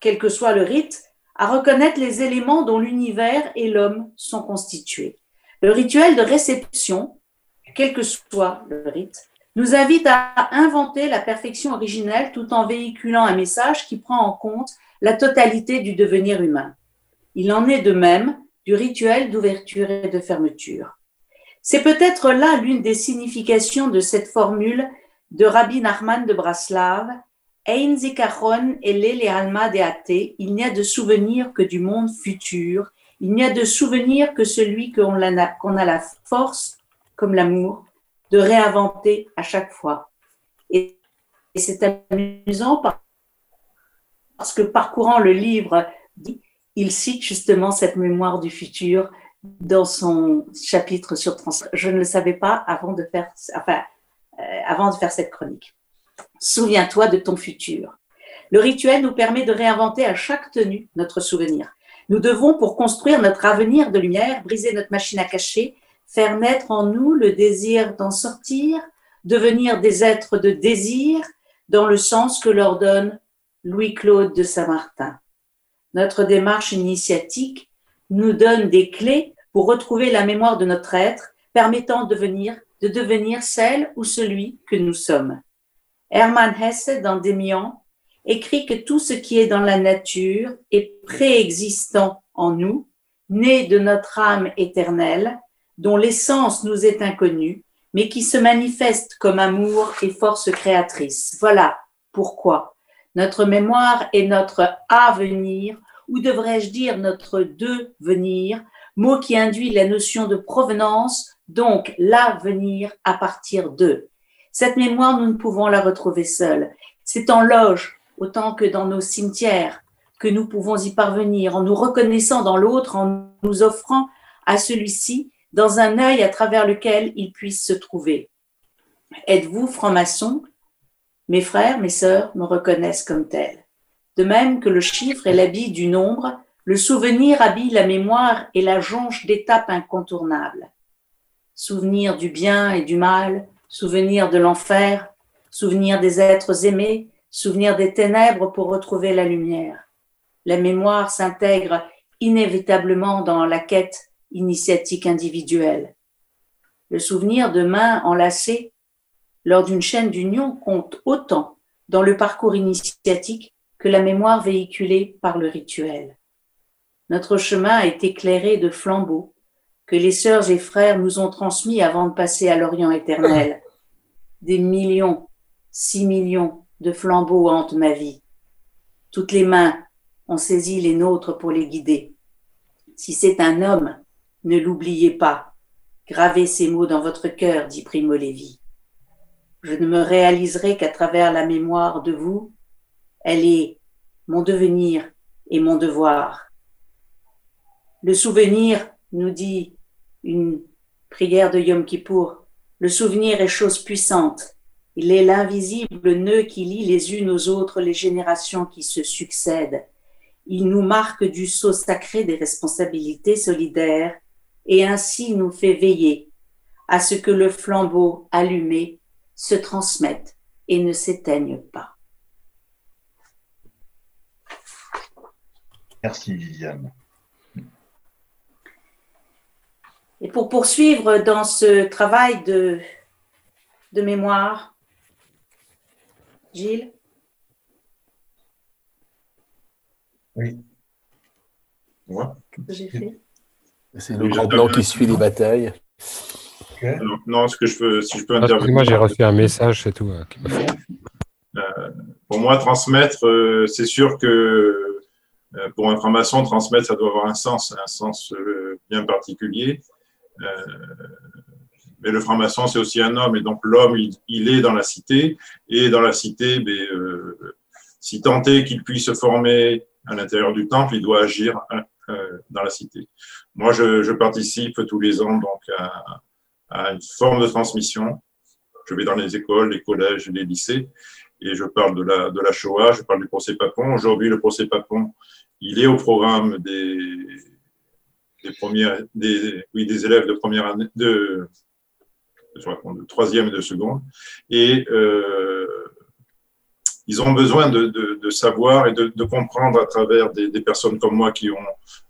quel que soit le rite, à reconnaître les éléments dont l'univers et l'homme sont constitués. Le rituel de réception, quel que soit le rite, nous invite à inventer la perfection originelle tout en véhiculant un message qui prend en compte la totalité du devenir humain. Il en est de même du rituel d'ouverture et de fermeture. C'est peut-être là l'une des significations de cette formule de Rabbi Nachman de Braslav, Ein zikaron ele alma deate, il n'y a de souvenir que du monde futur, il n'y a de souvenir que celui qu'on a, la force, comme l'amour, de réinventer à chaque fois. Et, et c'est amusant parce que parcourant le livre, il cite justement cette mémoire du futur dans son chapitre sur trans. Je ne le savais pas avant de faire, enfin, euh, avant de faire cette chronique. Souviens-toi de ton futur. Le rituel nous permet de réinventer à chaque tenue notre souvenir. Nous devons, pour construire notre avenir de lumière, briser notre machine à cacher, faire naître en nous le désir d'en sortir, devenir des êtres de désir, dans le sens que leur donne Louis-Claude de Saint-Martin. Notre démarche initiatique nous donne des clés pour retrouver la mémoire de notre être, permettant de devenir, de devenir celle ou celui que nous sommes. Hermann Hesse, dans Démian, écrit que tout ce qui est dans la nature est préexistant en nous, né de notre âme éternelle, dont l'essence nous est inconnue, mais qui se manifeste comme amour et force créatrice. Voilà pourquoi notre mémoire est notre avenir ou devrais-je dire notre devenir, mot qui induit la notion de provenance, donc l'avenir à partir de. Cette mémoire, nous ne pouvons la retrouver seule. C'est en loge, autant que dans nos cimetières, que nous pouvons y parvenir, en nous reconnaissant dans l'autre, en nous offrant à celui-ci dans un œil à travers lequel ils puissent se trouver. Êtes-vous franc-maçon? Mes frères, mes sœurs me reconnaissent comme tel. De même que le chiffre est l'habit du nombre, le souvenir habille la mémoire et la jonche d'étapes incontournables. Souvenir du bien et du mal, souvenir de l'enfer, souvenir des êtres aimés, souvenir des ténèbres pour retrouver la lumière. La mémoire s'intègre inévitablement dans la quête initiatique individuelle. Le souvenir de mains enlacées lors d'une chaîne d'union compte autant dans le parcours initiatique que la mémoire véhiculée par le rituel. Notre chemin est éclairé de flambeaux que les sœurs et frères nous ont transmis avant de passer à l'Orient éternel. Des millions, six millions de flambeaux hantent ma vie. Toutes les mains ont saisi les nôtres pour les guider. Si c'est un homme, ne l'oubliez pas. Gravez ces mots dans votre cœur, dit Primo Levi. Je ne me réaliserai qu'à travers la mémoire de vous. Elle est mon devenir et mon devoir. Le souvenir, nous dit une prière de Yom Kippour, le souvenir est chose puissante. Il est l'invisible nœud qui lie les unes aux autres les générations qui se succèdent. Il nous marque du sceau sacré des responsabilités solidaires et ainsi nous fait veiller à ce que le flambeau allumé se transmette et ne s'éteigne pas. Merci Viviane. Et pour poursuivre dans ce travail de, de mémoire, Gilles Oui. Moi? J'ai fait. C'est le grand plan qui suit les batailles. Non, non, ce que je peux, si je peux Ah, intervenir. Excuse-moi, j'ai reçu un message, c'est tout. euh, fait- Euh, pour moi, transmettre, euh, c'est sûr que euh, pour un franc-maçon, transmettre, ça doit avoir un sens, un sens euh, bien particulier. Euh, mais le franc-maçon, c'est aussi un homme, et donc l'homme, il, est dans la cité, et dans la cité, ben, euh, si tant est qu'il puisse se former à l'intérieur du temple, il doit agir euh, dans la cité. Moi, je, participe tous les ans donc à, à une forme de transmission. Je vais dans les écoles, les collèges, les lycées, et je parle de la, de la Shoah, je parle du procès Papon. Aujourd'hui, le procès Papon, il est au programme des, des premières, des, oui, des élèves de première année, de, je raconte, de troisième et de seconde. Et ils ont besoin de, savoir et de, comprendre à travers des, personnes comme moi qui ont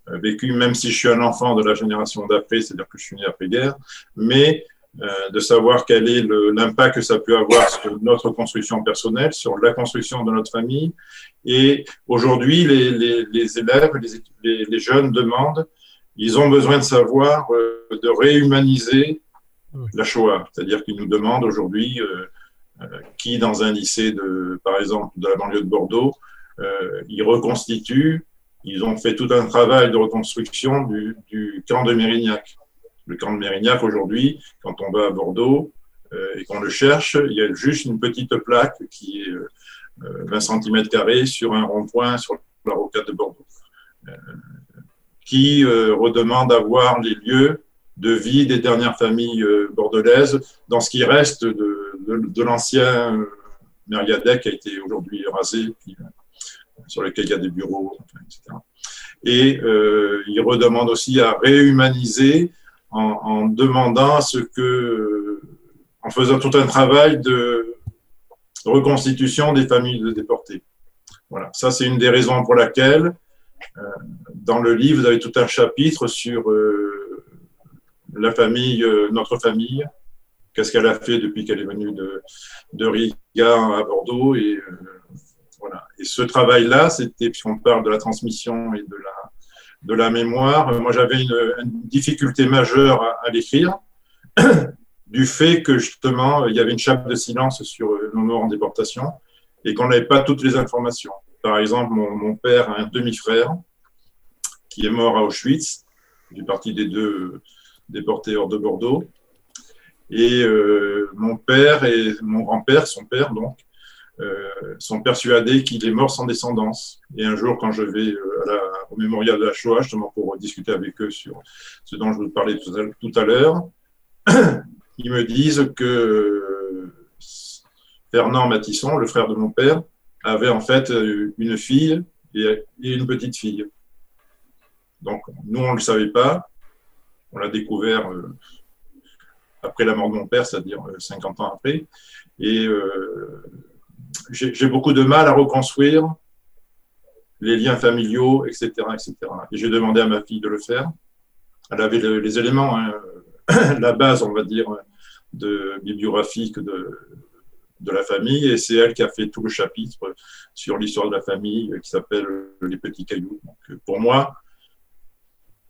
euh, vécu, même si je suis un enfant de la génération d'après, c'est-à-dire que je suis né après-guerre, mais euh, de savoir quel est l'impact que ça peut avoir sur notre construction personnelle, sur la construction de notre famille. Et aujourd'hui, les, élèves, les, les, jeunes demandent, ils ont besoin de savoir, euh, de réhumaniser la Shoah. C'est-à-dire qu'ils nous demandent aujourd'hui euh, qui, dans un lycée, de, par exemple, de la banlieue de Bordeaux, euh, ils reconstituent, ils ont fait tout un travail de reconstruction du, camp de Mérignac. Le camp de Mérignac, aujourd'hui, quand on va à Bordeaux euh, et qu'on le cherche, il y a juste une petite plaque qui est euh, 20 cm sur un rond-point sur la rocade de Bordeaux, euh, qui euh, redemande à voir les lieux de vie des dernières familles euh, bordelaises dans ce qui reste de, l'ancien euh, Mériadec qui a été aujourd'hui rasé, puis, sur lequel il y a des bureaux, etc. Et euh, il redemande aussi à réhumaniser en, en, demandant ce que, en faisant tout un travail de reconstitution des familles de déportés. Voilà, ça c'est une des raisons pour laquelle, euh, dans le livre, vous avez tout un chapitre sur euh, la famille, euh, notre famille, qu'est-ce qu'elle a fait depuis qu'elle est venue de, de Riga à Bordeaux. Et, euh, voilà. et ce travail-là, c'était, puisqu'on parle de la transmission et de la, de la mémoire, moi j'avais une, difficulté majeure à, l'écrire, du fait que justement, il y avait une chape de silence sur nos morts en déportation et qu'on n'avait pas toutes les informations. Par exemple, mon père a un demi-frère qui est mort à Auschwitz, du parti des deux déportés hors de Bordeaux. Et euh, mon père et mon grand-père, son père donc, euh, sont persuadés qu'il est mort sans descendance. Et un jour, quand je vais euh, au mémorial de la Shoah, justement pour discuter avec eux sur ce dont je vous parlais tout à l'heure. Ils me disent que Fernand Matisson, le frère de mon père, avait en fait une fille et une petite fille. Donc, nous, on ne le savait pas. On l'a découvert euh, après la mort de mon père, c'est-à-dire 50 ans après. Et euh, j'ai beaucoup de mal à reconstruire les liens familiaux, etc. etc. Et j'ai demandé à ma fille de le faire. Elle avait les éléments, hein, la base, on va dire, de bibliographique de, de la famille, et c'est elle qui a fait tout le chapitre sur l'histoire de la famille qui s'appelle Les Petits Cailloux. Pour moi,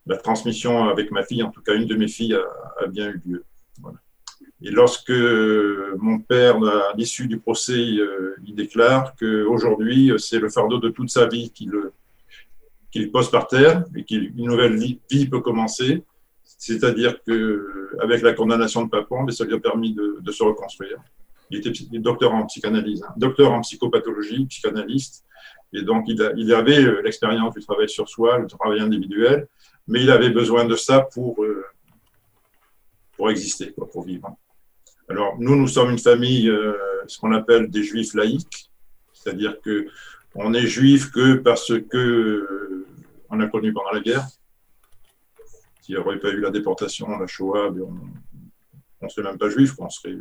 la transmission avec ma fille, en tout cas une de mes filles, a, bien eu lieu. Et lorsque mon père, à l'issue du procès, euh, il déclare qu'aujourd'hui, c'est le fardeau de toute sa vie qu'il pose par terre et qu'une nouvelle vie, peut commencer, c'est-à-dire qu'avec la condamnation de Papon, ça lui a permis de, se reconstruire. Il était docteur en psychanalyse, hein, docteur en psychopathologie, psychanalyste, et donc il, avait euh, l'expérience du travail sur soi, le travail individuel, mais il avait besoin de ça pour, euh, pour exister, pour vivre. Alors, nous, nous sommes une famille, euh, ce qu'on appelle des juifs laïcs, c'est-à-dire que on est juif que parce que euh, on a connu pendant la guerre. S'il n'y aurait pas eu la déportation, la Shoah, ben, on ne serait même pas juif, on serait.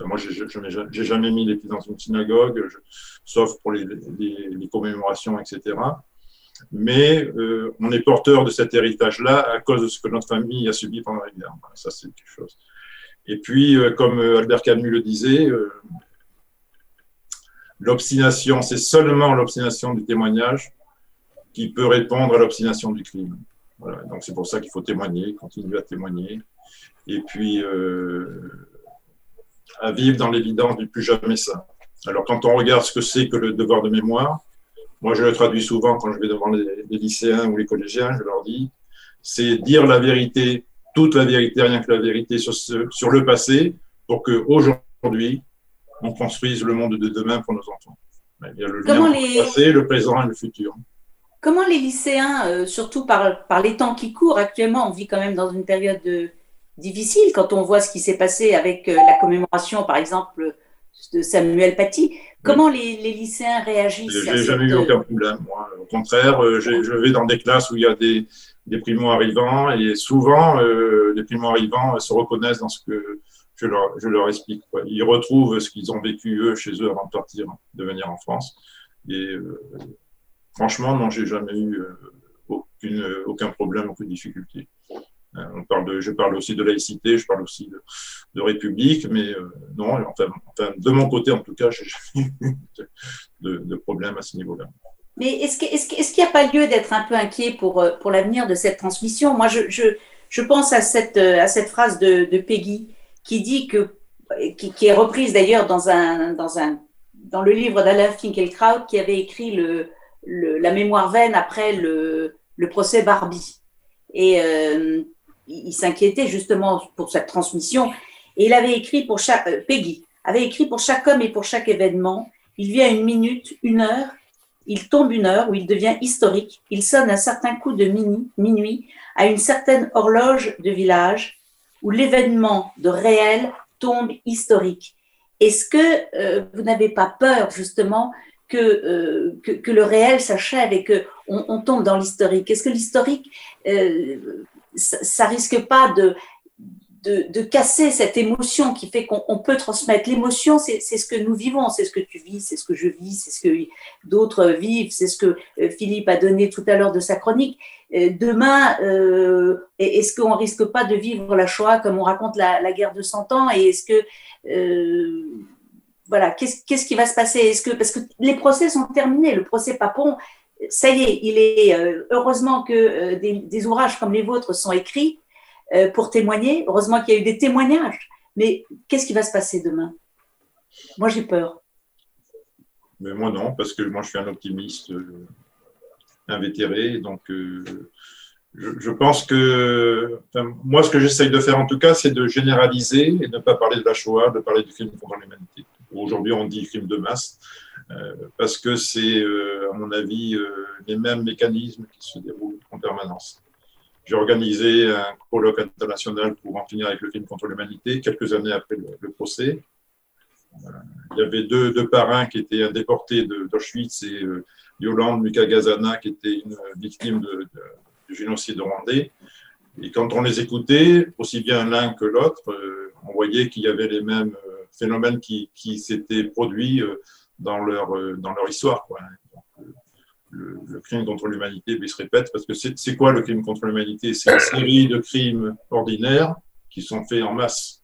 moi, je n'ai jamais mis les pieds dans une synagogue, sauf pour les, commémorations, etc mais euh, on est porteur de cet héritage-là à cause de ce que notre famille a subi pendant la guerre. ça, c'est quelque chose. Et puis, euh, comme euh, Albert Camus le disait, l'obstination, c'est seulement l'obstination du témoignage qui peut répondre à l'obstination du crime. Voilà. Donc, c'est pour ça qu'il faut témoigner, continuer à témoigner, et puis à vivre dans l'évidence du plus jamais ça. Alors, quand on regarde ce que c'est que le devoir de mémoire, moi, je le traduis souvent quand je vais devant les, lycéens ou les collégiens, je leur dis, c'est dire la vérité, toute la vérité, rien que la vérité sur, sur le passé, pour qu'aujourd'hui, on construise le monde de demain pour nos enfants. Il y a le lien les... le passé, le présent et le futur. Comment les lycéens, euh, surtout par, par les temps qui courent actuellement, on vit quand même dans une période difficile quand on voit ce qui s'est passé avec euh, la commémoration, par exemple, de Samuel Paty. Comment les, lycéens réagissent Je n'ai jamais eu aucun problème. Moi. Au contraire, euh, je vais dans des classes où il y a des, des primo-arrivants et souvent, euh, les primo-arrivants se reconnaissent dans ce que je leur, je leur explique. Ils retrouvent ce qu'ils ont vécu eux chez eux avant de partir, de venir en France. Et euh, franchement, non, j'ai jamais eu aucune, aucun problème, aucune difficulté. Euh, on parle de, je parle aussi de laïcité, je parle aussi de, république, mais euh, non, enfin, de mon côté en tout cas, je n'ai jamais eu de, de, problème à ce niveau-là. Mais est-ce qu'il n'y a pas lieu d'être un peu inquiet pour, euh, pour l'avenir de cette transmission? Moi, je, je, je, pense à cette, à cette phrase de, Peggy qui dit que, qui, est reprise d'ailleurs dans, un, dans, un, dans le livre d'Alain Finkielkraut qui avait écrit le, la mémoire vaine après le, le procès Barbie. Et il, s'inquiétait justement pour cette transmission. Et il avait écrit pour chaque, euh, Peggy avait écrit pour chaque homme et pour chaque événement, il vient une minute, une heure, il tombe une heure où il devient historique, il sonne un certain coup de minuit à une certaine horloge de village où l'événement de réel tombe historique. Est-ce que euh, vous n'avez pas peur justement que, euh, que, le réel s'achève et que on, tombe dans l'historique? Est-ce que l'historique ça, risque pas de, de, casser cette émotion qui fait qu'on peut transmettre. L'émotion, c'est ce que nous vivons, c'est ce que tu vis, c'est ce que je vis, c'est ce que d'autres vivent, c'est ce que euh, Philippe a donné tout à l'heure de sa chronique. Euh, demain, euh, est-ce qu'on risque pas de vivre la Shoah comme on raconte la, guerre de 100 ans? Et est-ce que voilà, qu'est-ce qui va se passer? Est-ce que parce que les procès sont terminés, le procès Papon, ça y est, il est euh, heureusement que euh, des, ouvrages comme les vôtres sont écrits euh, pour témoigner. Heureusement qu'il y a eu des témoignages. Mais qu'est-ce qui va se passer demain? Moi, j'ai peur. Mais moi, non, parce que moi, je suis un optimiste invétéré. Donc, je, pense que. moi, ce que j'essaye de faire, en tout cas, c'est de généraliser et de ne pas parler de la Shoah, de parler du crime contre l'humanité. Aujourd'hui, on dit crime de masse. Euh, parce que c'est, euh, à mon avis, euh, les mêmes mécanismes qui se déroulent en permanence. J'ai organisé un colloque international pour en finir avec le crime contre l'humanité quelques années après le, procès. Il y avait deux, deux parrains qui étaient un déporté d'Auschwitz et euh, Yolande Mukagazana qui était une victime de- du génocide rwandais. Et quand on les écoutait, aussi bien l'un que l'autre, on voyait qu'il y avait les mêmes phénomènes qui, qui s'étaient produits dans, leur, euh, dans leur histoire. Quoi. Le, crime contre l'humanité se répète, parce que c'est quoi le crime contre l'humanité? C'est une série de crimes ordinaires qui sont faits en masse.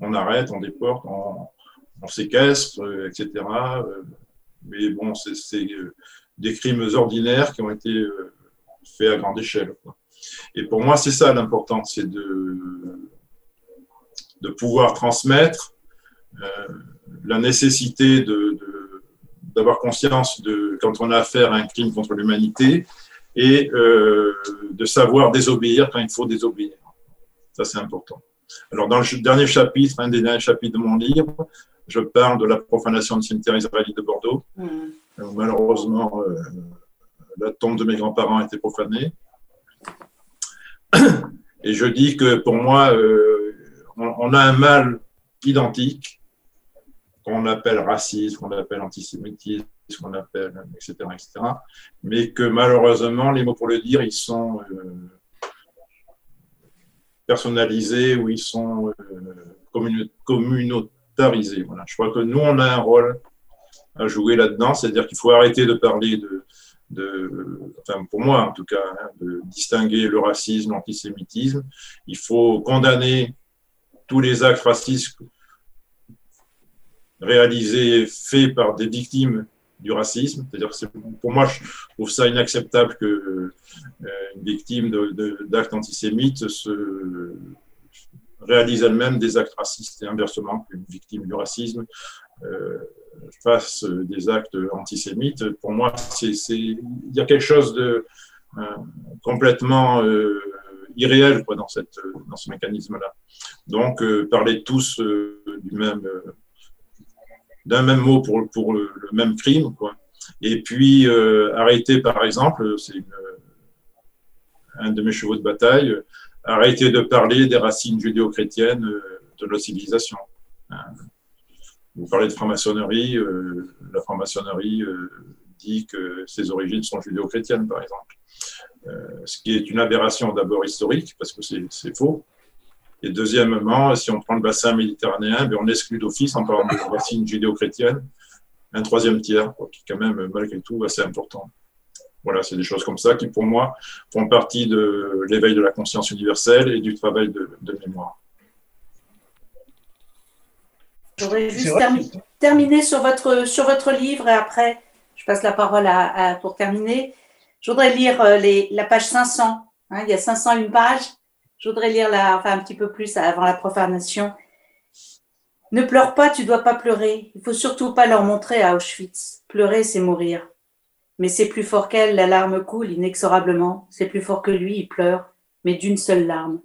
On arrête, on déporte, on, on séquestre, euh, etc. euh, Mais bon, c'est des crimes ordinaires qui ont été faits à grande échelle. Et pour moi, c'est ça l'important, c'est de, de pouvoir transmettre la nécessité de- d'avoir conscience de quand on a affaire à un crime contre l'humanité et euh, de savoir désobéir quand il faut désobéir. Ça, c'est important. Alors, dans le dernier chapitre, un des derniers chapitres de mon livre, je parle de la profanation du cimetière israélite de Bordeaux. où malheureusement, euh, la tombe de mes grands-parents a été profanée. Et je dis que pour moi, euh, on, on a un mal identique qu'on appelle racisme, qu'on appelle antisémitisme, qu'on appelle, etc., etc., mais que malheureusement, les mots pour le dire, ils sont euh, personnalisés ou ils sont euh, communautarisés. Voilà. Je crois que nous, on a un rôle à jouer là-dedans, c'est-à-dire qu'il faut arrêter de parler de, de, enfin pour moi en tout cas, hein, de distinguer le racisme, l'antisémitisme. Il faut condamner tous les actes racistes réalisés, faits par des victimes du racisme. C'est-à-dire que pour moi, je trouve ça inacceptable que euh, une victime d'actes antisémites se réalise elle-même des actes racistes et inversement qu'une victime du racisme euh, fasse des actes antisémites. Pour moi, il y a quelque chose de euh, complètement euh, irréel dans, ce mécanisme-là. Donc, euh, parler tous du même, d'un même mot pour, le, même crime. Quoi. Et puis, euh, arrêter, par exemple, c'est une- un de mes chevaux de bataille, euh, arrêter de parler des racines judéo-chrétiennes euh, de notre civilisation. Hein. Vous parlez de franc-maçonnerie, euh, la franc-maçonnerie euh, dit que ses origines sont judéo-chrétiennes, par exemple. Euh, ce qui est une aberration d'abord historique, parce que c'est faux. Et deuxièmement, si on prend le bassin méditerranéen, ben, on exclut d'office, en parlant de racines judéo-chrétiennes, un troisième tiers, quoi, qui est quand même, malgré tout, assez important. Voilà, c'est des choses comme ça qui, pour moi, font partie de l'éveil de la conscience universelle et du travail de, de mémoire. Je voudrais juste termi- terminer sur votre, sur votre livre et après, je passe la parole à, à- pour terminer. Je voudrais lire euh, les, la page 500. hein, il y a 501 pages. Je voudrais lire la, enfin, un petit peu plus avant la profanation. Ne pleure pas, tu dois pas pleurer. Il faut surtout pas leur montrer à Auschwitz. Pleurer, c'est mourir. Mais c'est plus fort qu'elle, la larme coule inexorablement. C'est plus fort que lui, il pleure, mais d'une seule larme.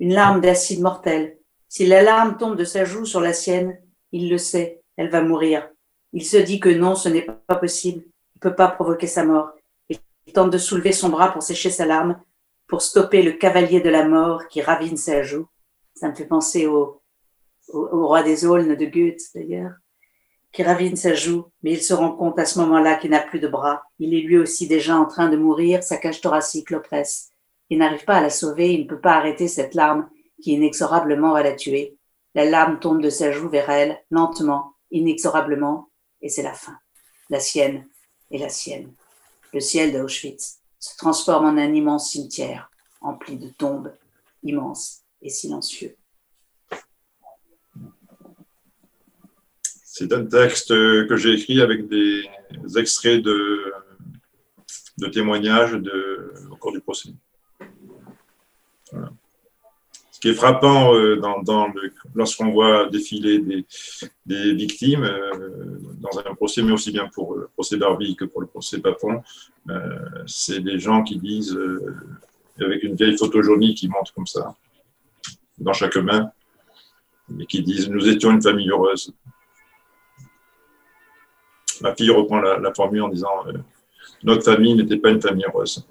Une larme d'acide mortel. Si la larme tombe de sa joue sur la sienne, il le sait, elle va mourir. Il se dit que non, ce n'est pas possible. Il peut pas provoquer sa mort. Il tente de soulever son bras pour sécher sa larme, pour stopper le cavalier de la mort qui ravine sa joue. Ça me fait penser au, roi des aulnes de Goethe, d'ailleurs, qui ravine sa joue, mais il se rend compte à ce moment-là qu'il n'a plus de bras. Il est lui aussi déjà en train de mourir, sa cage thoracique l'oppresse. Il n'arrive pas à la sauver, il ne peut pas arrêter cette larme qui inexorablement va la tuer. La larme tombe de sa joue vers elle, lentement, inexorablement, et c'est la fin. La sienne et la sienne. Le ciel d'Auschwitz se transforme en un immense cimetière, empli de tombes immenses et silencieux. C'est un texte que j'ai écrit avec des extraits de, de témoignages de, au cours du procès. Voilà. Est frappant euh, dans, dans lorsqu'on voit défiler des, victimes euh, dans un procès, mais aussi bien pour le procès Barbie que pour le procès Papon, euh, c'est des gens qui disent, avec une vieille photo jaunie qui montre comme ça, dans chaque main, et qui disent Nous étions une famille heureuse. ma fille reprend la, formule en disant Notre famille n'était pas une famille heureuse.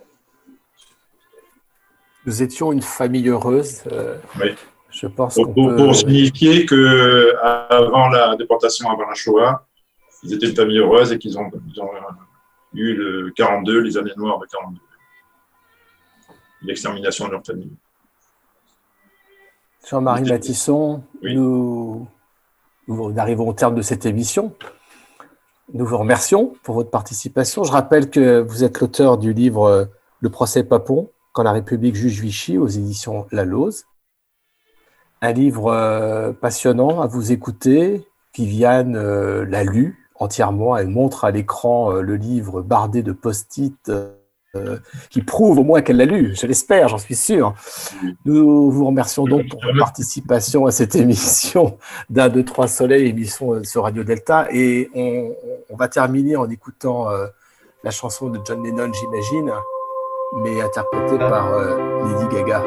Nous étions une famille heureuse. euh, Oui. Je pense Pour, pour- peut- pour signifier que avant la déportation, avant la Shoah, ils étaient une famille heureuse et qu'ils ont, eu le 42, les années noires de 42. L'extermination de leur famille. Jean-Marie Matisson, nous, nous arrivons au terme de cette émission. Nous vous remercions pour votre participation. Je rappelle que vous êtes l'auteur du livre euh, Le procès Papon, quand la République juge Vichy aux éditions La Lose. Un livre euh, passionnant à vous écouter. Viviane euh, l'a lu entièrement. Elle montre à l'écran euh, le livre bardé de post-it qui prouve au moins qu'elle l'a lu. Je l'espère, j'en suis sûr. Nous vous remercions donc pour votre participation à cette émission d'un, deux, trois soleils, émission sur Radio Delta. Et on, va terminer en écoutant la chanson de John Lennon, j'imagine, mais interprétée par euh, Lady Gaga.